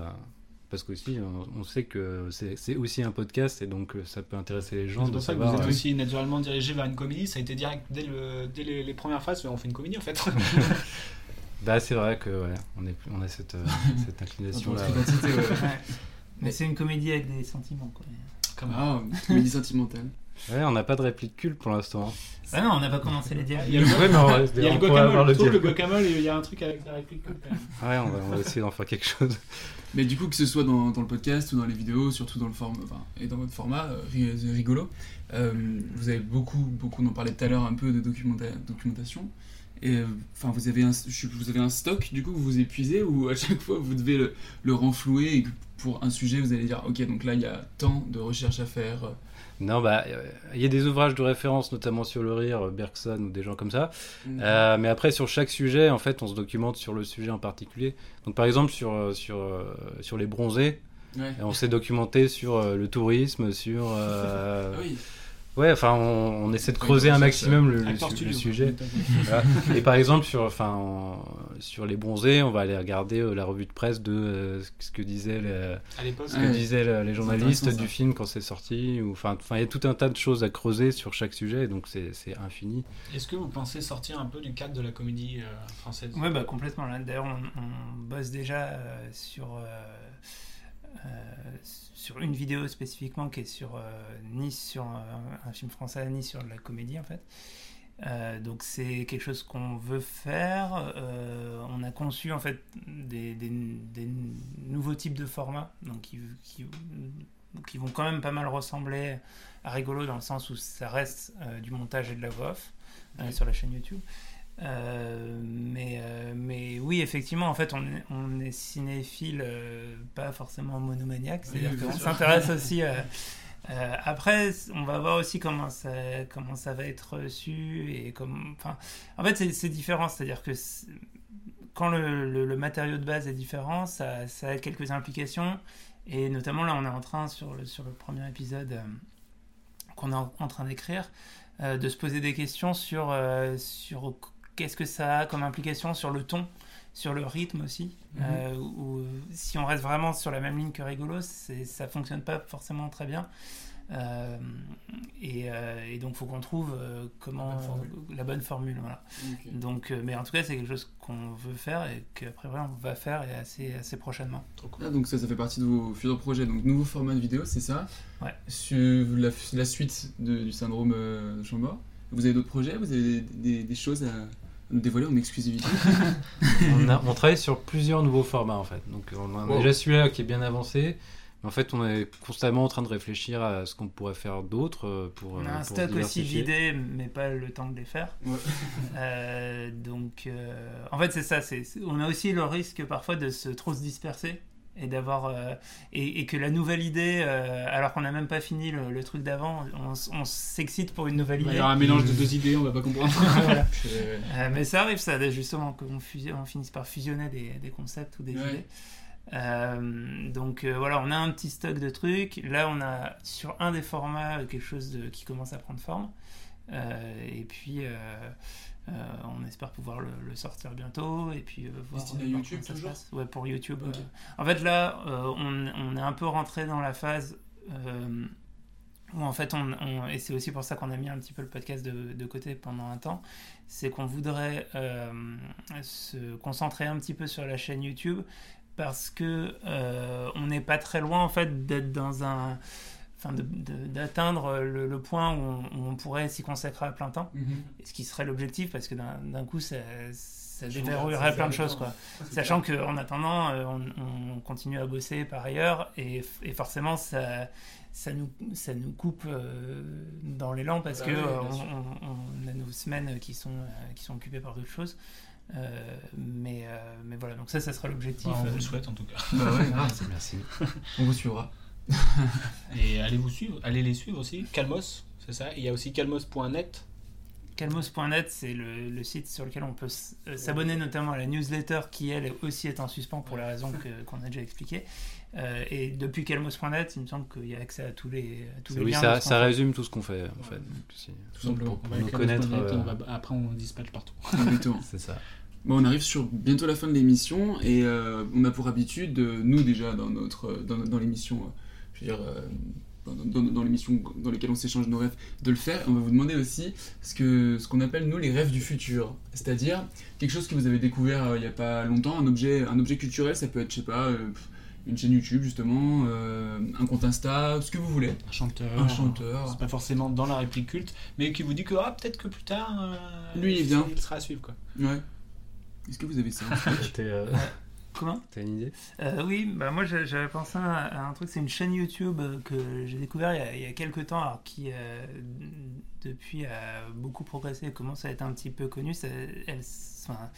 [SPEAKER 3] parce qu'aussi, on, on sait que c'est aussi un podcast, et donc euh, ça peut intéresser les gens
[SPEAKER 4] c'est pour ça que vous êtes
[SPEAKER 3] euh,
[SPEAKER 4] aussi naturellement dirigé vers une comédie ça a été direct dès, le, dès les, les premières phases on fait une comédie en fait
[SPEAKER 3] Bah, c'est vrai que ouais, on, est, on a cette, euh, cette inclination là.
[SPEAKER 7] Ouais.
[SPEAKER 6] Ouais. Mais c'est une comédie avec des sentiments, quoi.
[SPEAKER 7] Ah, comédie sentimentale.
[SPEAKER 3] Ouais, on n'a pas de réplique culte pour l'instant.
[SPEAKER 6] Ah non, on n'a pas commencé les dialogues.
[SPEAKER 4] Il y a le,
[SPEAKER 3] Ouais, mais on reste-
[SPEAKER 4] il y a le guacamole,
[SPEAKER 3] le
[SPEAKER 4] je trouve, le
[SPEAKER 3] dialogue.
[SPEAKER 4] guacamole, et il y a un truc avec la réplique cool, quand même.
[SPEAKER 3] Ouais, on va, on va essayer d'en faire quelque chose.
[SPEAKER 7] Mais du coup, que ce soit dans, dans le podcast ou dans les vidéos, surtout dans le format, enfin, et dans votre format, euh, c'est rigolo, euh, vous avez beaucoup, beaucoup, on en parlait tout à l'heure un peu de documenta- documentation. Et euh, enfin, vous avez un, vous avez un stock du coup que vous épuisez ou à chaque fois vous devez le, le renflouer et que pour un sujet, vous allez dire, ok, donc là, il y a tant de recherches à faire.
[SPEAKER 3] Non, bah, euh, il y a des ouvrages de référence, notamment sur le rire, Bergson ou des gens comme ça.
[SPEAKER 7] Mhm.
[SPEAKER 3] Euh, mais après, sur chaque sujet, en fait, on se documente sur le sujet en particulier. Donc, par exemple, sur, euh, sur, euh, sur les bronzés,
[SPEAKER 7] Ouais.
[SPEAKER 3] on s'est documenté sur euh, le tourisme, sur. euh,
[SPEAKER 7] Ah oui.
[SPEAKER 3] Ouais, enfin, on, on essaie de creuser un maximum le, le
[SPEAKER 4] Acteur
[SPEAKER 3] su-
[SPEAKER 4] studio,
[SPEAKER 3] le sujet. Voilà. Et par exemple, sur, enfin, en- sur les bronzés, on va aller regarder euh, la revue de presse de euh, ce que disaient les,
[SPEAKER 4] À l'époque,
[SPEAKER 3] ce que
[SPEAKER 7] Ouais.
[SPEAKER 3] disaient le- les
[SPEAKER 7] C'est
[SPEAKER 3] journalistes du
[SPEAKER 7] ça.
[SPEAKER 3] film quand c'est sorti. Enfin, il y a tout un tas de choses à creuser sur chaque sujet, donc c'est infini.
[SPEAKER 4] Est-ce que vous pensez sortir un peu du cadre de la comédie euh, française?
[SPEAKER 6] Ouais, bah complètement. D'ailleurs, on, on bosse déjà euh, sur, euh, euh, sur une vidéo spécifiquement qui est sur euh, ni sur un, film français, ni sur de la comédie en fait. Euh, donc c'est quelque chose qu'on veut faire. Euh, on a conçu en fait des, des- des nouveaux types de formats, donc qui, qui, qui vont quand même pas mal ressembler à rigolo dans le sens où ça reste euh, du montage et de la voix off sur la chaîne YouTube. Euh, mais, euh, mais oui, effectivement, en fait, on est, on est cinéphile, euh, pas forcément monomaniaque, c'est-à-dire
[SPEAKER 7] Oui,
[SPEAKER 6] qu'on s'intéresse aussi. après, on va voir aussi comment ça, comment ça va être reçu et comme, enfin, en fait, c'est- différent, c'est-à-dire que quand le, le- le matériau de base est différent, ça, ça a quelques implications. Et notamment là, on est en train sur le, sur le premier épisode qu'on est en, en train d'écrire, de se poser des questions sur, sur qu'est-ce que ça a comme implication sur le ton, sur le rythme aussi.
[SPEAKER 7] Mhm.
[SPEAKER 6] euh, où, si on reste vraiment sur la même ligne que Rigolo, ça fonctionne pas forcément très bien. Euh, et, euh, et donc, faut qu'on trouve euh, comment
[SPEAKER 7] La bonne formule.
[SPEAKER 6] euh, la bonne formule. Voilà.
[SPEAKER 7] Ok.
[SPEAKER 6] Donc, euh, mais en tout cas, c'est quelque chose qu'on veut faire et qu'après on va faire et assez, assez prochainement.
[SPEAKER 7] Ah, donc ça, ça fait partie de vos futurs projets. Donc nouveau format de vidéo, c'est ça?
[SPEAKER 6] Ouais.
[SPEAKER 7] Sur la, la suite de- du syndrome euh, de Chambord. Vous avez d'autres projets? Vous avez des, des- des choses à nous dévoiler en exclusivité
[SPEAKER 3] on, a- on travaille sur plusieurs nouveaux formats en fait. Donc on a
[SPEAKER 7] Wow.
[SPEAKER 3] déjà celui-là qui est bien avancé. Mais en fait, on est constamment en train de réfléchir à ce qu'on pourrait faire d'autre euh, pour.
[SPEAKER 6] On
[SPEAKER 3] euh,
[SPEAKER 6] a un
[SPEAKER 3] pour
[SPEAKER 6] stock aussi vidé, mais pas le temps de les faire.
[SPEAKER 7] Ouais.
[SPEAKER 6] Euh, donc, euh, en fait, c'est ça. C'est- on a aussi le risque parfois de se trop se disperser et d'avoir euh, et, et que la nouvelle idée, euh, alors qu'on n'a même pas fini le, le truc d'avant, on, s'excite pour une nouvelle
[SPEAKER 4] Il
[SPEAKER 6] idée.
[SPEAKER 4] y aura un mélange de deux idées, on va pas comprendre.
[SPEAKER 6] Voilà.
[SPEAKER 7] Euh,
[SPEAKER 6] mais ça arrive, ça, justement, qu'on on finisse par fusionner des, des concepts ou des
[SPEAKER 7] Ouais.
[SPEAKER 6] idées. Euh, donc euh, voilà, on a un petit stock de trucs. Là, on a sur un des formats quelque chose de- qui commence à prendre forme. Euh, et puis, on espère pouvoir le, le sortir bientôt. Et puis, euh, voir,
[SPEAKER 7] Destiné YouTube,
[SPEAKER 6] ça se
[SPEAKER 7] toujours
[SPEAKER 6] passe. Ouais, pour YouTube. Euh. En fait, là, euh, on, on est un peu rentré dans la phase. euh, où en fait, on, on- et c'est aussi pour ça qu'on a mis un petit peu le podcast de, de côté pendant un temps, c'est qu'on voudrait euh, se concentrer un petit peu sur la chaîne YouTube parce que euh, on n'est pas très loin en fait d'être dans un, enfin d'atteindre le, le point où on, où on pourrait s'y consacrer à plein temps, et ce qui serait l'objectif parce que d'un d'un coup ça, ça déverrouillerait plein de choses quoi.
[SPEAKER 7] C'est
[SPEAKER 6] Sachant
[SPEAKER 7] clair.
[SPEAKER 6] qu'en attendant, euh, on, on continue à bosser par ailleurs et, et forcément ça, ça, nous, ça nous coupe euh, dans l'élan parce
[SPEAKER 7] Bah
[SPEAKER 6] que
[SPEAKER 7] oui,
[SPEAKER 6] euh, on,
[SPEAKER 7] sûr.
[SPEAKER 6] on- on a nos semaines qui sont, qui sont occupées par d'autres choses. Euh, mais, euh, mais voilà, donc ça, ça sera l'objectif.
[SPEAKER 4] Bah, on vous le souhaite en tout cas.
[SPEAKER 7] Bah ouais,
[SPEAKER 3] Ah, merci.
[SPEAKER 7] On vous suivra.
[SPEAKER 4] Et allez vous suivre, allez les suivre aussi. Calmos, c'est ça. Il y a aussi calmos.net.
[SPEAKER 6] Calmos.net, c'est le, le site sur lequel on peut euh, s'abonner notamment à la newsletter qui, elle, aussi est en suspens pour les raisons que- qu'on a déjà expliquées. Euh, et depuis calmos.net, il me semble qu'il y a accès à tous les, à tous les
[SPEAKER 3] Oui,
[SPEAKER 6] liens.
[SPEAKER 3] ça, résume tout ce qu'on fait en fait.
[SPEAKER 7] Tout simplement.
[SPEAKER 3] Pour,
[SPEAKER 4] On va
[SPEAKER 3] connaître. euh,
[SPEAKER 4] on va- après on dispatche partout.
[SPEAKER 7] Exactement.
[SPEAKER 3] C'est ça.
[SPEAKER 7] Bon, on arrive sur bientôt la fin de l'émission et euh, on a pour habitude, de- nous déjà dans notre dans, dans l'émission, euh, euh, dans, dans- dans l'émission dans lesquelles on s'échange nos rêves, de le faire. Et on va vous demander aussi ce que ce qu'on appelle nous les rêves du futur, c'est-à-dire quelque chose que vous avez découvert euh, il y a pas longtemps, un objet un objet culturel, ça peut être je sais pas euh, une chaîne YouTube justement, euh, un compte Insta, ce que vous voulez.
[SPEAKER 4] Un chanteur.
[SPEAKER 7] Un chanteur.
[SPEAKER 4] C'est pas forcément dans la réplique culte, mais qui vous dit que ah, peut-être que plus tard. euh,
[SPEAKER 7] Lui, il vient.
[SPEAKER 4] Il sera à suivre quoi.
[SPEAKER 7] Ouais. Est-ce que vous avez ça
[SPEAKER 3] euh,
[SPEAKER 6] Comment
[SPEAKER 3] T'as une idée?
[SPEAKER 6] Euh, oui, bah moi j'a- j'avais pensé à, un truc, c'est une chaîne YouTube euh, que j'ai découvert il y, a, il y a quelques temps, alors qui euh, depuis a beaucoup progressé et commence à être un petit peu connue. Elle, enfin,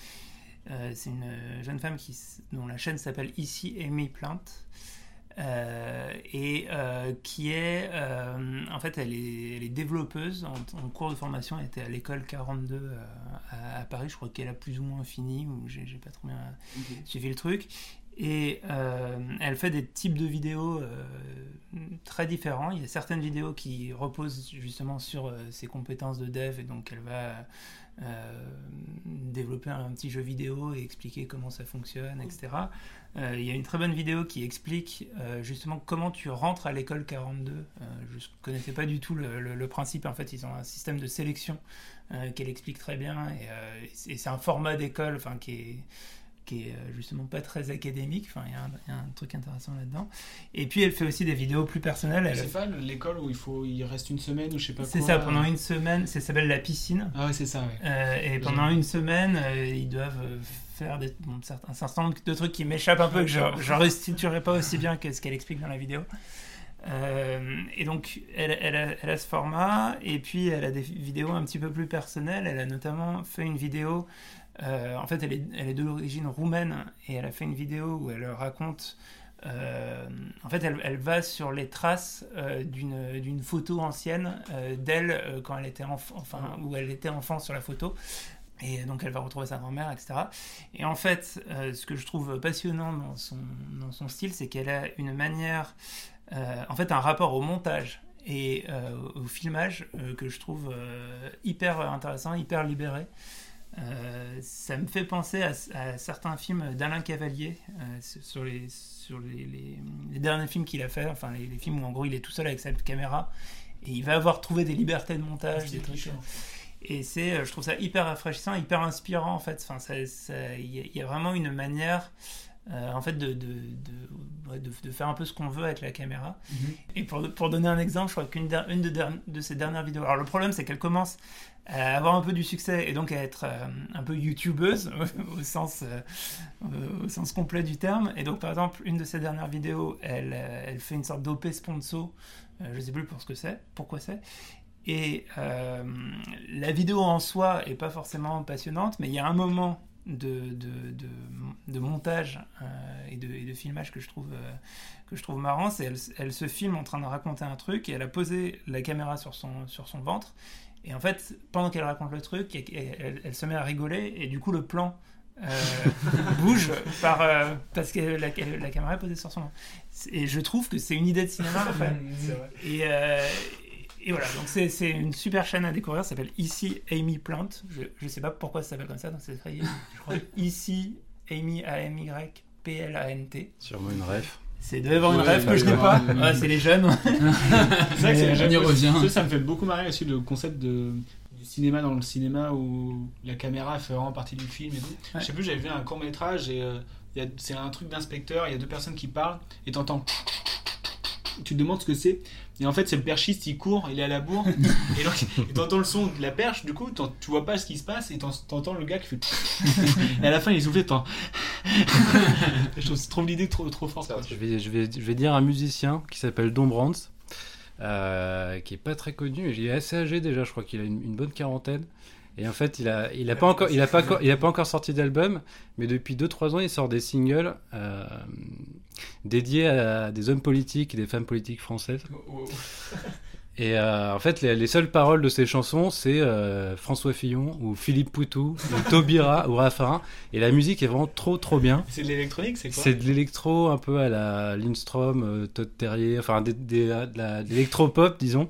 [SPEAKER 6] euh, c'est une jeune femme qui, dont la chaîne s'appelle Ici Amy Plante. Euh, et euh, qui est, euh, en fait, elle est, elle est développeuse en, en cours de formation. Elle était à l'école 42 euh, à, à Paris. Je crois qu'elle a plus ou moins fini, ou j'ai pas trop bien suivi le truc. Et euh, elle fait des types de vidéos euh, très différents. Il y a certaines vidéos qui reposent justement sur euh, ses compétences de dev, et donc elle va développer un petit jeu vidéo et expliquer comment ça fonctionne, etc. Il y a une très bonne vidéo qui explique justement comment tu rentres à l'école 42. Euh, je ne connaissais pas du tout le, principe. En fait, ils ont un système de sélection qu'elle explique très bien. Et, et c'est- un format d'école qui est qui est euh, justement pas très académique. Enfin, il y, a un- il y a un truc intéressant là-dedans. Et puis, elle fait aussi des vidéos plus personnelles. Elle
[SPEAKER 4] C'est pas l'école où il faut il reste une semaine ou je sais pas quoi.
[SPEAKER 6] c'est ça, pendant une semaine, ça s'appelle la piscine.
[SPEAKER 4] Ah ouais, c'est ça, ouais.
[SPEAKER 6] Euh, et pendant une semaine, euh, ils doivent euh, faire des, bon, certains, un certain nombre de trucs qui m'échappent un peu, que je je restituerai pas aussi bien que ce qu'elle explique dans la vidéo. Euh, et donc, elle, elle a, elle a ce format, et puis elle a des vidéos un petit peu plus personnelles. Elle a notamment fait une vidéo, euh, en fait, elle est, elle est d'origine roumaine, et elle a fait une vidéo où elle raconte. euh, en fait, elle, elle va sur les traces euh, d'une photo ancienne euh, d'elle quand elle était enfant, enfin, où elle était enfant sur la photo. Et donc elle va retrouver sa grand-mère, etc. Et en fait, ce que je trouve passionnant dans son, dans son style, c'est qu'elle a une manière, en fait, un rapport au montage et au filmage que je trouve hyper intéressant, hyper libéré. Euh, ça me fait penser à, à certains films d'Alain Cavalier euh, sur, les, sur les, les- les derniers films qu'il a fait, enfin les, les films où en gros il est tout seul avec sa caméra et il va avoir trouvé des libertés de montage, des trucs. Et c'est, euh, je trouve ça hyper rafraîchissant, hyper inspirant en fait. Enfin, y, il y a vraiment une manière, euh, en fait, de, de, de, de- faire un peu ce qu'on veut avec la caméra.
[SPEAKER 4] Mhm.
[SPEAKER 6] Et pour, pour donner un exemple, je crois qu'une une de, ces dernières vidéos. Alors le problème, c'est qu'elle commence à avoir un peu du succès et donc à être euh, un peu youtubeuse au sens, euh, au sens complet du terme. Et donc, par exemple, une de ses dernières vidéos, elle, elle fait une sorte d'OP sponsor. Je sais plus pour ce que c'est, pourquoi c'est. Et la vidéo en soi est pas forcément passionnante, mais il y a un moment de, de, de, de montage euh, et, de, et de filmage que je trouve, euh, que je trouve marrant. C'est elle, elle se filme en train de raconter un truc et elle a posé la caméra sur son, sur son ventre. Et en fait, pendant qu'elle raconte le truc, elle, elle- elle se met à rigoler et du coup le plan euh, bouge par, euh, parce que la, la caméra est posée sur son ventre. Et je trouve que c'est une idée de cinéma en fait. Et, euh, et voilà, donc c'est c'est une super chaîne à découvrir, ça s'appelle Ici Amy Plant. Je, je sais pas pourquoi ça s'appelle comme ça, donc c'est écrit, je crois, Ici Amy A-M-Y P-L-A-N-T.
[SPEAKER 3] Sûrement une ref.
[SPEAKER 6] C'est avoir une
[SPEAKER 3] Ouais,
[SPEAKER 6] rêve que je n'ai pas. Ouais, c'est les jeunes.
[SPEAKER 4] C'est vrai que c'est les jeunes.
[SPEAKER 6] revient.
[SPEAKER 4] Ça, ça me fait beaucoup marrer aussi le concept de, du cinéma dans le cinéma où la caméra fait vraiment partie du film et tout.
[SPEAKER 6] Ouais.
[SPEAKER 4] Je sais plus, j'avais vu un court métrage et euh, il y a- c'est un truc d'inspecteur, il y a deux personnes qui parlent et t'entends. Tu te demandes ce que c'est. Et en fait, c'est le perchiste, il court, il est à la bourre. et donc, t'entends le son de la perche, du coup, tu vois pas ce qui se passe et t'en- t'entends le gars qui fait. et à la fin, il souffle, t'entends. je trouve, je trouve l'idée trop, trop forte.
[SPEAKER 3] Je vais, je, vais, je vais dire un musicien qui s'appelle Don Brands, euh, qui est pas très connu. Il est assez âgé déjà, je crois qu'il a une, une bonne quarantaine. Et en fait, il a, il a pas encore, il a pas, encore- il a pas encore sorti d'album, mais depuis 2-3 ans, il sort des singles euh, dédiés à des hommes politiques et des femmes politiques françaises. Et euh, en fait, les, les seules paroles de ces chansons, c'est euh, François Fillon ou Philippe Poutou ou Taubira ou Raffarin. Et la musique est vraiment trop trop bien.
[SPEAKER 4] C'est de l'électronique, c'est quoi?
[SPEAKER 3] C'est de l'électro un peu à la Lindstrom, euh, Todd Terrier, enfin des, des- de l'électro-pop, disons.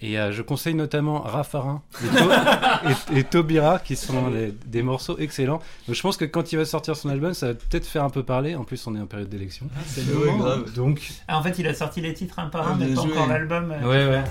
[SPEAKER 3] Et euh, je conseille notamment Raffarin et, To- et- et Taubira, qui sont des, des morceaux excellents. Donc je pense que quand il va sortir son album, ça va peut-être faire un peu parler. En plus, on est en période d'élection.
[SPEAKER 6] c'est le moment.
[SPEAKER 3] Donc,
[SPEAKER 6] Ah, en fait, il a sorti les titres un par un,
[SPEAKER 3] Ah,
[SPEAKER 6] mais pas encore l'album. euh,
[SPEAKER 3] ouais, ouais.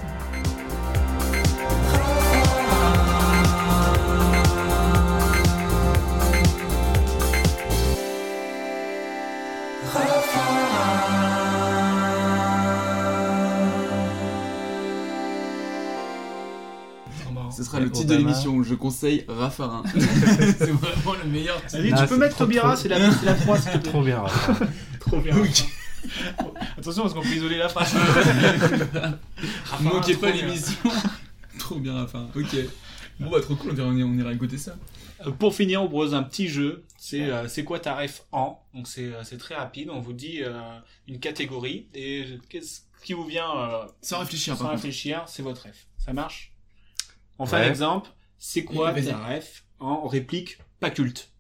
[SPEAKER 7] Ce sera le titre de l'émission. Je conseille Raffarin. c'est vraiment le meilleur titre.
[SPEAKER 4] Vas-y, tu peux mettre Taubira, c'est la, la 3. s'il te plaît.
[SPEAKER 3] Trop bien, Raffarin.
[SPEAKER 4] Trop bien. Attention parce qu'on peut isoler la phrase.
[SPEAKER 7] Ne manquez pas l'émission. Trop bien Raffarin. Ok. Bon, bah, trop cool, on ira, on ira écouter ça.
[SPEAKER 4] Euh, Pour finir, on propose un petit jeu. C'est euh, c'est quoi ta ref en? Donc c'est euh, très rapide. On vous dit euh, une catégorie et qu'est-ce qui vous vient euh,
[SPEAKER 7] Sans réfléchir,
[SPEAKER 4] Sans réfléchir, c'est votre ref. Ça marche? On fait
[SPEAKER 3] Ouais.
[SPEAKER 4] un exemple. C'est quoi ta ref en réplique pas culte?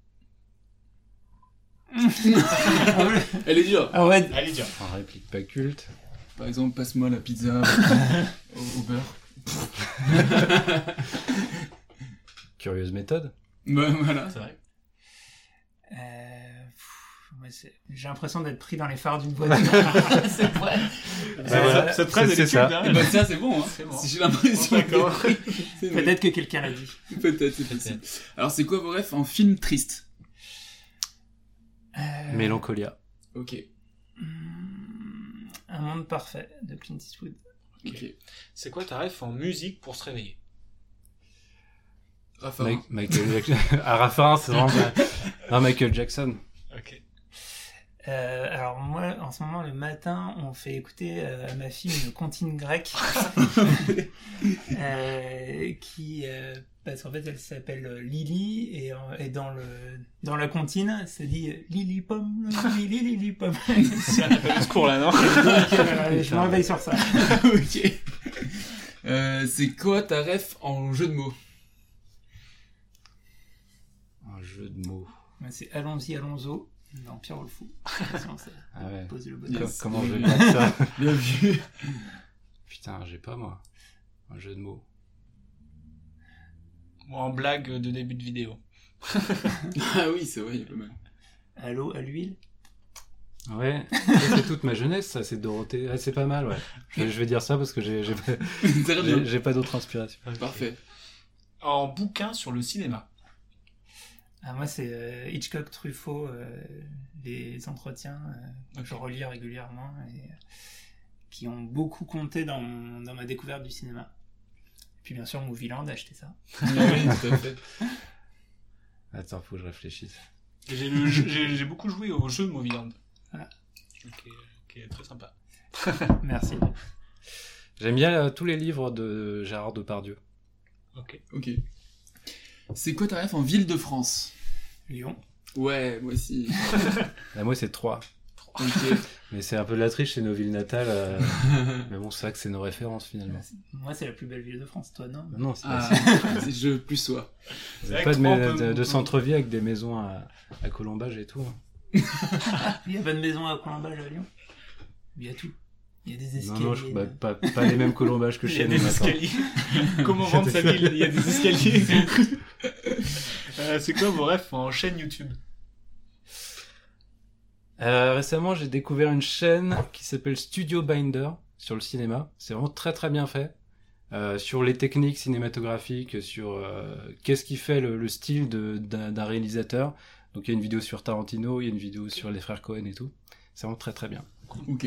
[SPEAKER 7] Elle est dure.
[SPEAKER 6] Ah ouais.
[SPEAKER 4] Allez, dire.
[SPEAKER 3] En réplique pas culte.
[SPEAKER 7] Par exemple, passe-moi la pizza au, au beurre.
[SPEAKER 3] Curieuse méthode.
[SPEAKER 7] Ouais, voilà.
[SPEAKER 4] C'est vrai.
[SPEAKER 6] Euh, pff, ouais, c'est- J'ai l'impression d'être pris dans les phares d'une voiture. c'est vrai.
[SPEAKER 3] Bah voilà,
[SPEAKER 4] Cette phrase,
[SPEAKER 3] c'est- ça.
[SPEAKER 4] hein.
[SPEAKER 7] Et ça, c'est bon, hein.
[SPEAKER 4] C'est bon.
[SPEAKER 7] Si J'ai l'impression. Bon.
[SPEAKER 6] Peut-être que quelqu'un l'a dit.
[SPEAKER 7] Peut-être, c'est possible. Alors, c'est quoi vos refs en film triste?
[SPEAKER 6] Euh,
[SPEAKER 3] Mélancolia.
[SPEAKER 7] Ok.
[SPEAKER 6] hmm, Un monde parfait de Clint Eastwood.
[SPEAKER 7] Ok.
[SPEAKER 4] C'est quoi ta ref en musique pour se réveiller?
[SPEAKER 3] Ma- Michael Jackson. ah, Rafa, c'est vraiment. Non, Michael Jackson.
[SPEAKER 6] Euh, alors moi, en ce moment, le matin, on fait écouter euh, à ma fille une comptine grecque euh, qui, euh, parce qu'en fait, elle s'appelle Lily et, et dans le dans la comptine, ça dit Lily pomme, Lily Lily pomme.
[SPEAKER 4] C'est un appel au secours là, non
[SPEAKER 6] Donc, euh, je me réveille sur ça.
[SPEAKER 7] ok. Euh, c'est quoi ta ref en jeu de mots?
[SPEAKER 3] Un jeu de mots.
[SPEAKER 6] C'est allons-y, allons-y. Non, Pierre le fou.
[SPEAKER 3] Ah ouais.
[SPEAKER 6] le bon
[SPEAKER 3] Com-
[SPEAKER 7] Yes.
[SPEAKER 3] Comment je vais ça
[SPEAKER 7] Bien vu.
[SPEAKER 3] Putain, j'ai pas moi. Un jeu de mots.
[SPEAKER 4] Ou en blague de début de vidéo.
[SPEAKER 7] Ah oui, c'est vrai, il y a pas mal.
[SPEAKER 6] À l'eau, à l'huile?
[SPEAKER 3] Ouais, c'est toute ma jeunesse, ça, c'est Dorothée. Ah, c'est pas mal, ouais. Je, je vais dire ça parce que j'ai pas, pas d'autre inspiration.
[SPEAKER 7] Parfait.
[SPEAKER 4] En bouquin sur le cinéma.
[SPEAKER 6] Ah, moi, c'est euh, Hitchcock, Truffaut, euh, les entretiens euh, que je relis régulièrement et euh, qui ont beaucoup compté dans, mon- dans ma découverte du cinéma. Et puis, bien sûr, Movieland, acheté ça.
[SPEAKER 7] oui, tout à fait.
[SPEAKER 3] Attends, faut que je réfléchisse.
[SPEAKER 4] J'ai beaucoup joué au jeu Movieland.
[SPEAKER 6] Ah.
[SPEAKER 4] Qui est, qui est très sympa.
[SPEAKER 6] Merci.
[SPEAKER 3] J'aime bien euh, tous les livres de Gérard Depardieu.
[SPEAKER 4] Ok.
[SPEAKER 7] Ok. C'est quoi ta ref en ville de France
[SPEAKER 6] Lyon.
[SPEAKER 7] Ouais, moi aussi.
[SPEAKER 3] Là, moi, c'est 3.
[SPEAKER 7] ok.
[SPEAKER 3] Mais c'est un peu de la triche, c'est nos villes natales. euh, Mais bon, c'est vrai que c'est nos références finalement.
[SPEAKER 6] Moi, c'est la plus belle ville de France. Toi, non?
[SPEAKER 3] Non, c'est
[SPEAKER 7] Ah,
[SPEAKER 3] pas
[SPEAKER 7] c'est je plus soi.
[SPEAKER 3] Pas de, de, de
[SPEAKER 4] peut-
[SPEAKER 3] centre-ville avec des maisons à, à colombage et tout. hein.
[SPEAKER 6] Il y a pas de maison à Colombage à Lyon? Il y a tout. Il y a des
[SPEAKER 3] Non,
[SPEAKER 6] escaliers.
[SPEAKER 3] non, je, bah, pas, pas les mêmes colombages que
[SPEAKER 4] Il y
[SPEAKER 3] chez
[SPEAKER 4] a
[SPEAKER 3] nous.
[SPEAKER 4] des
[SPEAKER 3] maintenant.
[SPEAKER 4] escaliers. Comment vendre sa ville? Il y a des escaliers. Euh, c'est quoi vos refs en chaîne YouTube
[SPEAKER 3] Euh, récemment, j'ai découvert une chaîne qui s'appelle Studio Binder sur le cinéma. C'est vraiment très très bien fait. Euh, sur les techniques cinématographiques, sur euh, qu'est-ce qui fait le, le style de- d'un d'un réalisateur. Donc il y a une vidéo sur Tarantino, il y a une vidéo sur les frères Cohen et tout. C'est vraiment très très bien.
[SPEAKER 7] Ok.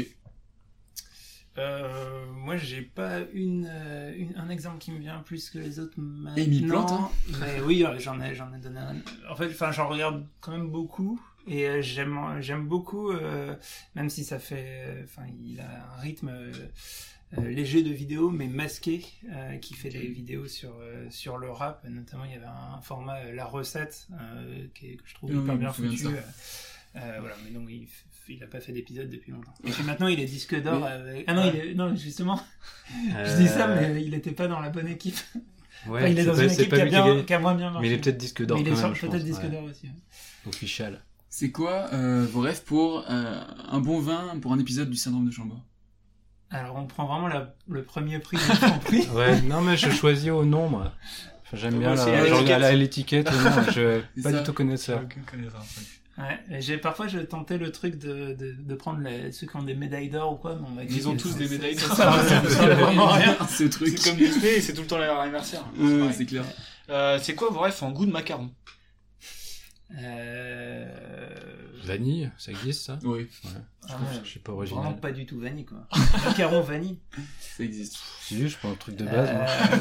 [SPEAKER 6] Euh, moi, j'ai pas une, euh, une- un exemple qui me vient plus que les autres maintenant.
[SPEAKER 7] Amy Plante, hein
[SPEAKER 6] Mais oui, euh, j'en ai, j'en ai donné un. En fait, enfin, j'en regarde quand même beaucoup et euh, j'aime, j'aime beaucoup, euh, même si ça fait, enfin, il a un rythme léger de vidéo, mais masqué, qui fait des vidéos sur sur le rap. Notamment, il y avait un format la recette qui est- que je trouve
[SPEAKER 7] Oui,
[SPEAKER 6] hyper
[SPEAKER 7] oui,
[SPEAKER 6] bien foutu. voilà, mais donc il, il a pas fait d'épisode depuis longtemps. Et puis maintenant il est disque d'or
[SPEAKER 3] Mais-
[SPEAKER 6] avec... Ah non, il est... non justement, je
[SPEAKER 3] Euh,
[SPEAKER 6] dis ça, mais il était pas dans la bonne équipe.
[SPEAKER 3] Ouais,
[SPEAKER 6] Enfin, il est dans
[SPEAKER 3] pas-
[SPEAKER 6] une équipe qui a,
[SPEAKER 3] lui qui a
[SPEAKER 6] bien,
[SPEAKER 3] gagné.
[SPEAKER 6] qui a moins bien marché.
[SPEAKER 3] Mais il est peut-être disque d'or
[SPEAKER 6] il
[SPEAKER 3] quand
[SPEAKER 6] est peut-être
[SPEAKER 3] pense,
[SPEAKER 6] disque
[SPEAKER 3] ouais.
[SPEAKER 6] d'or aussi. ouais.
[SPEAKER 3] Official.
[SPEAKER 7] C'est quoi euh, vos rêves pour euh, un bon vin pour un épisode du syndrome de Chambord?
[SPEAKER 6] Alors on prend vraiment la- le premier prix prix.
[SPEAKER 3] Ouais, non mais je choisis au nom moi. Enfin, j'aime bien la,
[SPEAKER 4] l'étiquette.
[SPEAKER 3] Je pas
[SPEAKER 7] ça.
[SPEAKER 3] du tout connaisseur.
[SPEAKER 4] Aucune connaissance.
[SPEAKER 6] Ouais, j'ai parfois je tentais le truc de, de, de prendre les, ceux qui ont des médailles d'or ou quoi, mais on m'a dit
[SPEAKER 4] Ils ont tous des médailles
[SPEAKER 6] ça
[SPEAKER 4] d'or.
[SPEAKER 6] ça vraiment rien.
[SPEAKER 7] Ce truc.
[SPEAKER 4] C'est comme Disney et c'est tout le temps leur anniversaire. C'est
[SPEAKER 7] clair.
[SPEAKER 4] Euh, c'est quoi vos refs en goût de macaron?
[SPEAKER 6] Euh...
[SPEAKER 3] Vanille, ça existe ça?
[SPEAKER 7] Oui,
[SPEAKER 3] Ouais. Je,
[SPEAKER 6] Ah ouais.
[SPEAKER 3] je pas
[SPEAKER 6] Vraiment
[SPEAKER 3] original.
[SPEAKER 6] pas du tout vanille quoi. Macaron vanille.
[SPEAKER 7] ça existe.
[SPEAKER 3] Si, je prends un truc de base.
[SPEAKER 6] Euh,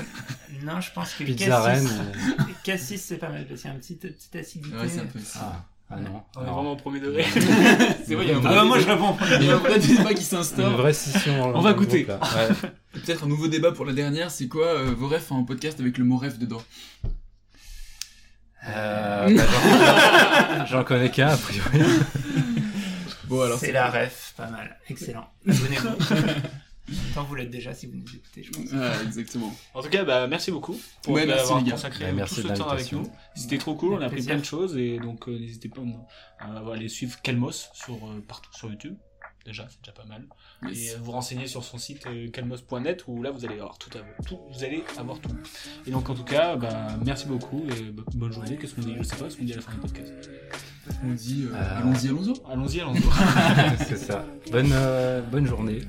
[SPEAKER 6] non, je pense que
[SPEAKER 3] Pizza
[SPEAKER 6] Cassis,
[SPEAKER 3] Rennes,
[SPEAKER 6] Cassis c'est pas mal parce qu'il y a une petite, petite acidité.
[SPEAKER 7] Ouais, c'est un peu ça.
[SPEAKER 3] Ah. Ah non.
[SPEAKER 4] On est vraiment au premier degré.
[SPEAKER 7] C'est vrai, il y a un
[SPEAKER 4] Ah
[SPEAKER 7] vrai
[SPEAKER 4] bah, moi,
[SPEAKER 7] débat.
[SPEAKER 4] je réponds.
[SPEAKER 7] Il y a un vrai débat qui s'instaure.
[SPEAKER 3] Une vraie scission.
[SPEAKER 4] On va goûter.
[SPEAKER 3] Ouais.
[SPEAKER 7] Peut-être un nouveau débat pour la dernière, c'est quoi euh, vos refs en podcast avec le mot ref dedans
[SPEAKER 3] Euh, bah, j'en- J'en connais qu'un, a priori.
[SPEAKER 7] Bon, alors
[SPEAKER 6] C'est la ref, pas mal. Excellent. Abonnez-vous. Tant vous l'êtes déjà si vous nous écoutez, je pense.
[SPEAKER 7] Exactement.
[SPEAKER 4] En tout cas, bah, merci beaucoup pour
[SPEAKER 7] Ouais, merci,
[SPEAKER 4] avoir consacré
[SPEAKER 3] Ouais,
[SPEAKER 4] tout ce temps avec nous. C'était trop cool, on a appris
[SPEAKER 6] plaisir.
[SPEAKER 4] plein de choses et donc euh, n'hésitez pas à aller suivre Kelmos sur, euh, partout sur YouTube. Déjà, c'est déjà pas mal.
[SPEAKER 7] Yes.
[SPEAKER 4] Et euh, vous renseigner sur son site euh, kelmos.net où là vous allez avoir tout, à- tout, vous allez avoir tout. Et donc en tout cas, bah, merci beaucoup et bah, bonne journée. Qu'est-ce qu'on dit? Je sais pas ce qu'on dit à la fin du podcast.
[SPEAKER 7] On dit euh,
[SPEAKER 3] Euh,
[SPEAKER 7] allons-y, allons-y.
[SPEAKER 4] Allons-y, allons-y.
[SPEAKER 3] C'est ça. Bonne, euh, bonne journée.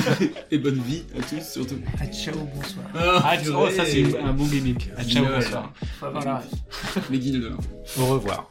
[SPEAKER 7] Et bonne vie à tous, surtout.
[SPEAKER 6] Ah, ciao, bonsoir.
[SPEAKER 4] Ah, oh, ça c'est un bon gimmick. Ah, ciao, bonsoir.
[SPEAKER 6] Faut avoir la ref.
[SPEAKER 7] Les guignols de.
[SPEAKER 3] Au revoir.